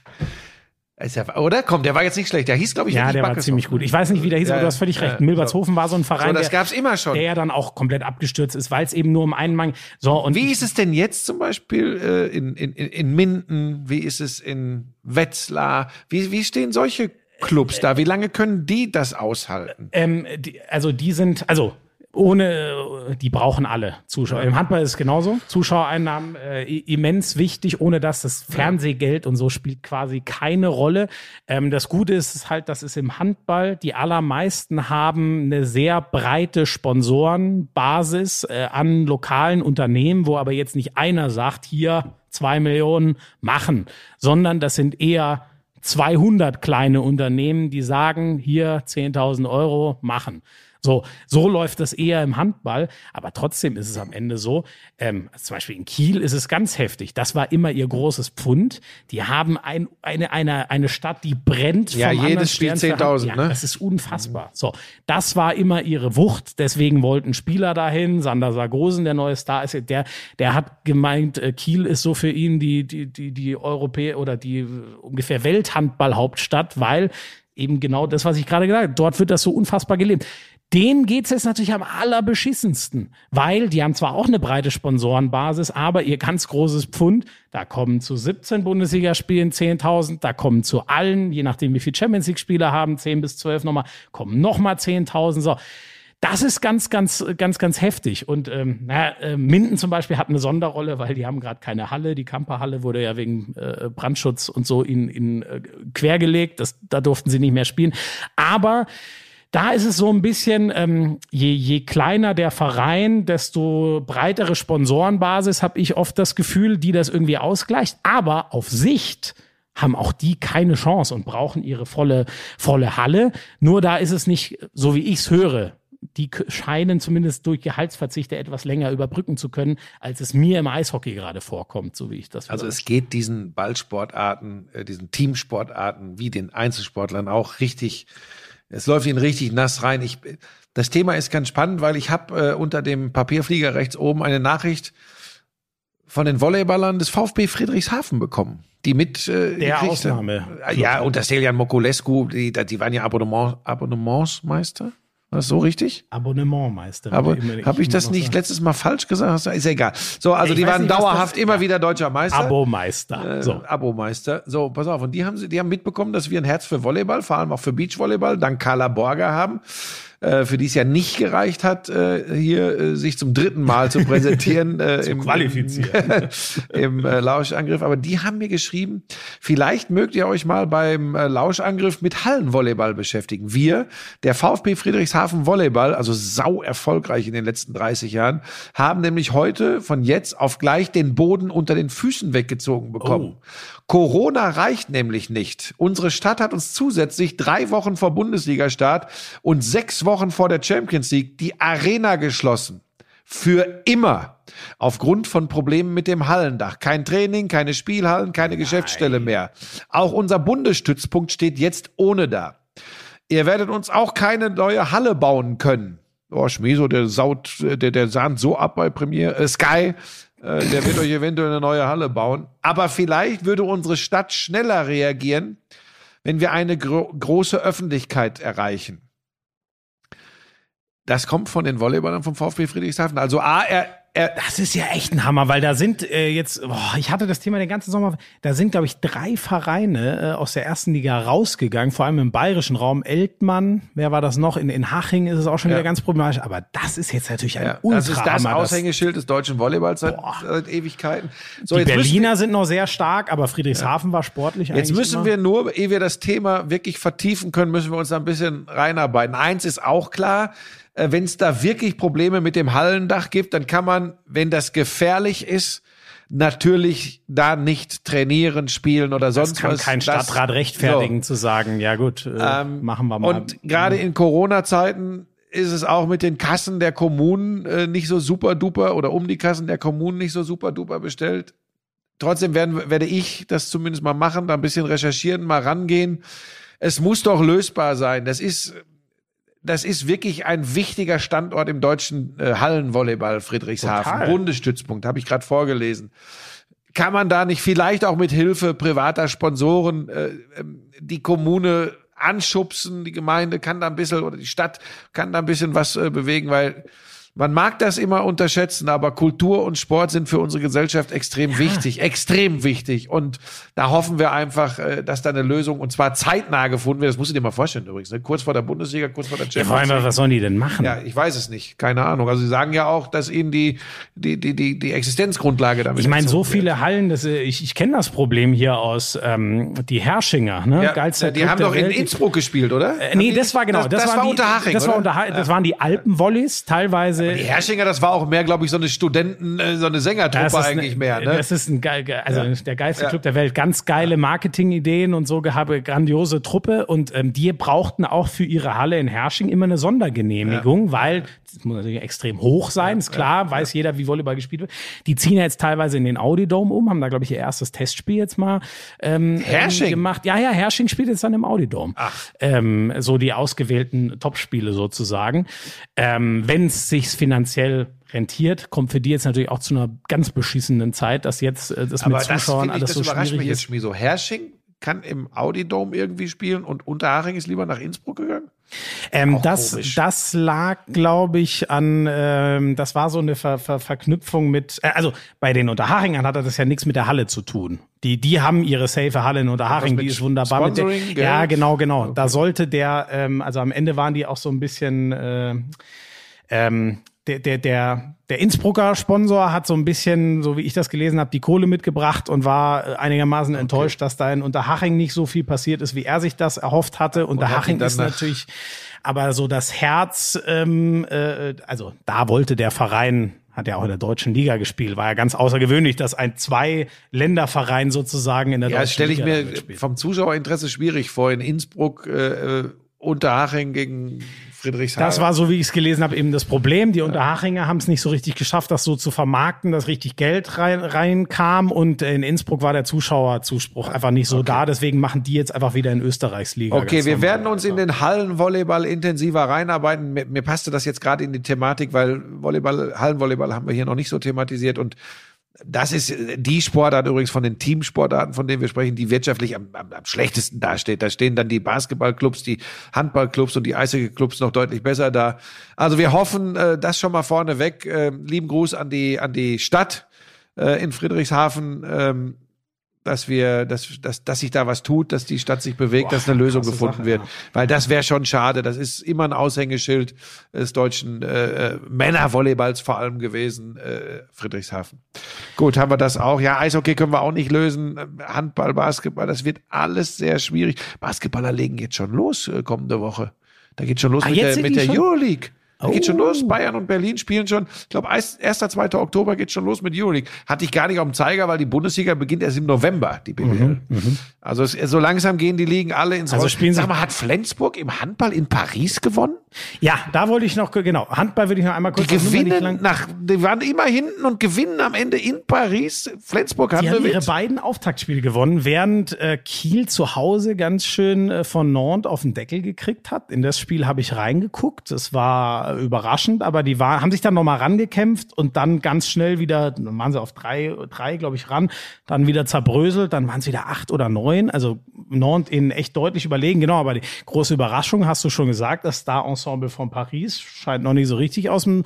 Ja, oder? Komm, der war jetzt nicht schlecht. Der hieß, glaube ich, Ja, der war ziemlich gut. Ich weiß nicht, wie der hieß, ja, aber du hast völlig recht. Ja, Milbertshofen so. war so ein Verein, so, das gab's immer schon. der ja dann auch komplett abgestürzt ist, weil es eben nur um einen Mann. So, und wie ist es denn jetzt zum Beispiel äh, in, in, in Minden? Wie ist es in Wetzlar? Wie, wie stehen solche Clubs da? Wie lange können die das aushalten? Ähm, die, also die sind, also ohne, die brauchen alle Zuschauer. Im Handball ist es genauso. Zuschauereinnahmen äh, immens wichtig. Ohne das das Fernsehgeld und so spielt quasi keine Rolle. Ähm, das Gute ist halt, dass es im Handball die allermeisten haben eine sehr breite Sponsorenbasis äh, an lokalen Unternehmen, wo aber jetzt nicht einer sagt, hier zwei Millionen machen, sondern das sind eher 200 kleine Unternehmen, die sagen, hier 10.000 Euro machen. So, so läuft das eher im Handball, aber trotzdem ist es am Ende so. Ähm, zum Beispiel in Kiel ist es ganz heftig. Das war immer ihr großes Pfund. Die haben ein, eine, eine, eine Stadt, die brennt. Ja, jedes Spiel 10.000, ja, ne? Das ist unfassbar. So, das war immer ihre Wucht. Deswegen wollten Spieler dahin. Sander Sargosen, der neue Star ist, der, der hat gemeint, äh, Kiel ist so für ihn die, die, die, die Europäer oder die ungefähr Welthandballhauptstadt, weil eben genau das, was ich gerade gesagt habe. Dort wird das so unfassbar gelebt. Denen geht's jetzt natürlich am allerbeschissensten, weil die haben zwar auch eine breite Sponsorenbasis, aber ihr ganz großes Pfund, da kommen zu 17 Bundesligaspielen 10.000, da kommen zu allen, je nachdem wie viele Champions League-Spieler haben, 10 bis 12 nochmal, kommen nochmal 10.000, so. Das ist ganz, ganz, ganz, ganz heftig. Und ähm, naja, äh, Minden zum Beispiel hat eine Sonderrolle, weil die haben gerade keine Halle. Die Kamperhalle wurde ja wegen äh, Brandschutz und so in, in äh, quergelegt. Das, da durften sie nicht mehr spielen. Aber da ist es so ein bisschen, ähm, je, je kleiner der Verein, desto breitere Sponsorenbasis, habe ich oft das Gefühl, die das irgendwie ausgleicht. Aber auf Sicht haben auch die keine Chance und brauchen ihre volle, volle Halle. Nur da ist es nicht, so wie ich es höre, die scheinen zumindest durch Gehaltsverzichte etwas länger überbrücken zu können, als es mir im Eishockey gerade vorkommt, so wie ich das. Also es geht diesen Ballsportarten, äh, diesen Teamsportarten wie den Einzelsportlern auch richtig es läuft ihnen richtig nass rein. Ich, das Thema ist ganz spannend, weil ich habe äh, unter dem Papierflieger rechts oben eine Nachricht von den Volleyballern des VfB Friedrichshafen bekommen, die mit äh, der Ausnahme. Ja, und das Seljan Mokulescu, die, die waren ja Abonnement, Abonnementsmeister. War das so richtig? Abonnementmeister. Aber habe ich das nicht sagen. letztes Mal falsch gesagt? Ist egal. So, also die waren nicht, dauerhaft immer ja. wieder deutscher Meister. Abomeister. Äh, so. Abomeister. So, pass auf. Und die haben, die haben mitbekommen, dass wir ein Herz für Volleyball, vor allem auch für Beachvolleyball, dank Carla Borger haben äh, für die es ja nicht gereicht hat, äh, hier äh, sich zum dritten Mal zu präsentieren. Äh, zu im, qualifizieren. Im äh, Lauschangriff. Aber die haben mir geschrieben, vielleicht mögt ihr euch mal beim äh, Lauschangriff mit Hallenvolleyball beschäftigen. Wir, der VfB Friedrichshafen Volleyball, also sau erfolgreich in den letzten 30 Jahren, haben nämlich heute von jetzt auf gleich den Boden unter den Füßen weggezogen bekommen. Oh. Corona reicht nämlich nicht. Unsere Stadt hat uns zusätzlich drei Wochen vor Bundesliga-Start und sechs Wochen vor der Champions League die Arena geschlossen. Für immer. Aufgrund von Problemen mit dem Hallendach. Kein Training, keine Spielhallen, keine Nein. Geschäftsstelle mehr. Auch unser Bundesstützpunkt steht jetzt ohne da. Ihr werdet uns auch keine neue Halle bauen können. Oh, Schmieso, der saut, der, der sahnt so ab bei Premier, äh, Sky. Äh, der wird euch eventuell eine neue Halle bauen. Aber vielleicht würde unsere Stadt schneller reagieren, wenn wir eine gro große Öffentlichkeit erreichen. Das kommt von den Volleyballern vom VfB Friedrichshafen. Also A, er, Das ist ja echt ein Hammer, weil da sind äh, jetzt, boah, ich hatte das Thema den ganzen Sommer, da sind, glaube ich, drei Vereine äh, aus der ersten Liga rausgegangen, vor allem im bayerischen Raum. Eltmann, wer war das noch? In, in Haching ist es auch schon Ja. wieder ganz problematisch, aber das ist jetzt natürlich ein ja, Ultra das ist das Hammer, Aushängeschild des deutschen Volleyballs seit, seit Ewigkeiten. So, Die Berliner sind noch sehr stark, aber Friedrichshafen war sportlich Jetzt müssen immer. wir nur, ehe wir das Thema wirklich vertiefen können, müssen wir uns da ein bisschen reinarbeiten. Eins ist auch klar, wenn es da wirklich Probleme mit dem Hallendach gibt, dann kann man, wenn das gefährlich ist, natürlich da nicht trainieren, spielen oder sonst das kann was. kein Das- Stadtrat rechtfertigen So. zu sagen, ja gut, äh, Ähm, machen wir mal. Und gerade in Corona-Zeiten ist es auch mit den Kassen der Kommunen äh, nicht so super duper oder um die Kassen der Kommunen nicht so super duper bestellt. Trotzdem werden, werde ich das zumindest mal machen, da ein bisschen recherchieren, mal rangehen. Es muss doch lösbar sein. Das ist, das ist wirklich ein wichtiger Standort im deutschen äh, Hallenvolleyball Friedrichshafen. Total. Bundesstützpunkt, habe ich gerade vorgelesen kann man da nicht vielleicht auch mit Hilfe privater Sponsoren äh, ähm, die Kommune anschubsen, die Gemeinde kann da ein bisschen oder die Stadt kann da ein bisschen was äh, bewegen, weil man mag das immer unterschätzen, aber Kultur und Sport sind für unsere Gesellschaft extrem wichtig, extrem wichtig. Und da hoffen wir einfach, äh, dass da eine Lösung und zwar zeitnah gefunden wird. Das musst du dir mal vorstellen übrigens. Ne? Kurz vor der Bundesliga, kurz vor der ja, Champions vor allem, League. was sollen die denn machen? Ja, ich weiß es nicht. Keine Ahnung. Also sie sagen ja auch, dass ihnen die, die, die, die, die Existenzgrundlage damit Ich meine, so viele Hallen, das, äh, ich, ich kenne das Problem hier aus ähm, die Herrschinger, ne? Ja, Geilster die Club haben doch in Welt. Innsbruck gespielt, oder? Äh, nee, das war genau. Das, das, waren war die, Unterhaching, Das, war oder? unter, das waren die Alpenvolleys, teilweise. Die Herrschinger, das war auch mehr, glaube ich, so eine Studenten, äh, so eine Sängertruppe eigentlich ne- mehr, ne? Das ist ein geil, ge- also der geilste Ja. Club der Welt. Ganz geile Marketingideen und so gehabe, grandiose Truppe. Und ähm, die brauchten auch für ihre Halle in Hersching immer eine Sondergenehmigung, weil das muss natürlich extrem hoch sein, ist klar, weiß jeder, wie Volleyball gespielt wird. Die ziehen ja jetzt teilweise in den Audidome um, haben da, glaube ich, ihr erstes Testspiel jetzt mal ähm, ähm, gemacht. Ja, ja, Hersching spielt jetzt dann im Audidome. Ähm, so die ausgewählten Topspiele sozusagen. Ähm, Wenn es sich finanziell rentiert, kommt für die jetzt natürlich auch zu einer ganz beschissenen Zeit, dass jetzt äh, das Aber mit das, Zuschauern ich, alles das so überrascht mich jetzt, ist. Schmieso. Hersching kann im Audi-Dome irgendwie spielen und Unterhaching ist lieber nach Innsbruck gegangen? Ähm, das, komisch. das lag, glaube ich, an, ähm, das war so eine Ver Ver Verknüpfung mit, äh, also bei den Unterhachingern hatte das ja nichts mit der Halle zu tun. Die, die haben ihre safe Halle in Unterhaching, die ist wunderbar. Mit der, ja, genau, genau. Da sollte der, ähm, also am Ende waren die auch so ein bisschen, äh, ähm, der, der, der, der Innsbrucker Sponsor hat so ein bisschen, so wie ich das gelesen habe, die Kohle mitgebracht und war äh, einigermaßen enttäuscht, dass da in Unterhaching nicht so viel passiert ist, wie er sich das erhofft hatte. Unterhaching ist natürlich, aber so das Herz, ähm, äh, also da wollte der Verein, hat ja auch in der deutschen Liga gespielt, war ja ganz außergewöhnlich, dass ein Zwei-Länder-Verein sozusagen in der Ja, das deutschen stelle ich Liga mir vom Zuschauerinteresse schwierig vor. In Innsbruck, äh, äh, Unterhaching gegen Friedrichshafen. Das war so, wie ich es gelesen habe, eben das Problem. Die Unterhachinger haben es nicht so richtig geschafft, das so zu vermarkten, dass richtig Geld rein, reinkam. Und in Innsbruck war der Zuschauerzuspruch einfach nicht so da. Deswegen machen die jetzt einfach wieder in Österreichs Liga. Okay, wir normal werden uns in den Hallenvolleyball intensiver reinarbeiten. Mir, mir passte das jetzt gerade in die Thematik, weil Volleyball, Hallenvolleyball haben wir hier noch nicht so thematisiert und das ist die Sportart übrigens von den Teamsportarten, von denen wir sprechen, die wirtschaftlich am, am, am schlechtesten dasteht. Da stehen dann die Basketballclubs, die Handballclubs und die Eishockeyclubs noch deutlich besser da. Also wir hoffen, äh, das schon mal vorneweg. Äh, lieben Gruß an die an die Stadt äh, in Friedrichshafen. Ähm, dass wir, dass, dass, dass sich da was tut, dass die Stadt sich bewegt, Boah, dass eine Lösung gefunden Sache, wird. ja. Weil das wäre schon schade. Das ist immer ein Aushängeschild des deutschen äh, äh, Männervolleyballs vor allem gewesen, äh, Friedrichshafen. Gut, haben wir das auch. Ja, Eishockey können wir auch nicht lösen. Handball, Basketball, das wird alles sehr schwierig. Basketballer legen jetzt schon los äh, kommende Woche. Da geht schon los Ah, mit der, mit der schon? Euroleague. Da geht schon Oh. los. Bayern und Berlin spielen schon. Ich glaube, 1. 2. Oktober geht schon los mit Euroleague. Hatte ich gar nicht auf dem Zeiger, weil die Bundesliga beginnt erst im November, die BBL. Also es, so langsam gehen die Ligen alle ins Mhm, Also spielen Sag mal, hat Flensburg im Handball in Paris gewonnen? Ja, da wollte ich noch, genau, Handball würde ich noch einmal kurz Die gewinnen nach, die waren immer hinten und gewinnen am Ende in Paris. Flensburg Die haben ihre beiden Auftaktspiele gewonnen, während äh, Kiel zu Hause ganz schön äh, von Nantes auf den Deckel gekriegt hat. In das Spiel habe ich reingeguckt. Es war war überraschend, aber die war, haben sich dann nochmal rangekämpft und dann ganz schnell wieder, dann waren sie auf drei, drei glaube ich, ran, dann wieder zerbröselt, dann waren es wieder acht oder neun, also Nantes ihnen echt deutlich überlegen, genau, aber die große Überraschung hast du schon gesagt, das Star-Ensemble von Paris scheint noch nicht so richtig aus dem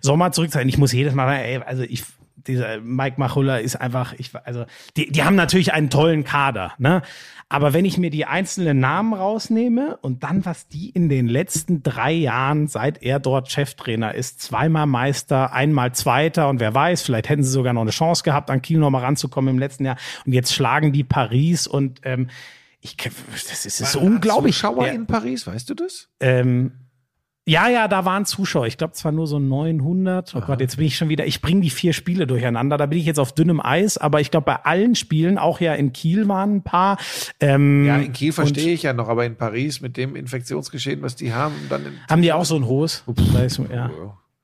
Sommer zurück zu sein. Ich muss jedes Mal, ey, also ich dieser Mike Machulla ist einfach, ich, also die, die haben natürlich einen tollen Kader, ne? Aber wenn ich mir die einzelnen Namen rausnehme und dann, was die in den letzten drei Jahren, seit er dort Cheftrainer ist, zweimal Meister, einmal Zweiter und wer weiß, vielleicht hätten sie sogar noch eine Chance gehabt, an Kiel nochmal ranzukommen im letzten Jahr. Und jetzt schlagen die Paris und ähm, ich, das ist, das ist unglaublich. Zuschauer in Paris, weißt du das? Ähm, ja, ja, da waren Zuschauer. Ich glaube zwar nur so 900. Oh Aha. Gott, jetzt bin ich schon wieder. Ich bringe die vier Spiele durcheinander. Da bin ich jetzt auf dünnem Eis. Aber ich glaube, bei allen Spielen, auch ja in Kiel waren ein paar. Ähm, ja, in Kiel verstehe ich ja noch, aber in Paris mit dem Infektionsgeschehen, was die haben, dann haben die auch so ein hohes. Ups, ja.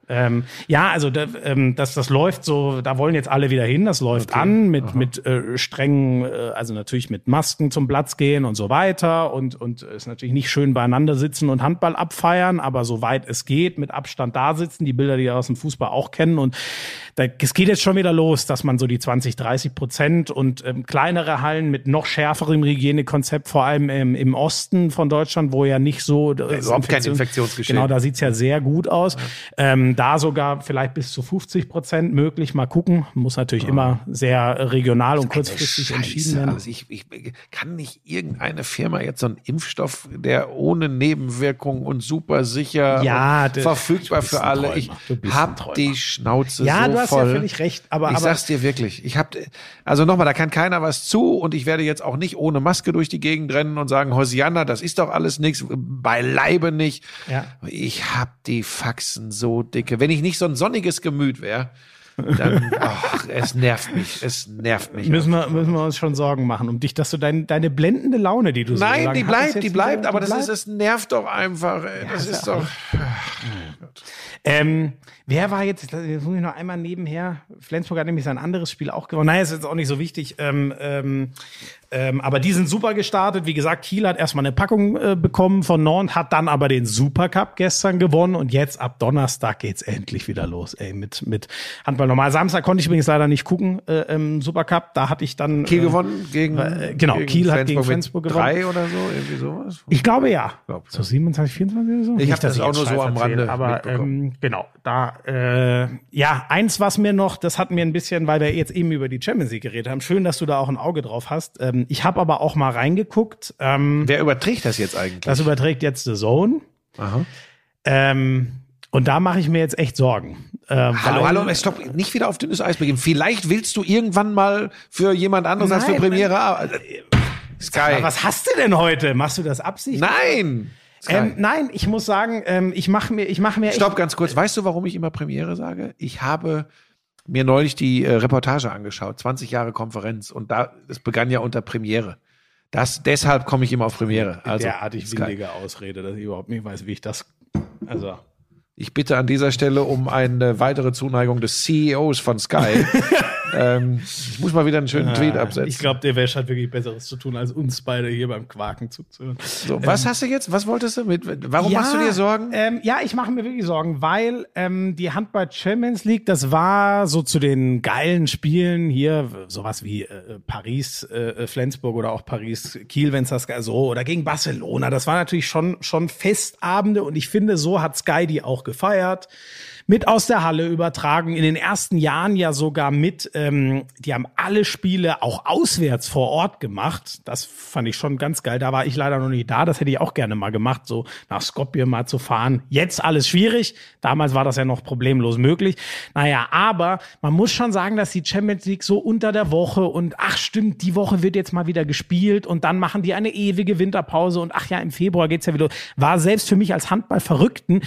Ähm, ja, also da, ähm, das, das läuft so, da wollen jetzt alle wieder hin, das läuft okay. an mit, mit äh, strengen, äh, also natürlich mit Masken zum Platz gehen und so weiter und, und ist natürlich nicht schön beieinander sitzen und Handball abfeiern, aber soweit es geht, mit Abstand da sitzen, die Bilder, die wir aus dem Fußball auch kennen und da, es geht jetzt schon wieder los, dass man so die 20, 30 Prozent und ähm, kleinere Hallen mit noch schärferem Hygienekonzept, vor allem ähm, im Osten von Deutschland, wo ja nicht so äh, überhaupt kein Infektionsgeschehen. Genau, da sieht's ja sehr gut aus. Ja. Ähm, da sogar vielleicht bis zu 50 Prozent möglich. Mal gucken. Muss natürlich oh. immer sehr regional und kurzfristig entschieden werden. Also ich, ich kann nicht irgendeine Firma jetzt so einen Impfstoff, der ohne Nebenwirkungen und super sicher ja, verfügbar für alle. Ich hab die Schnauze ja, so du hast voll. ja völlig recht. Aber, ich aber sag's dir wirklich. Ich hab, also nochmal, da kann keiner was zu und ich werde jetzt auch nicht ohne Maske durch die Gegend rennen und sagen, Hosianna, das ist doch alles nichts, beileibe nicht. Ja. Ich hab die Faxen so dicke. Wenn ich nicht so ein sonniges Gemüt wäre, dann, ach, es nervt mich, es nervt mich. Müssen wir, müssen wir uns schon Sorgen machen um dich, dass du dein, deine blendende Laune, die du so Nein, die bleibt, die bleibt, aber das ist, es nervt doch einfach, ey. das ja, ist doch. Ähm, wer war jetzt, jetzt muss ich noch einmal nebenher, Flensburg hat nämlich sein anderes Spiel auch gewonnen. Naja, ist jetzt auch nicht so wichtig. Ähm, ähm, ähm, aber die sind super gestartet. Wie gesagt, Kiel hat erstmal eine Packung äh, bekommen von Nord, hat dann aber den Supercup gestern gewonnen und jetzt ab Donnerstag geht's endlich wieder los, ey, mit, mit Handball normal. Samstag konnte ich übrigens leider nicht gucken, äh, im Supercup. Da hatte ich dann. Kiel äh, gewonnen gegen. Äh, genau, gegen Kiel hat gegen Flensburg gewonnen. Drei oder so, irgendwie sowas? Ich glaube ja. Glaub, so 27, 24 oder so? Ich habe das auch nur so am Rande. Aber ähm, genau, da, äh, ja, eins, was mir noch, das hat mir ein bisschen, weil wir jetzt eben über die Champions League geredet haben, schön, dass du da auch ein Auge drauf hast. Ähm, ähm, ich habe aber auch mal reingeguckt. Ähm, Wer überträgt das jetzt eigentlich? Das überträgt jetzt The Zone. Aha. Ähm, und da mache ich mir jetzt echt Sorgen. Äh, hallo, hallo, stopp, nicht wieder auf dünnes Eis begeben. Vielleicht willst du irgendwann mal für jemand anderes nein, als für Premiere. Sky. Was hast du denn heute? Machst du das absichtlich? Nein! Ähm, nein, ich muss sagen, ähm, ich mache mir, ich mache mir. Stopp, ganz kurz. Weißt du, warum ich immer Premiere sage? Ich habe mir neulich die äh, Reportage angeschaut, 20 Jahre Konferenz und da es begann ja unter Premiere. Das deshalb komme ich immer auf Premiere. Also derartig windige Ausrede, dass ich überhaupt nicht weiß, wie ich das also ich bitte an dieser Stelle um eine weitere Zuneigung des CEOs von Sky. ähm, ich muss mal wieder einen schönen Tweet absetzen. Ich glaube, der Wäsch hat wirklich Besseres zu tun, als uns beide hier beim Quaken zuzuhören. So, was ähm, hast du jetzt? Was wolltest du mit? Warum ja, machst du dir Sorgen? Ähm, ja, ich mache mir wirklich Sorgen, weil ähm, die Handball Champions League, das war so zu den geilen Spielen hier, sowas wie äh, Paris, äh, Flensburg oder auch Paris Kiel, wenn es das so oder gegen Barcelona. Das war natürlich schon schon Festabende und ich finde, so hat Sky die auch gefeiert mit aus der Halle übertragen. In den ersten Jahren ja sogar mit, ähm, die haben alle Spiele auch auswärts vor Ort gemacht. Das fand ich schon ganz geil. Da war ich leider noch nicht da. Das hätte ich auch gerne mal gemacht, so nach Skopje mal zu fahren. Jetzt alles schwierig. Damals war das ja noch problemlos möglich. Naja, aber man muss schon sagen, dass die Champions League so unter der Woche und ach stimmt, die Woche wird jetzt mal wieder gespielt und dann machen die eine ewige Winterpause und ach ja, im Februar geht's ja wieder. War selbst für mich als Handballverrückten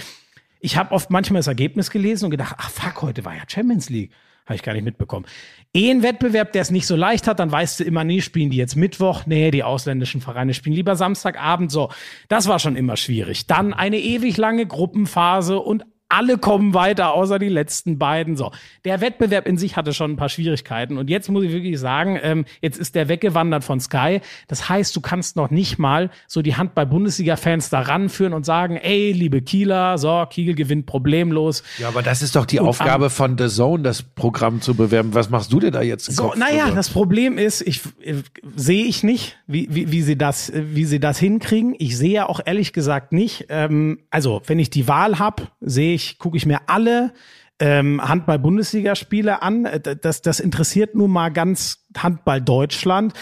ich habe oft manchmal das Ergebnis gelesen und gedacht, ach fuck, heute war ja Champions League. Habe ich gar nicht mitbekommen. Eh ein Wettbewerb, der es nicht so leicht hat, dann weißt du immer, nee, spielen die jetzt Mittwoch? Nee, die ausländischen Vereine spielen lieber Samstagabend. So, das war schon immer schwierig. Dann eine ewig lange Gruppenphase und alle kommen weiter, außer die letzten beiden. So, der Wettbewerb in sich hatte schon ein paar Schwierigkeiten. Und jetzt muss ich wirklich sagen, ähm, jetzt ist der weggewandert von Sky. Das heißt, du kannst noch nicht mal so die Hand bei Bundesliga-Fans da ranführen und sagen, ey, liebe Kieler, so, Kiel gewinnt problemlos. Ja, aber das ist doch die und Aufgabe von The Zone, das Programm zu bewerben. Was machst du denn da jetzt? So, naja, das Problem ist, ich, ich sehe ich nicht, wie, wie, wie sie das, wie sie das hinkriegen. Ich sehe auch ehrlich gesagt nicht. Ähm, also, wenn ich die Wahl habe, sehe ich, gucke ich mir alle ähm, Handball-Bundesligaspiele an. Äh, das, das interessiert nun mal ganz Handball Deutschland.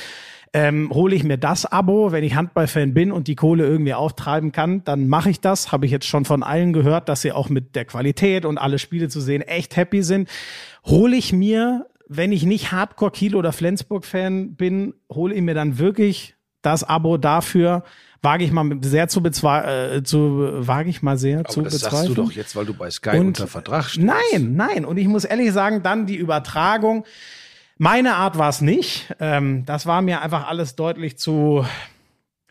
Ähm, hole ich mir das Abo, wenn ich Handballfan bin und die Kohle irgendwie auftreiben kann, dann mache ich das. Habe ich jetzt schon von allen gehört, dass sie auch mit der Qualität und alle Spiele zu sehen echt happy sind. Hole ich mir, wenn ich nicht Hardcore Kiel oder Flensburg Fan bin, hole ich mir dann wirklich das Abo dafür, wage ich mal sehr zu bezweifeln, äh, zu, wage ich mal sehr Aber zu das bezweifeln. sagst du doch jetzt, weil du bei Sky Und- unter Vertrag stehst. Nein, nein. Und ich muss ehrlich sagen, dann die Übertragung. Meine Art war es nicht. Ähm, das war mir einfach alles deutlich zu,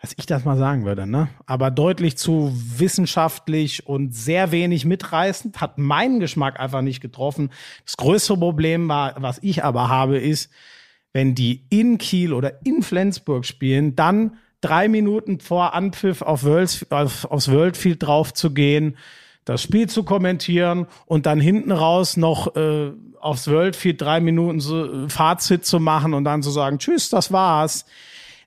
was ich das mal sagen würde, ne? Aber deutlich zu wissenschaftlich und sehr wenig mitreißend. Hat meinen Geschmack einfach nicht getroffen. Das größte Problem war, was ich aber habe, ist, wenn die in Kiel oder in Flensburg spielen, dann drei Minuten vor Anpfiff auf Worlds, auf, aufs Worldfield drauf zu gehen, das Spiel zu kommentieren und dann hinten raus noch äh, aufs Worldfield drei Minuten so, äh, Fazit zu machen und dann zu sagen, tschüss, das war's.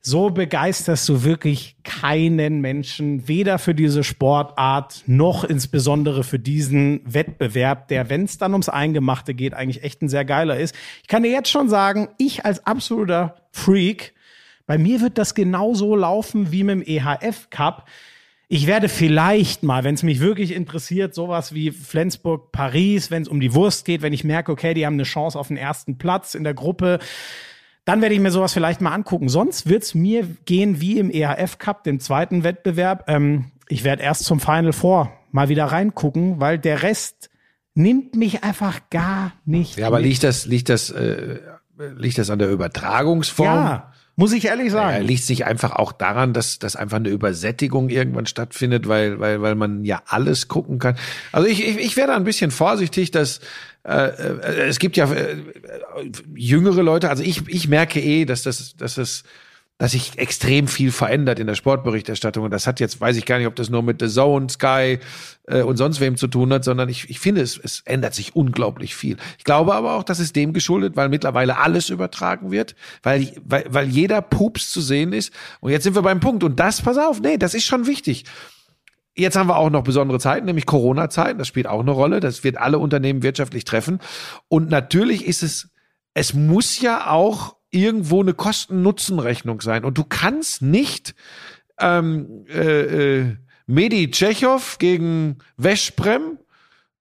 So begeisterst du wirklich keinen Menschen, weder für diese Sportart noch insbesondere für diesen Wettbewerb, der, wenn es dann ums Eingemachte geht, eigentlich echt ein sehr geiler ist. Ich kann dir jetzt schon sagen, ich als absoluter Freak, bei mir wird das genauso laufen wie mit dem EHF Cup. Ich werde vielleicht mal, wenn es mich wirklich interessiert, sowas wie Flensburg, Paris, wenn es um die Wurst geht, wenn ich merke, okay, die haben eine Chance auf den ersten Platz in der Gruppe, dann werde ich mir sowas vielleicht mal angucken. Sonst wird's mir gehen wie im EHF Cup, dem zweiten Wettbewerb. Ähm, ich werde erst zum Final Four mal wieder reingucken, weil der Rest nimmt mich einfach gar nicht. Ja, aber mit. liegt das, liegt das, äh, liegt das an der Übertragungsform? ja, muss ich ehrlich sagen. liegt sich einfach auch daran, dass, dass einfach eine Übersättigung irgendwann stattfindet, weil, weil, weil man ja alles gucken kann. Also ich, ich, ich wäre da ein bisschen vorsichtig, dass äh, äh, es gibt ja äh, jüngere Leute, also ich, ich merke eh, dass das, dass das dass sich extrem viel verändert in der Sportberichterstattung. Und das hat jetzt, weiß ich gar nicht, ob das nur mit The Zone, Sky äh, und sonst wem zu tun hat, sondern ich, ich finde, es, es ändert sich unglaublich viel. Ich glaube aber auch, dass es dem geschuldet, weil mittlerweile alles übertragen wird, weil, weil, weil jeder Pups zu sehen ist. Und jetzt sind wir beim Punkt. Und das, pass auf, nee, das ist schon wichtig. Jetzt haben wir auch noch besondere Zeiten, nämlich Corona-Zeiten. Das spielt auch eine Rolle. Das wird alle Unternehmen wirtschaftlich treffen. Und natürlich ist es, es muss ja auch irgendwo eine Kosten-Nutzen-Rechnung sein. Und du kannst nicht ähm, äh, äh, Medi Tschechow gegen Veszprem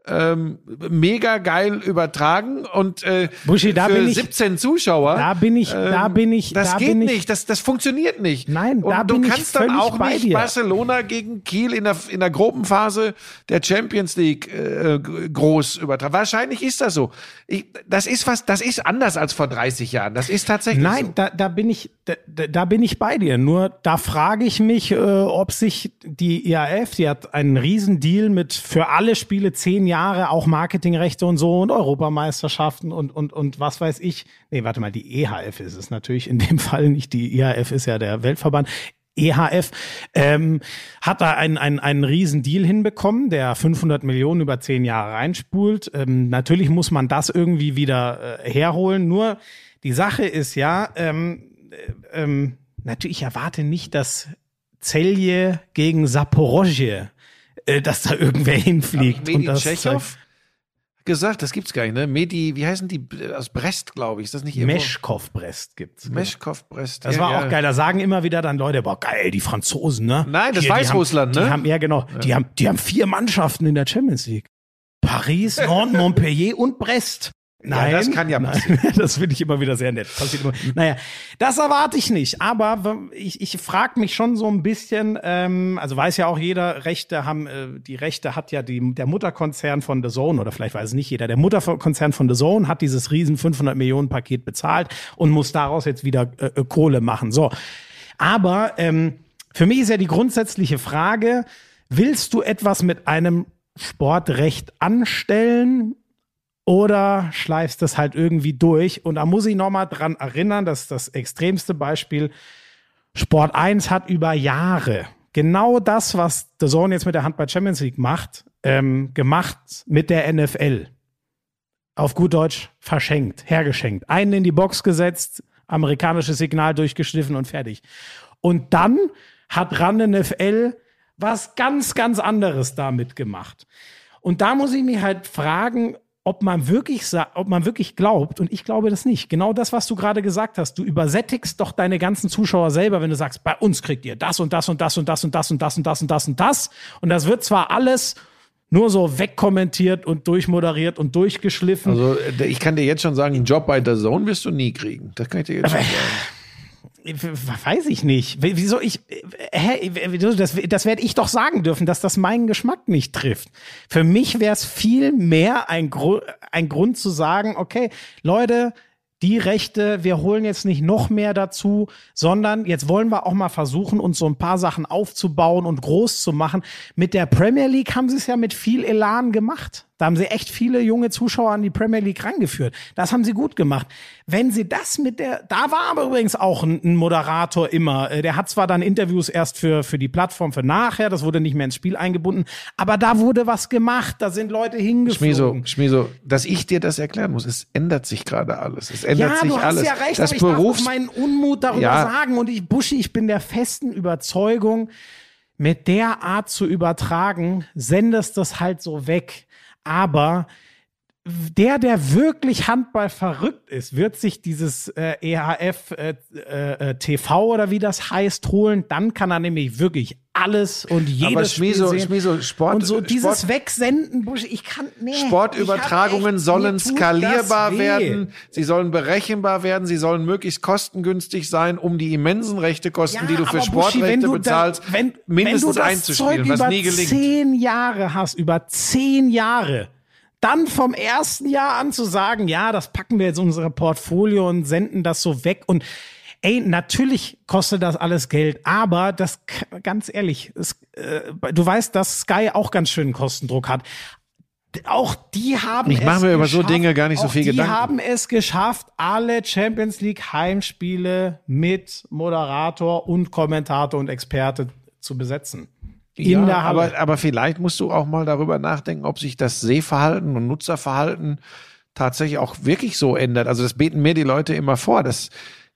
ähm, mega geil übertragen und äh, Buschi, da für bin ich- 17 Zuschauer. Da bin ich, da Ähm, bin ich, Das da geht bin ich, nicht, das, das funktioniert nicht. Nein, Und da du bin ich kannst dann auch nicht dir. Barcelona gegen Kiel in der, in der Gruppenphase der Champions League äh, groß übertragen. Wahrscheinlich ist das so. Ich, das ist was, das ist anders als vor 30 Jahren. Das ist tatsächlich Nein, so. da, da bin ich, da, da bin ich bei dir. Nur da frage ich mich, äh, ob sich die IAF, die hat einen riesen Deal mit für alle Spiele zehn Jahre auch Marketingrechte und so und Europameisterschaften und und und was weiß ich. Nee, warte mal, die EHF ist es natürlich in dem Fall nicht. Die IAF ist ja der Weltverband. EHF ähm, hat da einen, einen, einen riesen Deal hinbekommen, der 500 Millionen über zehn Jahre reinspult. Ähm, natürlich muss man das irgendwie wieder äh, herholen. Nur die Sache ist ja, ähm, äh, ähm, natürlich ich erwarte nicht, dass Celje gegen Saporosje, äh, dass da irgendwer hinfliegt. Medi das Tschechow gesagt, das gibt's gar nicht, ne? Medi, wie heißen die aus Brest, glaube ich, ist das nicht irgendwo? Meschkow-Brest gibt's. Meschkow Brest. Das ja, war ja. auch geil. Da sagen immer wieder dann Leute, boah, geil, die Franzosen, ne? Nein, das Hier, Weißrussland, ne? Die haben, ja, genau. Die haben, die haben vier Mannschaften in der Champions League. Paris, Nantes, Montpellier und Brest. Nein, das kann ja nein, Das finde ich immer wieder sehr nett. Passiert immer. Naja, das erwarte ich nicht. Aber ich, ich frage mich schon so ein bisschen, ähm, also weiß ja auch jeder, Rechte haben, äh, die Rechte hat ja die, der Mutterkonzern von The Zone, oder vielleicht weiß es nicht jeder, der Mutterkonzern von The Zone hat dieses riesen 500 Millionen Paket bezahlt und muss daraus jetzt wieder äh, äh, Kohle machen. So. Aber ähm, für mich ist ja die grundsätzliche Frage, willst du etwas mit einem Sportrecht anstellen oder schleifst das halt irgendwie durch. Und da muss ich nochmal dran erinnern, dass das extremste Beispiel Sport 1 hat über Jahre genau das, was The Zone jetzt mit der Handball Champions League macht, ähm, gemacht mit der NFL. Auf gut Deutsch verschenkt, hergeschenkt. Einen in die Box gesetzt, amerikanisches Signal durchgeschliffen und fertig. Und dann hat RAN NFL was ganz, ganz anderes damit gemacht. Und da muss ich mich halt fragen, ob man wirklich ob man wirklich glaubt, und ich glaube das nicht. Genau das, was du gerade gesagt hast. Du übersättigst doch deine ganzen Zuschauer selber, wenn du sagst, bei uns kriegt ihr das und das und das und das und das und das und das und das und das. Und das wird zwar alles nur so wegkommentiert und durchmoderiert und durchgeschliffen. Also ich kann dir jetzt schon sagen, einen Job bei der Zone wirst du nie kriegen. Das kann ich dir jetzt schon sagen. Weiß ich nicht. Wieso ich, hä, das, das werde ich doch sagen dürfen, dass das meinen Geschmack nicht trifft. Für mich wäre es viel mehr ein, Gru ein Grund zu sagen, okay, Leute, die Rechte, wir holen jetzt nicht noch mehr dazu, sondern jetzt wollen wir auch mal versuchen, uns so ein paar Sachen aufzubauen und groß zu machen. Mit der Premier League haben sie es ja mit viel Elan gemacht. Da haben sie echt viele junge Zuschauer an die Premier League rangeführt. Das haben sie gut gemacht. Wenn sie das mit der, da war aber übrigens auch ein, ein Moderator immer. Äh, der hat zwar dann Interviews erst für, für die Plattform für nachher, das wurde nicht mehr ins Spiel eingebunden, aber da wurde was gemacht, da sind Leute hingeflogen. Schmieso, Schmieso, dass ich dir das erklären muss, es ändert sich gerade alles. Es ändert ja, sich du hast alles. ja recht, das aber ich Berufs darf meinen Unmut darüber Ja. sagen und ich, Buschi, ich bin der festen Überzeugung, mit der Art zu übertragen, sendest das halt so weg. Aber der, der wirklich Handball verrückt ist, wird sich dieses äh, EHF äh, äh, TV oder wie das heißt holen. Dann kann er nämlich wirklich alles und jedes Aber Schmieso, Spiel sehen. Schmieso, Sport, und so dieses Sport, Wegsenden, Busch, ich kann nee, Sportübertragungen echt- sollen skalierbar werden, sie sollen berechenbar werden, sie sollen möglichst kostengünstig sein, um die immensen Rechtekosten, die du für Buschi, Sportrechte du bezahlst, da, wenn, mindestens wenn du das einzuspielen, Zeug was über nie gelingt. zehn Jahre hast, über zehn Jahre, dann vom ersten Jahr an zu sagen, ja, das packen wir jetzt in unsere Portfolio und senden das so weg und Ey, natürlich kostet das alles Geld, aber das, ganz ehrlich, es, äh, du weißt, dass Sky auch ganz schön Kostendruck hat. Auch die haben Ich es mache mir über so Dinge gar nicht so viel die Gedanken. haben es geschafft, alle Champions League Heimspiele mit Moderator und Kommentator und Experte zu besetzen. In ja, der Halle. aber, aber vielleicht musst du auch mal darüber nachdenken, ob sich das Sehverhalten und Nutzerverhalten tatsächlich auch wirklich so ändert. Also das beten mir die Leute immer vor, dass,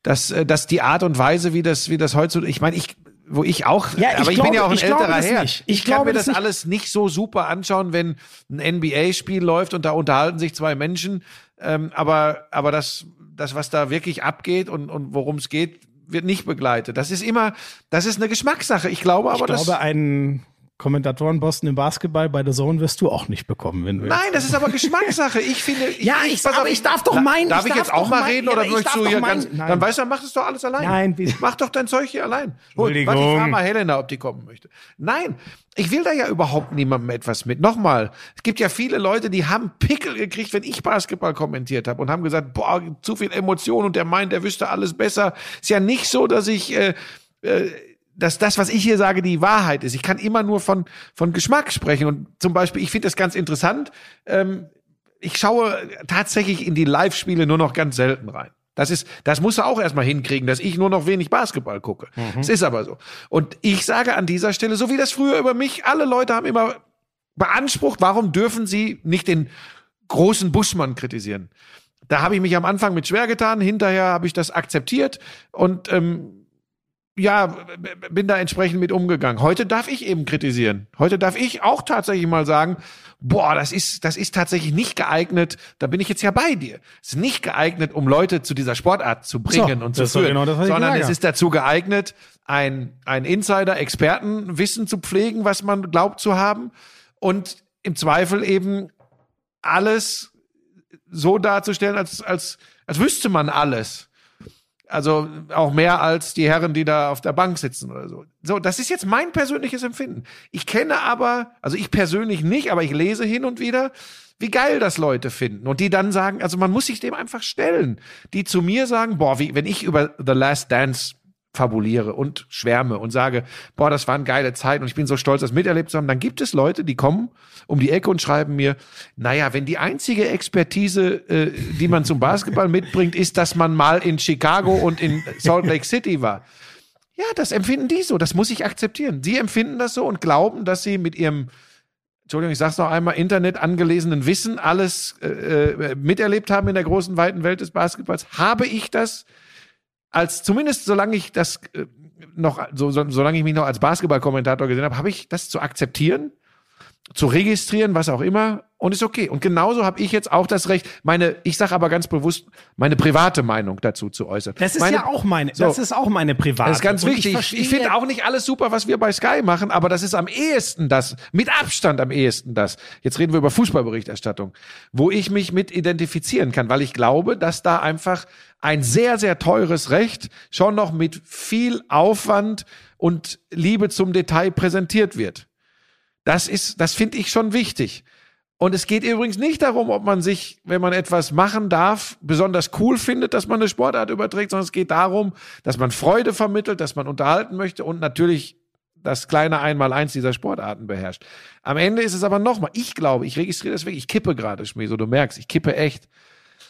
dass, äh, dass die Art und Weise, wie das, wie das heutzutage, ich meine, ich, wo ich auch, Ja, ich aber ich glaube- bin ja auch ein älterer Herr. Ich, Ich kann glaube mir das das alles nicht so super anschauen, wenn ein NBA-Spiel läuft und da unterhalten sich zwei Menschen. Ähm, aber, aber das, das, was da wirklich abgeht und, und worum es geht, wird nicht begleitet. Das ist immer, das ist eine Geschmackssache. Ich glaube aber, ich dass, glaube, einen Kommentatorenposten im Basketball bei der Zone wirst du auch nicht bekommen, wenn du Nein, das ist aber Geschmackssache. Ich finde, ich, Ja, ich- pass aber auf, ich darf doch meinen- Darf ich ich, darf jetzt auch mal reden ja, oder ich möchtest darf du hier ganz? Nein. Dann weißt du, dann mach es doch alles allein. Nein, bitte. mach doch dein Zeug hier allein. Entschuldigung. Warte, ich frage mal Helena, ob die kommen möchte. Nein, ich will da ja überhaupt niemandem etwas mit. Nochmal, es gibt ja viele Leute, die haben Pickel gekriegt, wenn ich Basketball kommentiert habe und haben gesagt, boah, zu viel Emotion und der meint, er wüsste alles besser. Ist ja nicht so, dass ich äh, äh, dass das, was ich hier sage, die Wahrheit ist. Ich kann immer nur von, von Geschmack sprechen. Und zum Beispiel, ich finde das ganz interessant. Ähm, ich schaue tatsächlich in die Live-Spiele nur noch ganz selten rein. Das ist, das muss er auch erstmal hinkriegen, dass ich nur noch wenig Basketball gucke. Es ist aber so. Und ich sage an dieser Stelle, so wie das früher über mich, alle Leute haben immer beansprucht, warum dürfen sie nicht den großen Buschmann kritisieren? Da habe ich mich am Anfang mit schwer getan, hinterher habe ich das akzeptiert und ähm, ja, bin da entsprechend mit umgegangen. Heute darf ich eben kritisieren. Heute darf ich auch tatsächlich mal sagen, boah, das ist, das ist tatsächlich nicht geeignet. Da bin ich jetzt ja bei dir. Es ist nicht geeignet, um Leute zu dieser Sportart zu bringen So, und zu führen, genau das, sondern es ist dazu geeignet, ein, ein Insider-Expertenwissen zu pflegen, was man glaubt zu haben und im Zweifel eben alles so darzustellen, als, als, als wüsste man alles. Also auch mehr als die Herren, die da auf der Bank sitzen oder so. So, das ist jetzt mein persönliches Empfinden. Ich kenne aber, also ich persönlich nicht, aber ich lese hin und wieder, wie geil das Leute finden. Und die dann sagen, also man muss sich dem einfach stellen. Die zu mir sagen, boah, wie, wenn ich über The Last Dance fabuliere und schwärme und sage, boah, das waren geile Zeiten und ich bin so stolz, das miterlebt zu haben, dann gibt es Leute, die kommen um die Ecke und schreiben mir, naja, wenn die einzige Expertise, äh, die man zum Basketball mitbringt, ist, dass man mal in Chicago und in Salt Lake City war. Ja, das empfinden die so, das muss ich akzeptieren. Sie empfinden das so und glauben, dass sie mit ihrem Entschuldigung, ich sag's noch einmal, Internet angelesenen Wissen alles äh, äh, miterlebt haben in der großen, weiten Welt des Basketballs. Habe ich das als, zumindest solange ich das äh, noch, so, so, solange ich mich noch als Basketballkommentator gesehen habe, habe ich das zu akzeptieren zu registrieren, was auch immer, und ist okay. Und genauso habe ich jetzt auch das Recht, meine, ich sage aber ganz bewusst, meine private Meinung dazu zu äußern. Das ist meine, ja auch meine, so, das ist auch meine private. Das ist ganz wichtig. Ich, ich finde auch nicht alles super, was wir bei Sky machen, aber das ist am ehesten das, mit Abstand am ehesten das. Jetzt reden wir über Fußballberichterstattung, wo ich mich mit identifizieren kann, weil ich glaube, dass da einfach ein sehr, sehr teures Recht schon noch mit viel Aufwand und Liebe zum Detail präsentiert wird. Das ist, das finde ich schon wichtig. Und es geht übrigens nicht darum, ob man sich, wenn man etwas machen darf, besonders cool findet, dass man eine Sportart überträgt, sondern es geht darum, dass man Freude vermittelt, dass man unterhalten möchte und natürlich das kleine Einmaleins dieser Sportarten beherrscht. Am Ende ist es aber nochmal, ich glaube, ich registriere das wirklich, ich kippe gerade, Schmieso, du merkst, ich kippe echt.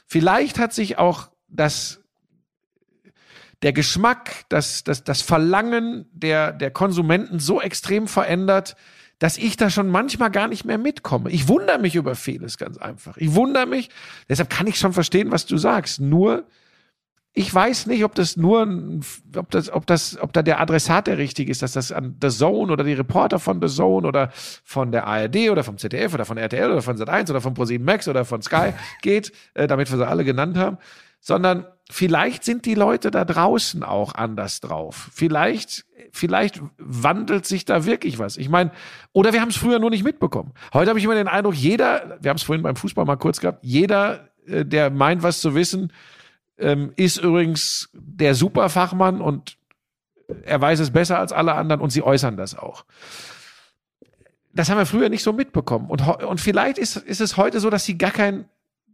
Vielleicht hat sich auch das, der Geschmack, das, das, das Verlangen der, der Konsumenten so extrem verändert, dass ich da schon manchmal gar nicht mehr mitkomme. Ich wundere mich über vieles ganz einfach. Ich wundere mich, deshalb kann ich schon verstehen, was du sagst. Nur, ich weiß nicht, ob das nur, ob das, ob das, ob da der Adressat der richtige ist, dass das an The Zone oder die Reporter von The Zone oder von der ARD oder vom ZDF oder von RTL oder von Sat1 oder von ProSieben Max oder von Sky geht, äh, damit wir sie alle genannt haben, sondern vielleicht sind die Leute da draußen auch anders drauf. Vielleicht, vielleicht wandelt sich da wirklich was. Ich meine, oder wir haben es früher nur nicht mitbekommen. Heute habe ich immer den Eindruck, jeder, wir haben es vorhin beim Fußball mal kurz gehabt, jeder, äh, der meint, was zu wissen, ähm, ist übrigens der Superfachmann und er weiß es besser als alle anderen und sie äußern das auch. Das haben wir früher nicht so mitbekommen. Und, und vielleicht ist, ist es heute so, dass sie gar kein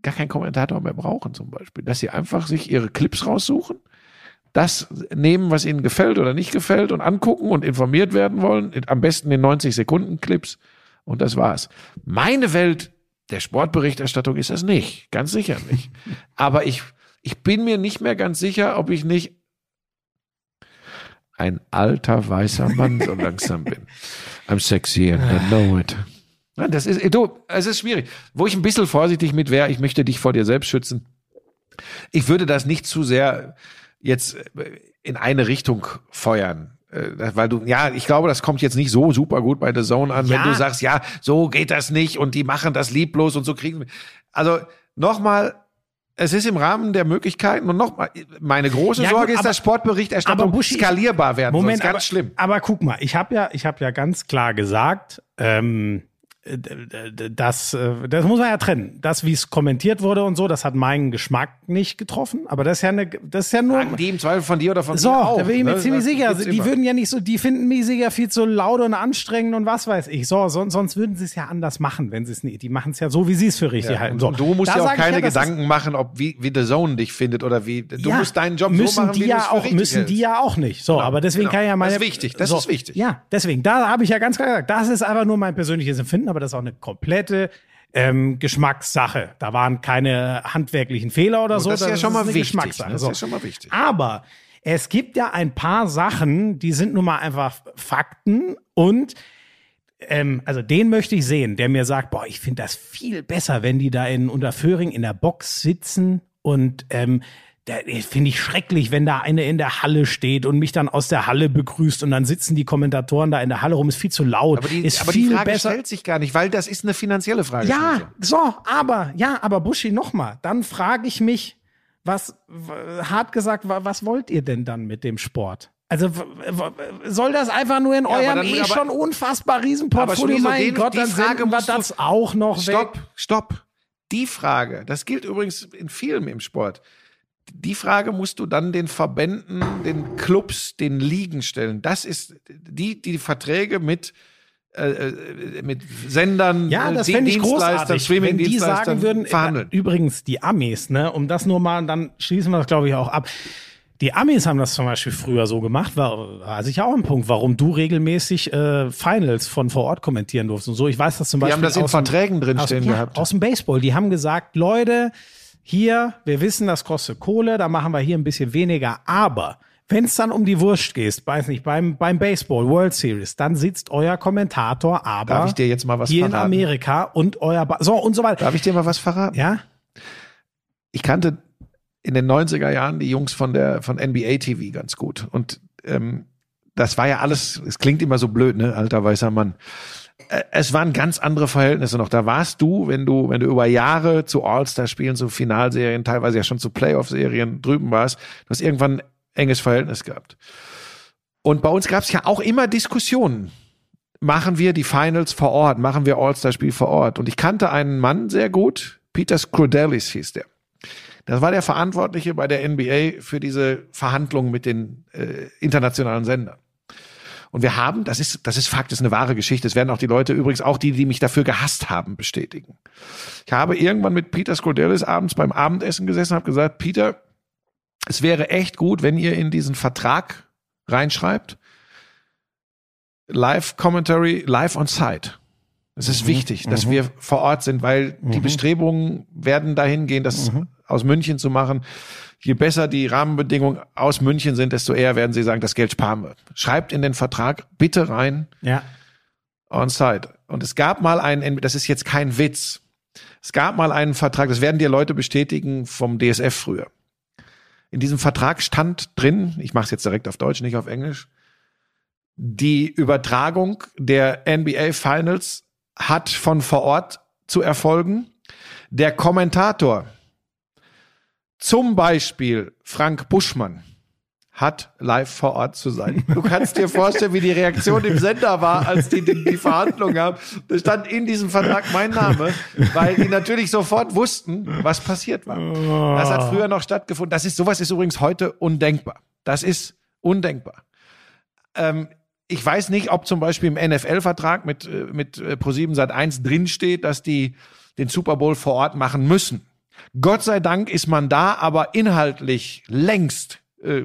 gar keinen Kommentator mehr brauchen zum Beispiel. Dass sie einfach sich ihre Clips raussuchen, das nehmen, was ihnen gefällt oder nicht gefällt und angucken und informiert werden wollen. Am besten in 90 Sekunden Clips. Und das war's. Meine Welt der Sportberichterstattung ist das nicht. Ganz sicher nicht. Aber ich, ich bin mir nicht mehr ganz sicher, ob ich nicht ein alter weißer Mann so langsam bin. I'm sexy and I know it. Das ist, du, es ist schwierig. Wo ich ein bisschen vorsichtig mit wäre, ich möchte dich vor dir selbst schützen. Ich würde das nicht zu sehr jetzt äh, in eine Richtung feuern. Äh, weil du, ja, ich glaube, das kommt jetzt nicht so super gut bei The Zone an, ja. wenn du sagst, ja, so geht das nicht und die machen das lieblos und so kriegen wir. Also nochmal, es ist im Rahmen der Möglichkeiten und nochmal, meine große ja, Sorge gut, ist, aber, dass Sportberichterstattung Buschi, skalierbar werden Moment, ganz aber, schlimm. Aber guck mal, ich habe ja, ich habe ja ganz klar gesagt, ähm, äh, das, äh, das muss man ja trennen. Das, wie es kommentiert wurde und so, das hat meinen Geschmack nicht getroffen. Aber das ist ja eine, das ist ja nur. Sagen die im Zweifel von dir oder von so, mir auch. da bin ich mir ne? ziemlich sicher. Die immer. würden ja nicht so, die finden mich sicher viel zu laut und anstrengend und was weiß ich. So, sonst, sonst würden sie es ja anders machen, wenn sie es nicht. Die machen es ja so, wie sie es für richtig ja, halten. So. Und du musst da ja auch keine ja, Gedanken machen, ob wie, wie The Zone dich findet oder wie. Du ja, musst deinen Job müssen so machen, die wie ja auch, müssen hältst. die ja auch nicht. So, genau, aber deswegen genau. kann ja meine. Das ist wichtig. Das so, ist wichtig. Ja, deswegen. Da habe ich ja ganz klar gesagt, das ist einfach nur mein persönliches Empfinden, aber das ist auch eine komplette ähm, Geschmackssache. Da waren keine handwerklichen Fehler oder so. Das ist ja schon mal wichtig. Geschmackssache. Das ist schon mal wichtig. Aber es gibt ja ein paar Sachen, die sind nun mal einfach Fakten und ähm, also den möchte ich sehen, der mir sagt, boah, ich finde das viel besser, wenn die da in Unterföhring in der Box sitzen und ähm, finde ich schrecklich, wenn da eine in der Halle steht und mich dann aus der Halle begrüßt und dann sitzen die Kommentatoren da in der Halle rum, ist viel zu laut. Aber die, ist aber viel die Frage besser. stellt sich gar nicht, weil das ist eine finanzielle Frage. Ja, so, aber, ja, aber Buschi, nochmal, dann frage ich mich, was, hart gesagt, was wollt ihr denn dann mit dem Sport? Also soll das einfach nur in ja, eurem dann, eh schon unfassbar Riesenportfolio? Mein den, Gott, dann Frage wir das auch noch stopp, weg. Stopp, stopp. Die Frage, das gilt übrigens in vielem im Sport die Frage musst du dann den Verbänden, den Clubs, den Ligen stellen. Das ist die, die Verträge mit äh, äh mit Sendern, ja, das fände ich großartig, wenn die sagen würden, verhandeln. Übrigens die Amis, ne, um das nur mal, dann schließen wir das glaube ich auch ab. Die Amis haben das zum Beispiel früher so gemacht, war, war sicher auch ein Punkt, warum du regelmäßig äh, Finals von vor Ort kommentieren durfst und so. Ich weiß das zum Die Beispiel. haben das in Verträgen drin aus, ja, gehabt. Aus dem Baseball. Die haben gesagt, Leute, hier, wir wissen, das kostet Kohle, da machen wir hier ein bisschen weniger. Aber wenn es dann um die Wurst geht, weiß nicht, beim, beim Baseball World Series, dann sitzt euer Kommentator aber Darf ich dir jetzt mal was hier in verraten? Amerika und euer ba so und so weiter. Darf ich dir mal was verraten? Ja? ich kannte in den 90er Jahren die Jungs von der von NBA TV ganz gut. Und ähm, das war ja alles, es klingt immer so blöd, ne, alter weißer Mann. Es waren ganz andere Verhältnisse noch. Da warst du, wenn du, wenn du über Jahre zu All-Star-Spielen, zu Finalserien, teilweise ja schon zu Playoff-Serien drüben warst, du hast irgendwann ein enges Verhältnis gehabt. Und bei uns gab es ja auch immer Diskussionen. Machen wir die Finals vor Ort? Machen wir All-Star-Spiel vor Ort? Und ich kannte einen Mann sehr gut, Peter Skrodelis hieß der. Das war der Verantwortliche bei der NBA für diese Verhandlungen mit den äh, internationalen Sendern. Und wir haben, das ist, das ist Fakt, das ist eine wahre Geschichte. Das werden auch die Leute, übrigens auch die, die mich dafür gehasst haben, bestätigen. Ich habe irgendwann mit Peter Skrodelis abends beim Abendessen gesessen und habe gesagt, Peter, es wäre echt gut, wenn ihr in diesen Vertrag reinschreibt, Live Commentary, live on site. Es ist wichtig, dass wir vor Ort sind, weil die Bestrebungen werden dahin gehen, das aus München zu machen. Je besser die Rahmenbedingungen aus München sind, desto eher werden sie sagen, das Geld sparen wir. Schreibt in den Vertrag bitte rein Ja. on site. Und es gab mal einen, das ist jetzt kein Witz. Es gab mal einen Vertrag, das werden dir Leute bestätigen vom DSF früher. In diesem Vertrag stand drin, ich mache es jetzt direkt auf Deutsch, nicht auf Englisch, die Übertragung der NBA Finals hat von vor Ort zu erfolgen. Der Kommentator, zum Beispiel Frank Buschmann, hat live vor Ort zu sein. Du kannst dir vorstellen, wie die Reaktion im Sender war, als die die, die Verhandlungen haben. Da stand in diesem Vertrag mein Name, weil die natürlich sofort wussten, was passiert war. Das hat früher noch stattgefunden. Das ist sowas ist übrigens heute undenkbar. Das ist undenkbar. Ähm, ich weiß nicht, ob zum Beispiel im NFL-Vertrag mit, äh, mit äh, Pro7 Sat 1 drinsteht, dass die den Super Bowl vor Ort machen müssen. Gott sei Dank ist man da aber inhaltlich längst äh,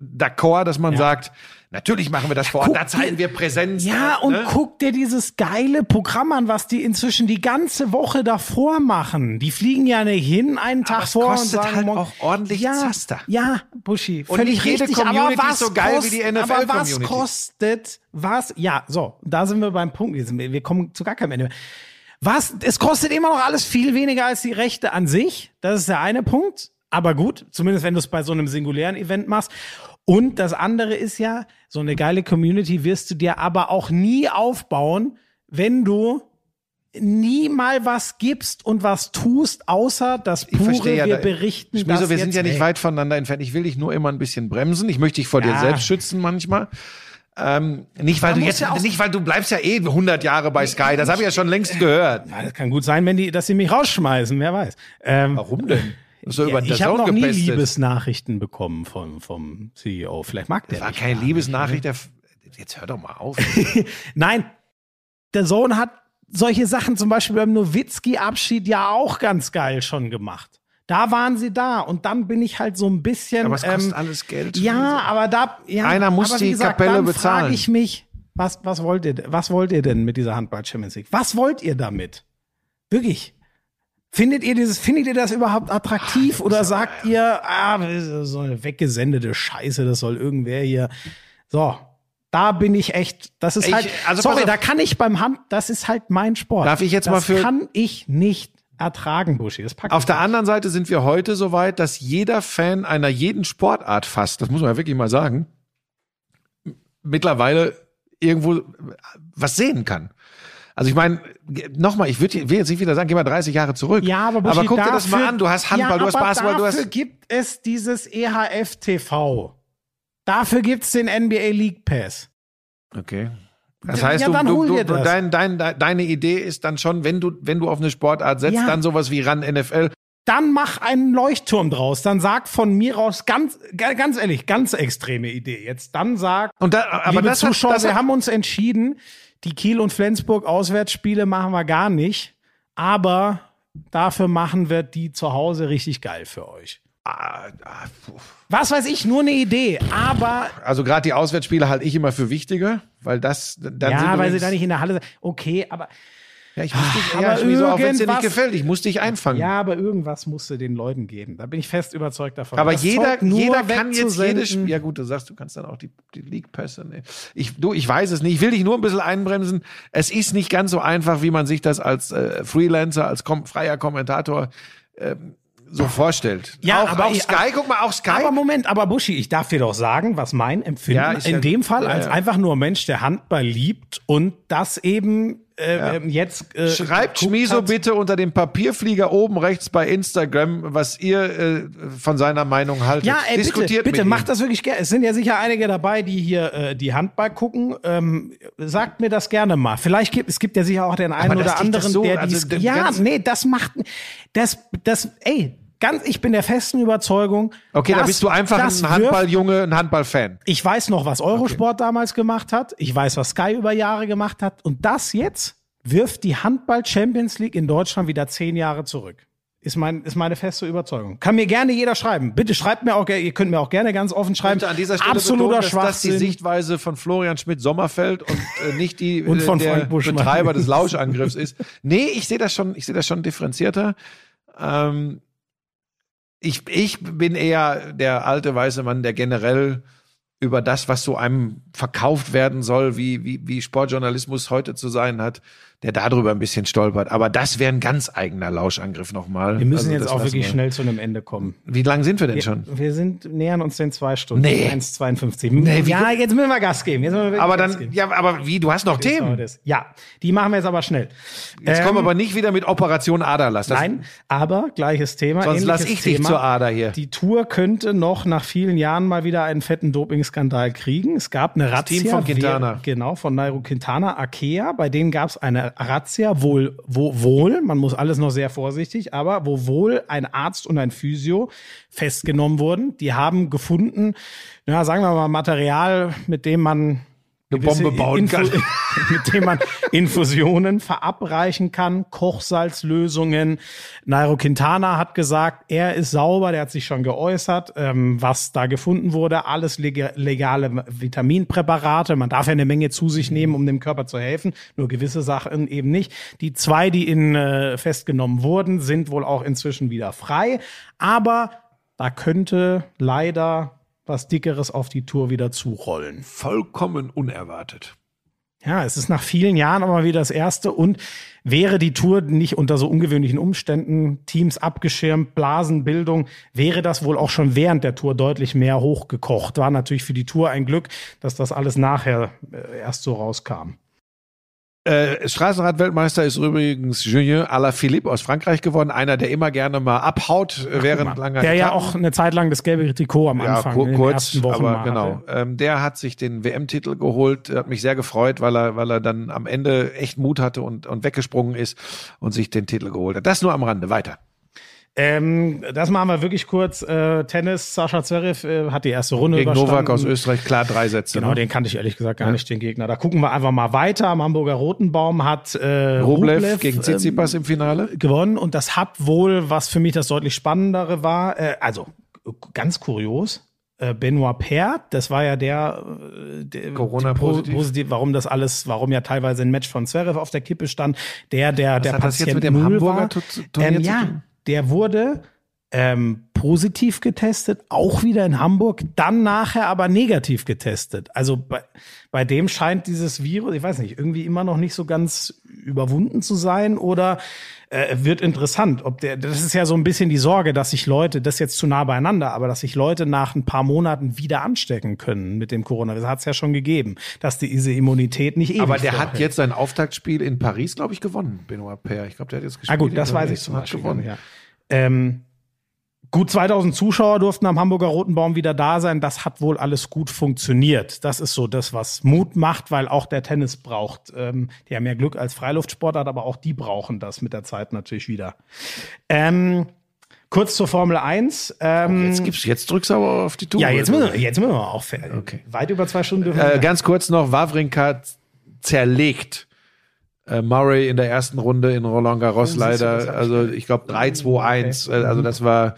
d'accord, dass man sagt, natürlich machen wir das vor Ort, da zeigen wir Präsenz. Ja, da, und ne? guck dir dieses geile Programm an, was die inzwischen die ganze Woche davor machen. Die fliegen ja nicht hin einen Tag es vor und sagen halt auch ordentlich ja, Zaster. Ja, Buschi, Und völlig nicht jede richtig, Community aber ist was so geil wie kost- die Aber was NFL-Community. kostet, was, ja, so, da sind wir beim Punkt, wir kommen zu gar keinem Ende mehr. Was, es kostet immer noch alles viel weniger als die Rechte an sich. Das ist der eine Punkt. Aber gut, zumindest wenn du es bei so einem singulären Event machst. Und das andere ist ja, so eine geile Community wirst du dir aber auch nie aufbauen, wenn du nie mal was gibst und was tust, außer das Ich pure, verstehe ja, wir da- berichten Schmieso, das wir sind ja nicht weit voneinander entfernt. Ich will dich nur immer ein bisschen bremsen. Ich möchte dich vor dir Ja. selbst schützen manchmal. Ähm, nicht, weil Man du jetzt, ja nicht, weil du bleibst ja eh 100 Jahre bei Sky. Das habe ich ja schon längst gehört. Ja, das kann gut sein, wenn die, dass sie mich rausschmeißen, wer weiß. Ähm, Warum denn? So ja, über ich habe noch nie gepestet. Liebesnachrichten bekommen vom, vom CEO. Vielleicht mag der War mich keine gar nicht. Liebesnachricht. Der, jetzt hör doch mal auf. Nein, der Sohn hat solche Sachen zum Beispiel beim Nowitzki-Abschied ja auch ganz geil schon gemacht. Da waren sie da und dann bin ich halt so ein bisschen. Aber es kostet ähm, alles Geld. Ja, aber da. Ja, Einer muss aber die gesagt, Kapelle dann bezahlen. frage ich mich, was, was, wollt ihr, was wollt ihr denn mit dieser Handball Champions League? Was wollt ihr damit? Wirklich? Findet ihr dieses, findet ihr das überhaupt attraktiv oder sagt ihr, ah, das ist so eine weggesendete Scheiße, das soll irgendwer hier. So, da bin ich echt, das ist Ich- halt, also sorry, da kann ich beim Hand, das ist halt mein Sport. Darf ich jetzt das mal für- kann ich nicht ertragen, Buschi. Das packt Auf der nicht. anderen Seite sind wir heute so weit, dass jeder Fan einer jeden Sportart fast, das muss man ja wirklich mal sagen, mittlerweile irgendwo was sehen kann. Also ich meine, nochmal, ich würd, will jetzt nicht wieder sagen, geh mal 30 Jahre zurück. Ja, aber, Buschi, guck dir dafür, das mal an. Du hast Handball, ja, du hast aber Basketball, du dafür hast. gibt es dieses EHF TV. Dafür gibt's den NBA League Pass. Okay. Das heißt, ja, du, dann du, du, dir du, das. dein, dein, de- deine Idee ist dann schon, wenn du, wenn du auf eine Sportart setzt, Ja. dann sowas wie ran NFL. Dann mach einen Leuchtturm draus. Dann sag von mir aus ganz, ga- ganz ehrlich, ganz extreme Idee. Jetzt dann sag, Und da, aber liebe das hat- Zuschauer, das wir hat- haben uns entschieden, die Kiel und Flensburg Auswärtsspiele machen wir gar nicht. Aber dafür machen wir die zu Hause richtig geil für euch. Ah, ah. Was weiß ich, nur eine Idee. Aber Also gerade die Auswärtsspiele halte ich immer für wichtiger, weil das dann sind ja, weil sie da nicht in der Halle sind. Okay, aber Ja, ich muss dich, aber ja, Schmizo, auch wenn es dir nicht irgendwas- gefällt, ich muss dich einfangen. ja, aber irgendwas musste den Leuten geben. Da bin ich fest überzeugt davon. aber Das jeder, jeder kann jetzt jedes Spiel. Ja gut, du sagst, du kannst dann auch die, die League-Pässe. Ne. Ich, du, ich weiß es nicht. Ich will dich nur ein bisschen einbremsen. Es ist nicht ganz so einfach, wie man sich das als äh, Freelancer, als kom freier Kommentator ähm, so vorstellt. Ja, auch, aber auch Sky, guck mal, auch Sky. Aber Moment, aber Buschi, ich darf dir doch sagen, was mein Empfinden Ja, in ja- dem Fall als einfach nur Mensch, der Handball liebt und das eben äh, ähm, jetzt äh, Schreibt Schmiso bitte unter dem Papierflieger oben rechts bei Instagram, was ihr äh, von seiner Meinung haltet. Ja, ey, bitte, Diskutiert bitte, mit macht das wirklich gerne. Es sind ja sicher einige dabei, die hier äh, die Handball gucken. Ähm, sagt mir das gerne mal. Vielleicht gibt es gibt ja sicher auch den einen Aber oder anderen, so- der also dies. Ja, nee, das macht das das. Ey, ganz. Ich bin der festen Überzeugung. Okay, da das- bist du einfach ein Handballjunge, ein Handballfan. Ich weiß noch, was Eurosport damals gemacht hat. Ich weiß, was Sky über Jahre gemacht hat. Und das jetzt wirft die Handball Champions League in Deutschland wieder zehn Jahre zurück. Ist, mein, ist meine feste Überzeugung. Kann mir gerne jeder schreiben. Bitte schreibt mir auch, ihr könnt mir auch gerne ganz offen schreiben. möchte an dieser Stelle Absoluter betonen, dass das die. Sichtweise von Florian Schmidt-Sommerfeld und äh, nicht die Und von äh, der. Betreiber des Lauschangriffs ist. Nee, ich sehe das schon, ich sehe das schon differenzierter. Ähm, ich, ich bin eher der alte weiße Mann, der generell über das, was so einem verkauft werden soll, wie, wie, wie Sportjournalismus heute zu sein hat, der darüber ein bisschen stolpert. Aber das wäre ein ganz eigener Lauschangriff nochmal. Wir müssen Also jetzt das auch wirklich wir. schnell zu einem Ende kommen. Wie lang sind wir denn schon? Wir sind, nähern uns den zwei Stunden. Nee. 1,52. Nee, ja, jetzt müssen wir Gas geben. Jetzt müssen wir Aber Gas dann, geben. ja, aber wie, du hast noch Themen. Das. Ja, die machen wir jetzt aber schnell. Jetzt Ähm, kommen wir aber nicht wieder mit Operation Aderlass. Das, Nein, aber gleiches Thema. Sonst lass ich dich Thema. zur Ader hier. Die Tour könnte noch nach vielen Jahren mal wieder einen fetten Dopingskandal kriegen. Es gab eine Razzia. Team von Quintana. Wer, genau, von Nairo Quintana, Akea. Bei denen gab es eine Razzia, wohl, wo, wohl, man muss alles noch sehr vorsichtig, aber wo wohl ein Arzt und ein Physio festgenommen wurden. Die haben gefunden, ja, sagen wir mal, Material, mit dem man Eine Bombe bauen kann. mit dem man Infusionen verabreichen kann, Kochsalzlösungen. Nairo Quintana hat gesagt, er ist sauber, der hat sich schon geäußert, ähm, was da gefunden wurde, alles lega- legale Vitaminpräparate. Man darf ja eine Menge zu sich nehmen, um dem Körper zu helfen, nur gewisse Sachen eben nicht. Die zwei, die in, äh, festgenommen wurden, sind wohl auch inzwischen wieder frei, aber da könnte leider was Dickeres auf die Tour wieder zurollen. vollkommen unerwartet. Ja, es ist nach vielen Jahren aber wieder das erste und wäre die Tour nicht unter so ungewöhnlichen Umständen, Teams abgeschirmt, Blasenbildung, wäre das wohl auch schon während der Tour deutlich mehr hochgekocht. War natürlich für die Tour ein Glück, dass das alles nachher äh, erst so rauskam. Äh, Straßenrad-Weltmeister ist übrigens Julien Alaphilippe aus Frankreich geworden, einer, der immer gerne mal abhaut äh, während langer Der ja Etappen. auch eine Zeit lang das gelbe Trikot am ja, Anfang kur in den kurz, ersten Wochen aber genau. Ähm, der hat sich den WM-Titel geholt, hat mich sehr gefreut, weil er, weil er dann am Ende echt Mut hatte und, und weggesprungen ist und sich den Titel geholt hat. Das nur am Rande. Weiter. Ähm, das machen wir wirklich kurz. Äh, Tennis, Sascha Zverev äh, hat die erste Runde Gegen überstanden. Novak aus Österreich, klar, drei Sätze. Genau, ne? den kannte ich ehrlich gesagt gar nicht, den Gegner. Da gucken wir einfach mal weiter. Am Hamburger Rotenbaum hat äh, Rublev, Rublev, gegen ähm, Tsitsipas im Finale. gewonnen und das hat wohl, was für mich das deutlich spannendere war, äh, also ganz kurios, äh, Benoit Paire, das war ja der, äh, der Corona-positiv. po- positiv, warum das alles, warum ja teilweise ein Match von Zverev auf der Kippe stand, der, der, der hat das jetzt Patient mit dem Null Hamburger war. Tu- Turnier ähm, zu ja, tun? Der wurde ähm, positiv getestet, auch wieder in Hamburg, dann nachher aber negativ getestet. Also bei, bei dem scheint dieses Virus, ich weiß nicht, irgendwie immer noch nicht so ganz überwunden zu sein oder äh, wird interessant. Ob der, das ist ja so ein bisschen die Sorge, dass sich Leute, das ist jetzt zu nah beieinander, aber dass sich Leute nach ein paar Monaten wieder anstecken können mit dem Corona. Das hat es ja schon gegeben, dass diese Immunität nicht ewig Aber der hat jetzt sein Auftaktspiel in Paris, glaube ich, gewonnen, Benoit Paire. Ich glaube, der hat jetzt gespielt. Ah gut, das weiß ich zum Beispiel. gewonnen. Ja. Ähm, gut 2000 Zuschauer durften am Hamburger Roten Baum wieder da sein. Das hat wohl alles gut funktioniert. Das ist so das, was Mut macht, weil auch der Tennis braucht. Ähm, die haben ja Glück als Freiluftsportart, aber auch die brauchen das mit der Zeit natürlich wieder. Ähm, kurz zur Formel 1. Ähm, Jetzt gibt's, jetzt drückst du aber auf die Tour. ja, jetzt müssen, wir, jetzt müssen wir auch fertig. Okay. Weit über zwei Stunden dürfen Äh, ganz kurz noch, Wawrinka zerlegt äh, Murray in der ersten Runde in Roland Garros leider. Also ich glaube 3-2-1. Äh, Also das war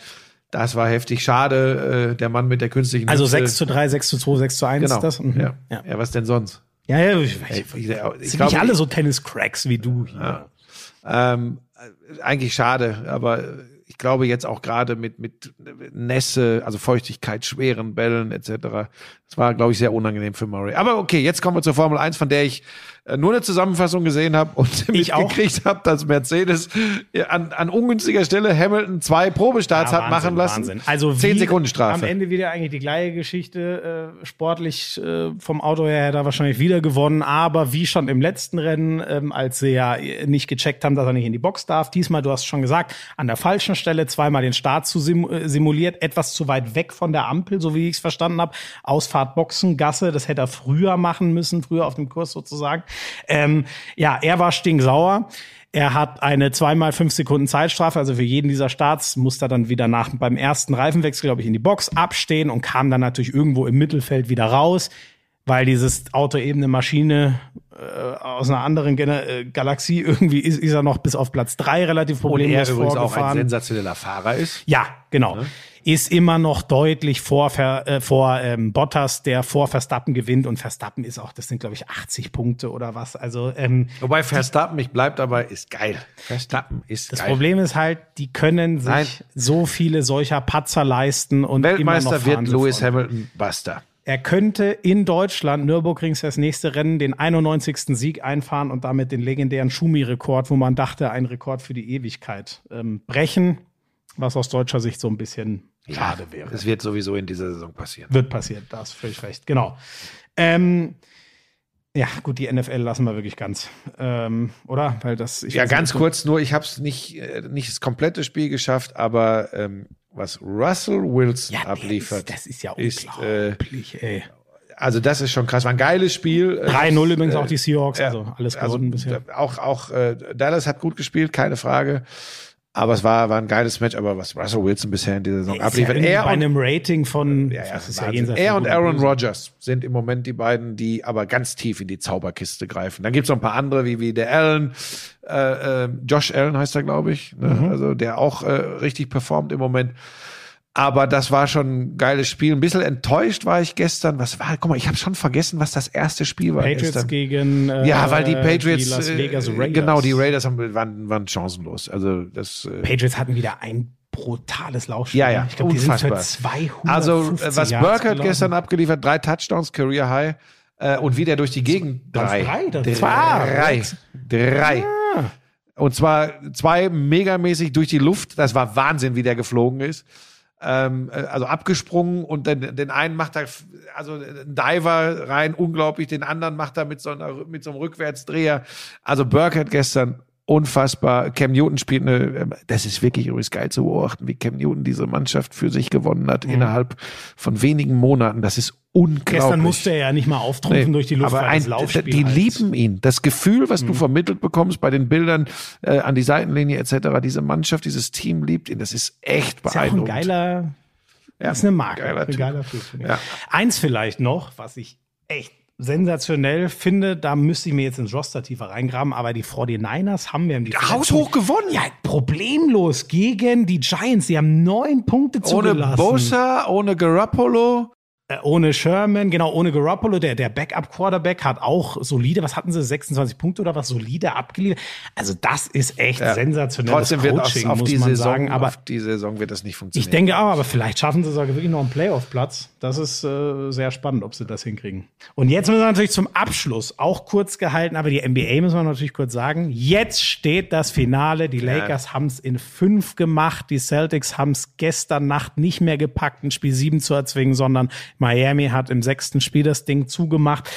Das war heftig. Schade, äh, der Mann mit der künstlichen Also Hüfte. 6 zu 3, 6 zu 2, 6 zu 1 Genau. ist das? Mhm. Ja. ja. Ja. was denn sonst? Ja, ja, ich, ich, ich, ich sind nicht alle so Tennis-Cracks wie du hier. Ähm, äh, eigentlich schade, aber ich glaube jetzt auch gerade mit, mit Nässe, also Feuchtigkeit, schweren Bällen etc. Das war, glaube ich, sehr unangenehm für Murray. Aber okay, jetzt kommen wir zur Formel 1, von der ich nur eine Zusammenfassung gesehen habe und mitgekriegt habe, dass Mercedes äh, an, an ungünstiger Stelle Hamilton zwei Probestarts Ja, hat Wahnsinn, machen lassen. Wahnsinn. Also Zehn Sekunden Strafe. Am Ende wieder eigentlich die gleiche Geschichte. Äh, sportlich äh, vom Auto her hätte er wahrscheinlich wieder gewonnen, aber wie schon im letzten Rennen, ähm, als sie ja nicht gecheckt haben, dass er nicht in die Box darf. Diesmal, du hast schon gesagt, an der falschen Stelle zweimal den Start zu sim äh, simuliert, etwas zu weit weg von der Ampel, so wie ich es verstanden habe. Ausfahrt Boxen, Gasse, das hätte er früher machen müssen, früher auf dem Kurs sozusagen. Ähm, ja, er war stinksauer. Er hat eine zweimal fünf Sekunden Zeitstrafe, also für jeden dieser Starts musste er dann wieder nach beim ersten Reifenwechsel, glaube ich, in die Box abstehen und kam dann natürlich irgendwo im Mittelfeld wieder raus, weil dieses Auto eben eine Maschine äh, aus einer anderen Gen äh, Galaxie irgendwie ist, ist er noch bis auf Platz drei relativ und problemlos er übrigens auch ein sensationeller Fahrer ist. Ja, genau. Ist immer noch deutlich vor, Ver, äh, vor ähm, Bottas, der vor Verstappen gewinnt. Und Verstappen ist auch, das sind, glaube ich, 80 Punkte oder was. Also ähm, Wobei Verstappen, ich bleib dabei, ist geil. Verstappen ist das geil. Problem ist halt, die können sich Nein. so viele solcher Patzer leisten und immer noch Weltmeister wird Lewis. Hamilton Buster. Er könnte in Deutschland, Nürburgring ist das nächste Rennen, den 91. Sieg einfahren und damit den legendären Schumi-Rekord, wo man dachte, ein Rekord für die Ewigkeit, ähm, brechen. Was aus deutscher Sicht so ein bisschen schade wäre. Das wird sowieso in dieser Saison passieren. Wird passiert, da hast du völlig recht. Genau. Ähm, ja, gut, die NFL lassen wir wirklich ganz. Ähm, oder? Weil das. Ja, ganz nicht, kurz nur, ich habe es nicht, äh, nicht das komplette Spiel geschafft, aber ähm, was Russell Wilson Ja, abliefert, Ist, das ist ja ist, äh, unglaublich, ey. also das ist schon krass. War ein geiles Spiel. Äh, 3-0 übrigens äh, auch die Seahawks, ja, also alles also, gewonnen bisher. Auch, auch äh, Dallas hat gut gespielt, keine Frage. Aber es war, war ein geiles Match, aber was Russell Wilson bisher in dieser Saison ja abliefert. irgendwie er bei und, einem Rating von, ja, ja, das ist ja Wahnsinn. er und Aaron. Rodgers sind im Moment die beiden, die aber ganz tief in die Zauberkiste greifen. Dann gibt's noch ein paar andere, wie, wie der Allen, äh, äh, Josh Allen heißt er, glaube ich, ne? Mhm. also der auch äh, richtig performt im Moment. Aber das war schon ein geiles Spiel. Ein bisschen enttäuscht war ich gestern. Was war? Guck mal, ich habe schon vergessen, was das erste Spiel war Patriots gestern. gegen äh, Ja, weil die Patriots, die Las Vegas äh, Raiders. genau, die Raiders haben, waren, waren chancenlos. Also das. Äh, Patriots hatten wieder ein brutales Laufspiel. Ja, ja, Ich glaube, die sind unfassbar. 200 also äh, was Burkhardt gestern abgeliefert, drei Touchdowns, Career High äh, und wie der durch die Gegend drei, drei? Drei, drei, drei. Und zwar zwei megamäßig durch die Luft. Das war Wahnsinn, wie der geflogen ist. Ähm, äh, also abgesprungen und den, den einen macht er, also ein Diver rein, unglaublich, den anderen macht er mit so, einer, mit so einem Rückwärtsdreher. Also Burkhardt gestern unfassbar. Cam Newton spielt eine, das ist wirklich übrigens geil zu beobachten, wie Cam Newton diese Mannschaft für sich gewonnen hat innerhalb von wenigen Monaten. Das ist unglaublich. Gestern musste er ja nicht mal auftrumpfen Nee, durch die Luft, aber ein, die halt- lieben ihn. Das Gefühl, was du vermittelt bekommst bei den Bildern äh, an die Seitenlinie etc., diese Mannschaft, dieses Team liebt ihn. Das ist echt ist ja ein beeindruckend. geiler, Ja, ist eine Marke, geiler ein geiler Typ. Ja. Eins vielleicht noch, was ich echt sensationell finde, da müsste ich mir jetzt ins Roster tiefer reingraben, aber die 49ers haben wir im Haushoch gewonnen. Ja, problemlos gegen die Giants. Die haben neun Punkte ohne zugelassen. Bosa, ohne Garoppolo. Äh, ohne Sherman, genau, ohne Garoppolo, der, der Backup-Quarterback hat auch solide, was hatten sie, 26 Punkte oder was, solide abgeliefert. Also das ist echt sensationelles Trotzdem wird Coaching, auf, auf die Saison, sagen. Aber auf die Saison wird das nicht ich funktionieren. denke auch, aber vielleicht schaffen sie sogar wirklich noch einen Playoff-Platz. Das ist äh, sehr spannend, ob sie das hinkriegen. Und jetzt müssen wir natürlich zum Abschluss, auch kurz gehalten, aber die NBA müssen wir natürlich kurz sagen. Jetzt steht das Finale. Die Lakers haben es in fünf gemacht. Die Celtics haben es gestern Nacht nicht mehr gepackt, ein Spiel sieben zu erzwingen, sondern Miami hat im sechsten Spiel das Ding zugemacht.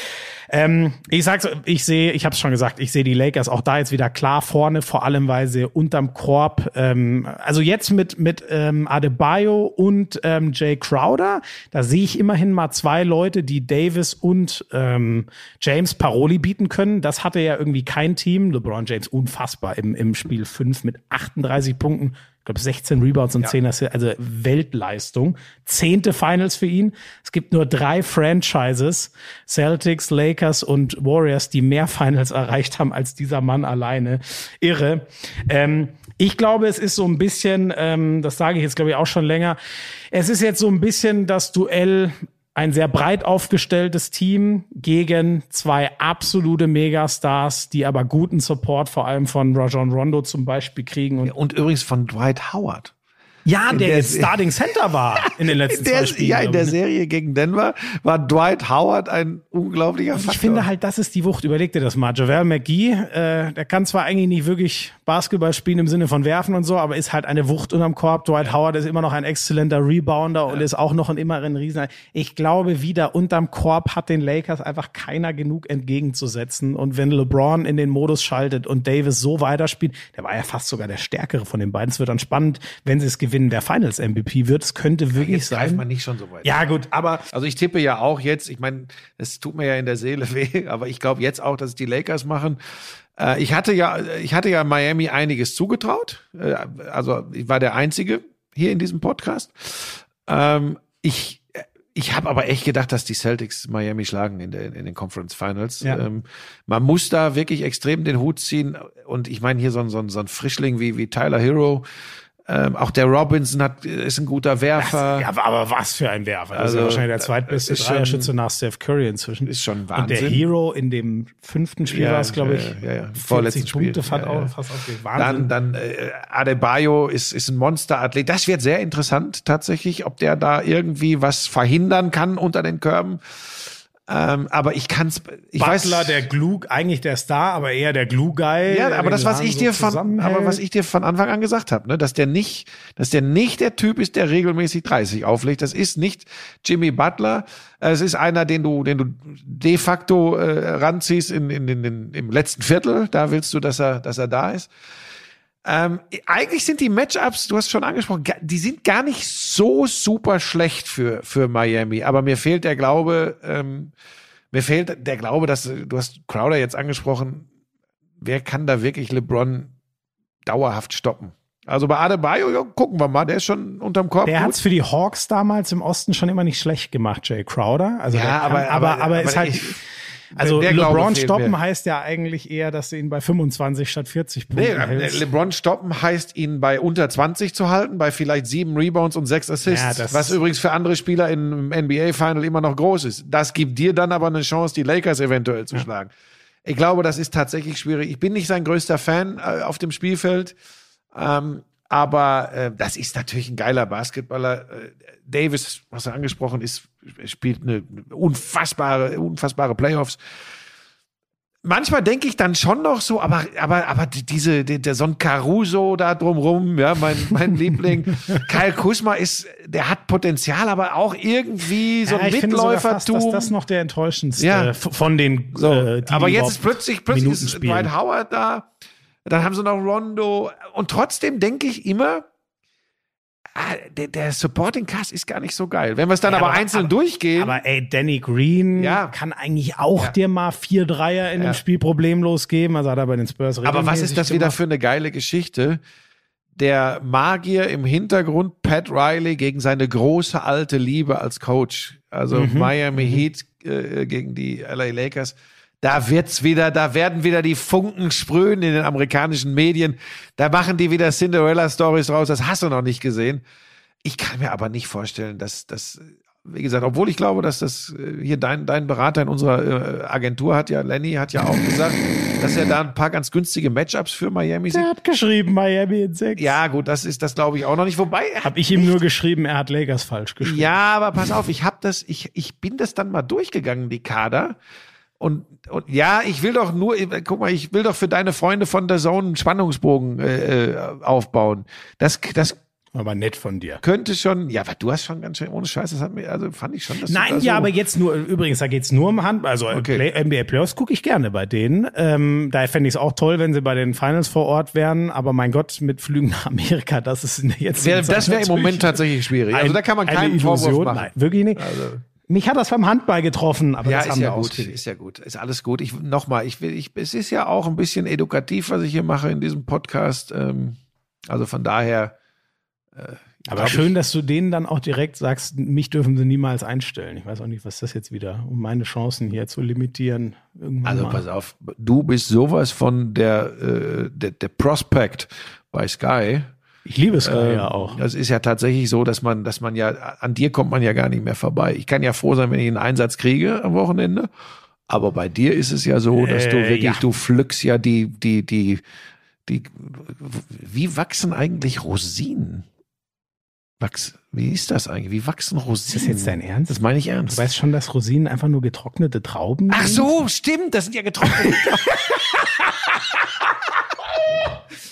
Ähm, ich sag's, ich sehe, ich habe es schon gesagt, ich sehe die Lakers auch da jetzt wieder klar vorne, vor allem weil sie unterm Korb, ähm, also jetzt mit mit ähm, Adebayo und ähm, Jay Crowder, da sehe ich immerhin mal zwei Leute, die Davis und ähm, James Paroli bieten können. Das hatte ja irgendwie kein Team. LeBron James unfassbar im im Spiel 5 mit 38 Punkten. Glaube 16 Rebounds und Ja. 10 Assists, also Weltleistung. Zehnte Finals für ihn. Es gibt nur drei Franchises, Celtics, Lakers und Warriors, die mehr Finals erreicht haben als dieser Mann alleine. Irre. Ähm, ich glaube, es ist so ein bisschen, ähm, das sage ich jetzt glaube ich auch schon länger, es ist jetzt so ein bisschen das Duell ein sehr breit aufgestelltes Team gegen zwei absolute Megastars, die aber guten Support vor allem von Rajon Rondo zum Beispiel kriegen. Und Und übrigens von Dwight Howard. Ja, der, der jetzt Starting Center war in den letzten In der, zwei Spielen. ja, in der ne? Serie gegen Denver war Dwight Howard ein unglaublicher Faktor. Ich finde halt, das ist die Wucht. Überleg dir das mal. Javel McGee, äh, der kann zwar eigentlich nicht wirklich Basketball spielen im Sinne von werfen und so, aber ist halt eine Wucht unterm Korb. Dwight Howard ist immer noch ein exzellenter Rebounder und ist auch noch ein immer ein Riesen. Ich glaube, wieder unterm Korb hat den Lakers einfach keiner genug entgegenzusetzen. Und wenn LeBron in den Modus schaltet und Davis so weiterspielt, der war ja fast sogar der stärkere von den beiden. Es wird dann spannend, wenn sie es gewinnen, wer Finals MVP wird. Es könnte wirklich Jetzt sein. man nicht schon so weit. Ja, gut, aber Also ich tippe ja auch jetzt, ich meine, es tut mir ja in der Seele weh, aber ich glaube jetzt auch, dass es die Lakers machen. Äh, Ich hatte ja, ich hatte ja Miami einiges zugetraut. Äh, Also ich war der Einzige hier in diesem Podcast. Ähm, Ich, ich habe aber echt gedacht, dass die Celtics Miami schlagen in, der, in den Conference Finals. Ja. Ähm, Man muss da wirklich extrem den Hut ziehen. Und ich meine hier so ein, so ein, so ein Frischling wie, wie Tyler Hero. Ähm, auch der Robinson hat, ist ein guter Werfer. Ja, aber- was für ein Werfer. Das ist Also, ja wahrscheinlich der das zweitbeste Dreierschütze nach Steph Curry inzwischen. Ist schon Und der Wahnsinn. Hero in dem fünften Spiel Ja, war es, glaube ich, ja, ja, ja. 40 Vorletzten Punkte Spiel. fast, Ja, ja. Auch, fast aufgelegt. Wahnsinn. Dann, dann äh, Adebayo ist, ist ein Monsterathlet. Das wird sehr interessant tatsächlich, ob der da irgendwie was verhindern kann unter den Körben. Ähm, aber ich kann's, ich Butler, weiß, der Glue, eigentlich der Star, aber eher der Glue-Guy. ja, aber das, was Laden ich so dir von, zusammenhält. aber was ich dir von Anfang an gesagt habe, ne, dass der nicht, dass der nicht der Typ ist, der regelmäßig 30 auflegt. Das ist nicht Jimmy Butler. Es ist einer, den du, den du de facto äh, ranziehst in, in, in, in, im letzten Viertel. Da willst du, dass er, dass er da ist. Ähm, eigentlich sind die Matchups, du hast schon angesprochen, die sind gar nicht so super schlecht für, für Miami. Aber mir fehlt der Glaube, ähm, mir fehlt der Glaube, dass du hast Crowder jetzt angesprochen, wer kann da wirklich LeBron dauerhaft stoppen? Also bei Adebayo, ja, gucken wir mal, der ist schon unterm Korb. Der gut. hat's für die Hawks damals im Osten schon immer nicht schlecht gemacht, Jay Crowder. Also Ja, kann, aber- aber, aber- aber, ist aber halt. ich- also der LeBron stoppen mir. heißt ja eigentlich eher, dass du ihn bei 25 statt 40 Nee, Punkten hältst. LeBron stoppen heißt, ihn bei unter 20 zu halten, bei vielleicht sieben Rebounds und sechs Assists, Ja, was übrigens für andere Spieler im NBA-Final immer noch groß ist. Das gibt dir dann aber eine Chance, die Lakers eventuell zu schlagen. Ich glaube, das ist tatsächlich schwierig. Ich bin nicht sein größter Fan äh, auf dem Spielfeld, ähm, aber äh, das ist natürlich ein geiler Basketballer. Äh, Davis, was er angesprochen ist, spielt eine unfassbare, unfassbare Playoffs manchmal denke ich dann schon noch so, aber, aber, aber die- diese, der, der so ein Caruso da drumrum, ja, mein, mein Liebling. Kyle Kusma ist, der hat Potenzial, aber auch irgendwie so ja, ein ich finde sogar fast, dass Mitläufertum. das noch der enttäuschendste Ja. von den so, äh, die aber jetzt ist plötzlich, plötzlich ist. Dwight Howard da. Dann haben sie noch Rondo. Und trotzdem denke ich immer, ah, der, der Supporting Cast ist gar nicht so geil. Wenn wir es dann Ja, aber, aber- einzeln aber- durchgehen. Aber ey, Danny Green Ja. kann eigentlich auch Ja. dir mal vier Dreier in dem Spiel problemlos geben. Also hat er bei den Spurs Aber was ist das wieder für eine geile Geschichte? Der Magier im Hintergrund, Pat Riley, gegen seine große alte Liebe als Coach. Also Mhm. Miami Heat äh, gegen die LA Lakers. Da wird's wieder, da werden wieder die Funken sprühen in den amerikanischen Medien. Da machen die wieder Cinderella-Stories raus. Das hast du noch nicht gesehen. Ich kann mir aber nicht vorstellen, dass das, wie gesagt, obwohl ich glaube, dass das äh, hier dein, dein Berater in unserer äh, Agentur hat ja, Lenny hat ja auch gesagt, dass er da ein paar ganz günstige Matchups für Miami sieht. Der hat geschrieben, Miami in sechs. Ja, gut, das ist das glaube ich auch noch nicht. Wobei, er hat Hab ich ihm nur geschrieben, er hat Lakers falsch geschrieben. ja, aber pass auf, ich habe das, ich, ich bin das dann mal durchgegangen, die Kader. Und, und ja, ich will doch nur, guck mal, ich will doch für deine Freunde von der Zone einen Spannungsbogen äh, äh, aufbauen. Das, das Aber nett von dir. könnte schon, ja, aber du hast schon ganz schön, ohne Scheiß, das hat mir, also fand ich schon, dass Nein, da so, ja, aber jetzt nur, übrigens, da geht's nur um Hand, also Okay. Play, NBA Playoffs gucke ich gerne bei denen. Ähm, da fände ich es auch toll, wenn sie bei den Finals vor Ort wären, aber mein Gott, mit Flügen nach Amerika, das ist jetzt. wär, das wäre im Moment tatsächlich schwierig. Also ein- da kann man eine keinen Vorwurf machen. Nein, wirklich nicht. Also, Mich hat das beim Handball getroffen, aber ja, das ist haben ja wir gut, ausgelegt. ist ja gut, ist alles gut. Ich nochmal, ich will, ich, es ist ja auch ein bisschen edukativ, was ich hier mache in diesem Podcast. Ähm, also von daher Aber schön, dass du denen dann auch direkt sagst, mich dürfen sie niemals einstellen. Ich weiß auch nicht, was das jetzt wieder, um meine Chancen hier zu limitieren. Irgendwann Also mal. pass auf, du bist sowas von der, äh, der, der Prospect bei Sky. Ich liebe Sky Ähm, ja auch. Das ist ja tatsächlich so, dass man, dass man ja, an dir kommt man ja gar nicht mehr vorbei. Ich kann ja froh sein, wenn ich einen Einsatz kriege am Wochenende. Aber bei dir ist es ja so, dass du Äh, wirklich, ja. du pflückst ja die, die, die, die, wie wachsen eigentlich Rosinen? Wachs, wie ist das eigentlich? Wie wachsen Rosinen? Ist das jetzt dein Ernst? Das meine ich Du ernst. weißt schon, dass Rosinen einfach nur getrocknete Trauben Ach sind? so, stimmt, das sind ja getrocknete.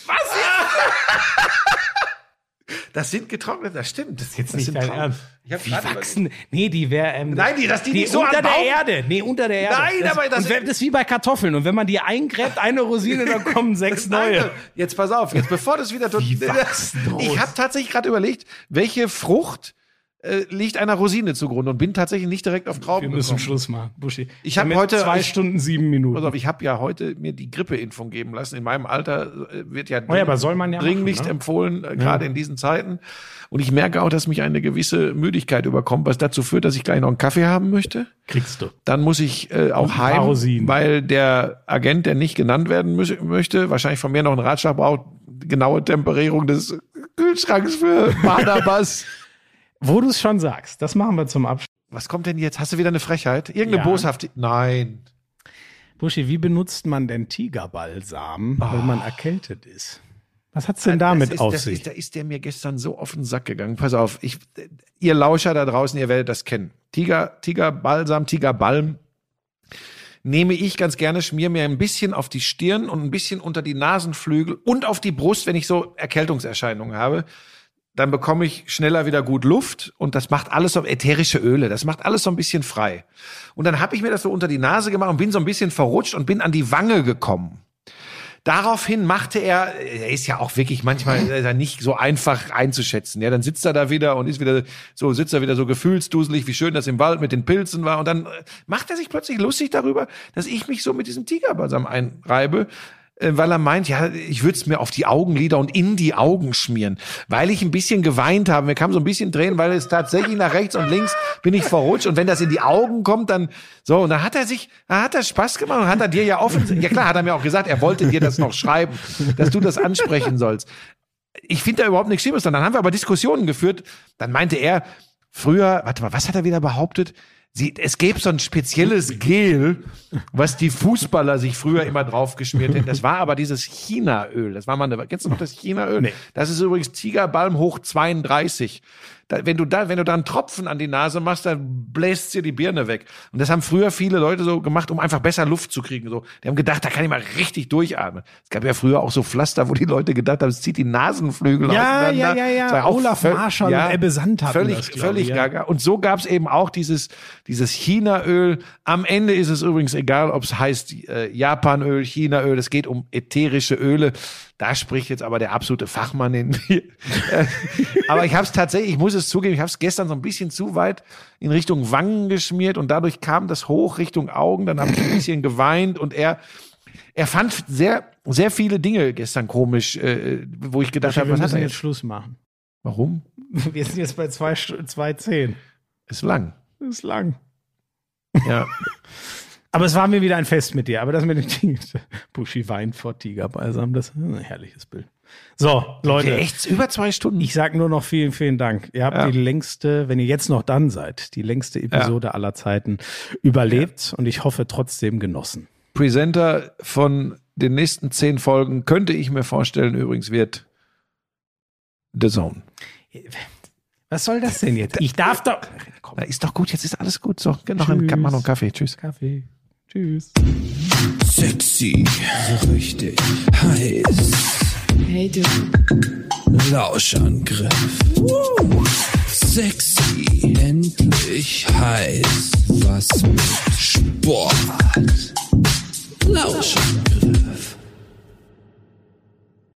Was? Das sind getrocknete, das stimmt. Das, Jetzt das nicht dein. Ernst. Ich hab Wie gerade wachsen? Nee, die wäre. Ähm, Nein, die- dass die nicht so unter am der Erde. Nee, unter der Erde. Nein, das, aber das- wenn, das ist wie bei Kartoffeln. Und wenn man die eingräbt, eine Rosine, dann kommen sechs neue. Jetzt pass auf, jetzt bevor das wieder Wie wachsen Ich habe tatsächlich gerade überlegt, welche Frucht äh, liegt einer Rosine zugrunde und bin tatsächlich nicht direkt auf Trauben Wir müssen gekommen. Schluss machen, Buschi. Ich hab Wir haben heute- zwei ich- Stunden, sieben Minuten. Pass auf, ich habe ja heute mir die Grippeimpfung geben lassen. In meinem Alter äh, wird ja, Oh ja, aber soll man ja dringlichst machen, ne? empfohlen, äh, gerade in diesen Zeiten. Und ich merke auch, dass mich eine gewisse Müdigkeit überkommt, was dazu führt, dass ich gleich noch einen Kaffee haben möchte. Kriegst du. Dann muss ich äh, auch Und heim, Rosinen. weil der Agent, der nicht genannt werden mü- möchte, wahrscheinlich von mir noch einen Ratschlag braucht, genaue Temperierung des Kühlschranks für Barnabas. Wo du es schon sagst, das machen wir zum Abschluss. Was kommt denn jetzt? Hast du wieder eine Frechheit? Irgendeine Ja. Boshaftigkeit? Nein. Buschi, wie benutzt man denn Tigerbalsam, wenn man erkältet ist? Was hat's denn Das damit ist, auf sich? Ist, da ist der mir gestern so auf den Sack gegangen. Pass auf, ich, ihr Lauscher da draußen, ihr werdet das kennen. Tiger, Tigerbalsam, Tigerbalm nehme ich ganz gerne, schmier mir ein bisschen auf die Stirn und ein bisschen unter die Nasenflügel und auf die Brust, wenn ich so Erkältungserscheinungen habe. Dann bekomme ich schneller wieder gut Luft und das macht alles so ätherische Öle, das macht alles so ein bisschen frei. Und dann habe ich mir das so unter die Nase gemacht und bin so ein bisschen verrutscht und bin an die Wange gekommen. Daraufhin machte er, er ist ja auch wirklich manchmal nicht so einfach einzuschätzen. Ja, dann sitzt er da wieder und ist wieder so, sitzt er wieder so gefühlsduselig, wie schön das im Wald mit den Pilzen war. Und dann äh, macht er sich plötzlich lustig darüber, dass ich mich so mit diesem Tigerbalsam einreibe. Äh, Weil er meint, ja, ich würde es mir auf die Augenlider und in die Augen schmieren, weil ich ein bisschen geweint habe. Mir kam so ein bisschen Tränen, weil es tatsächlich nach rechts und links bin ich verrutscht und wenn das in die Augen kommt, dann so und dann hat er sich, dann hat er Spaß gemacht und hat er dir ja offen, ja klar, hat er mir auch gesagt, er wollte dir das noch schreiben, dass du das ansprechen sollst. Ich finde da überhaupt nichts Schlimmes. Dann haben wir aber Diskussionen geführt. Dann meinte er, früher, warte mal, was hat er wieder behauptet? Sie, es gäbe so ein spezielles Gel, was die Fußballer sich früher immer draufgeschmiert hätten. Das war aber dieses Chinaöl. Das war mal eine, kennst du noch das Chinaöl? Nee. Das ist übrigens Tigerbalm hoch 32. Da, wenn du da, wenn du da einen Tropfen an die Nase machst, dann bläst dir die Birne weg. Und das haben früher viele Leute so gemacht, um einfach besser Luft zu kriegen. So, die haben gedacht, da kann ich mal richtig durchatmen. Es gab ja früher auch so Pflaster, wo die Leute gedacht haben, es zieht die Nasenflügel Ja, auseinander. ja, ja, ja. Auch Olaf Marschall und Ebbe Sand hatten völlig, das, völlig ich, ja. gaga. Und so gab es eben auch dieses, dieses Chinaöl. Am Ende ist es übrigens egal, ob es heißt äh, Japanöl, Chinaöl. Es geht um ätherische Öle. Da spricht jetzt aber der absolute Fachmann in mir. Aber ich habe es tatsächlich, ich muss es zugeben, ich habe es gestern so ein bisschen zu weit in Richtung Wangen geschmiert und dadurch kam das hoch Richtung Augen. Dann habe ich ein bisschen geweint und er er fand sehr, sehr viele Dinge gestern komisch, äh, wo ich gedacht habe, was hat er jetzt jetzt? Schluss machen. Warum? Wir sind jetzt bei zwei, Stu- zwei zehn. Ist lang. Ist lang. Ja. Aber es war mir wieder ein Fest mit dir. Aber das mit dem Tiger, Buschi weint vor Tigerbalsam, das ist ein herrliches Bild. So, Leute, Echt über zwei Stunden. ich sag nur noch vielen, vielen Dank. Ihr habt Ja. die längste, wenn ihr jetzt noch dann seid, die längste Episode aller Zeiten überlebt und ich hoffe trotzdem genossen. Presenter von den nächsten zehn Folgen, könnte ich mir vorstellen, übrigens wird The Zone. Was soll das denn jetzt? Ich darf doch. Komm, ist doch gut, jetzt ist alles gut. So, noch einen, Tschüss. mach noch einen Kaffee. Tschüss. Kaffee. Tschüss. Sexy, so richtig heiß. Hey du, Lauschangriff. Sexy, endlich heiß. Was mit Sport. Lauschangriff.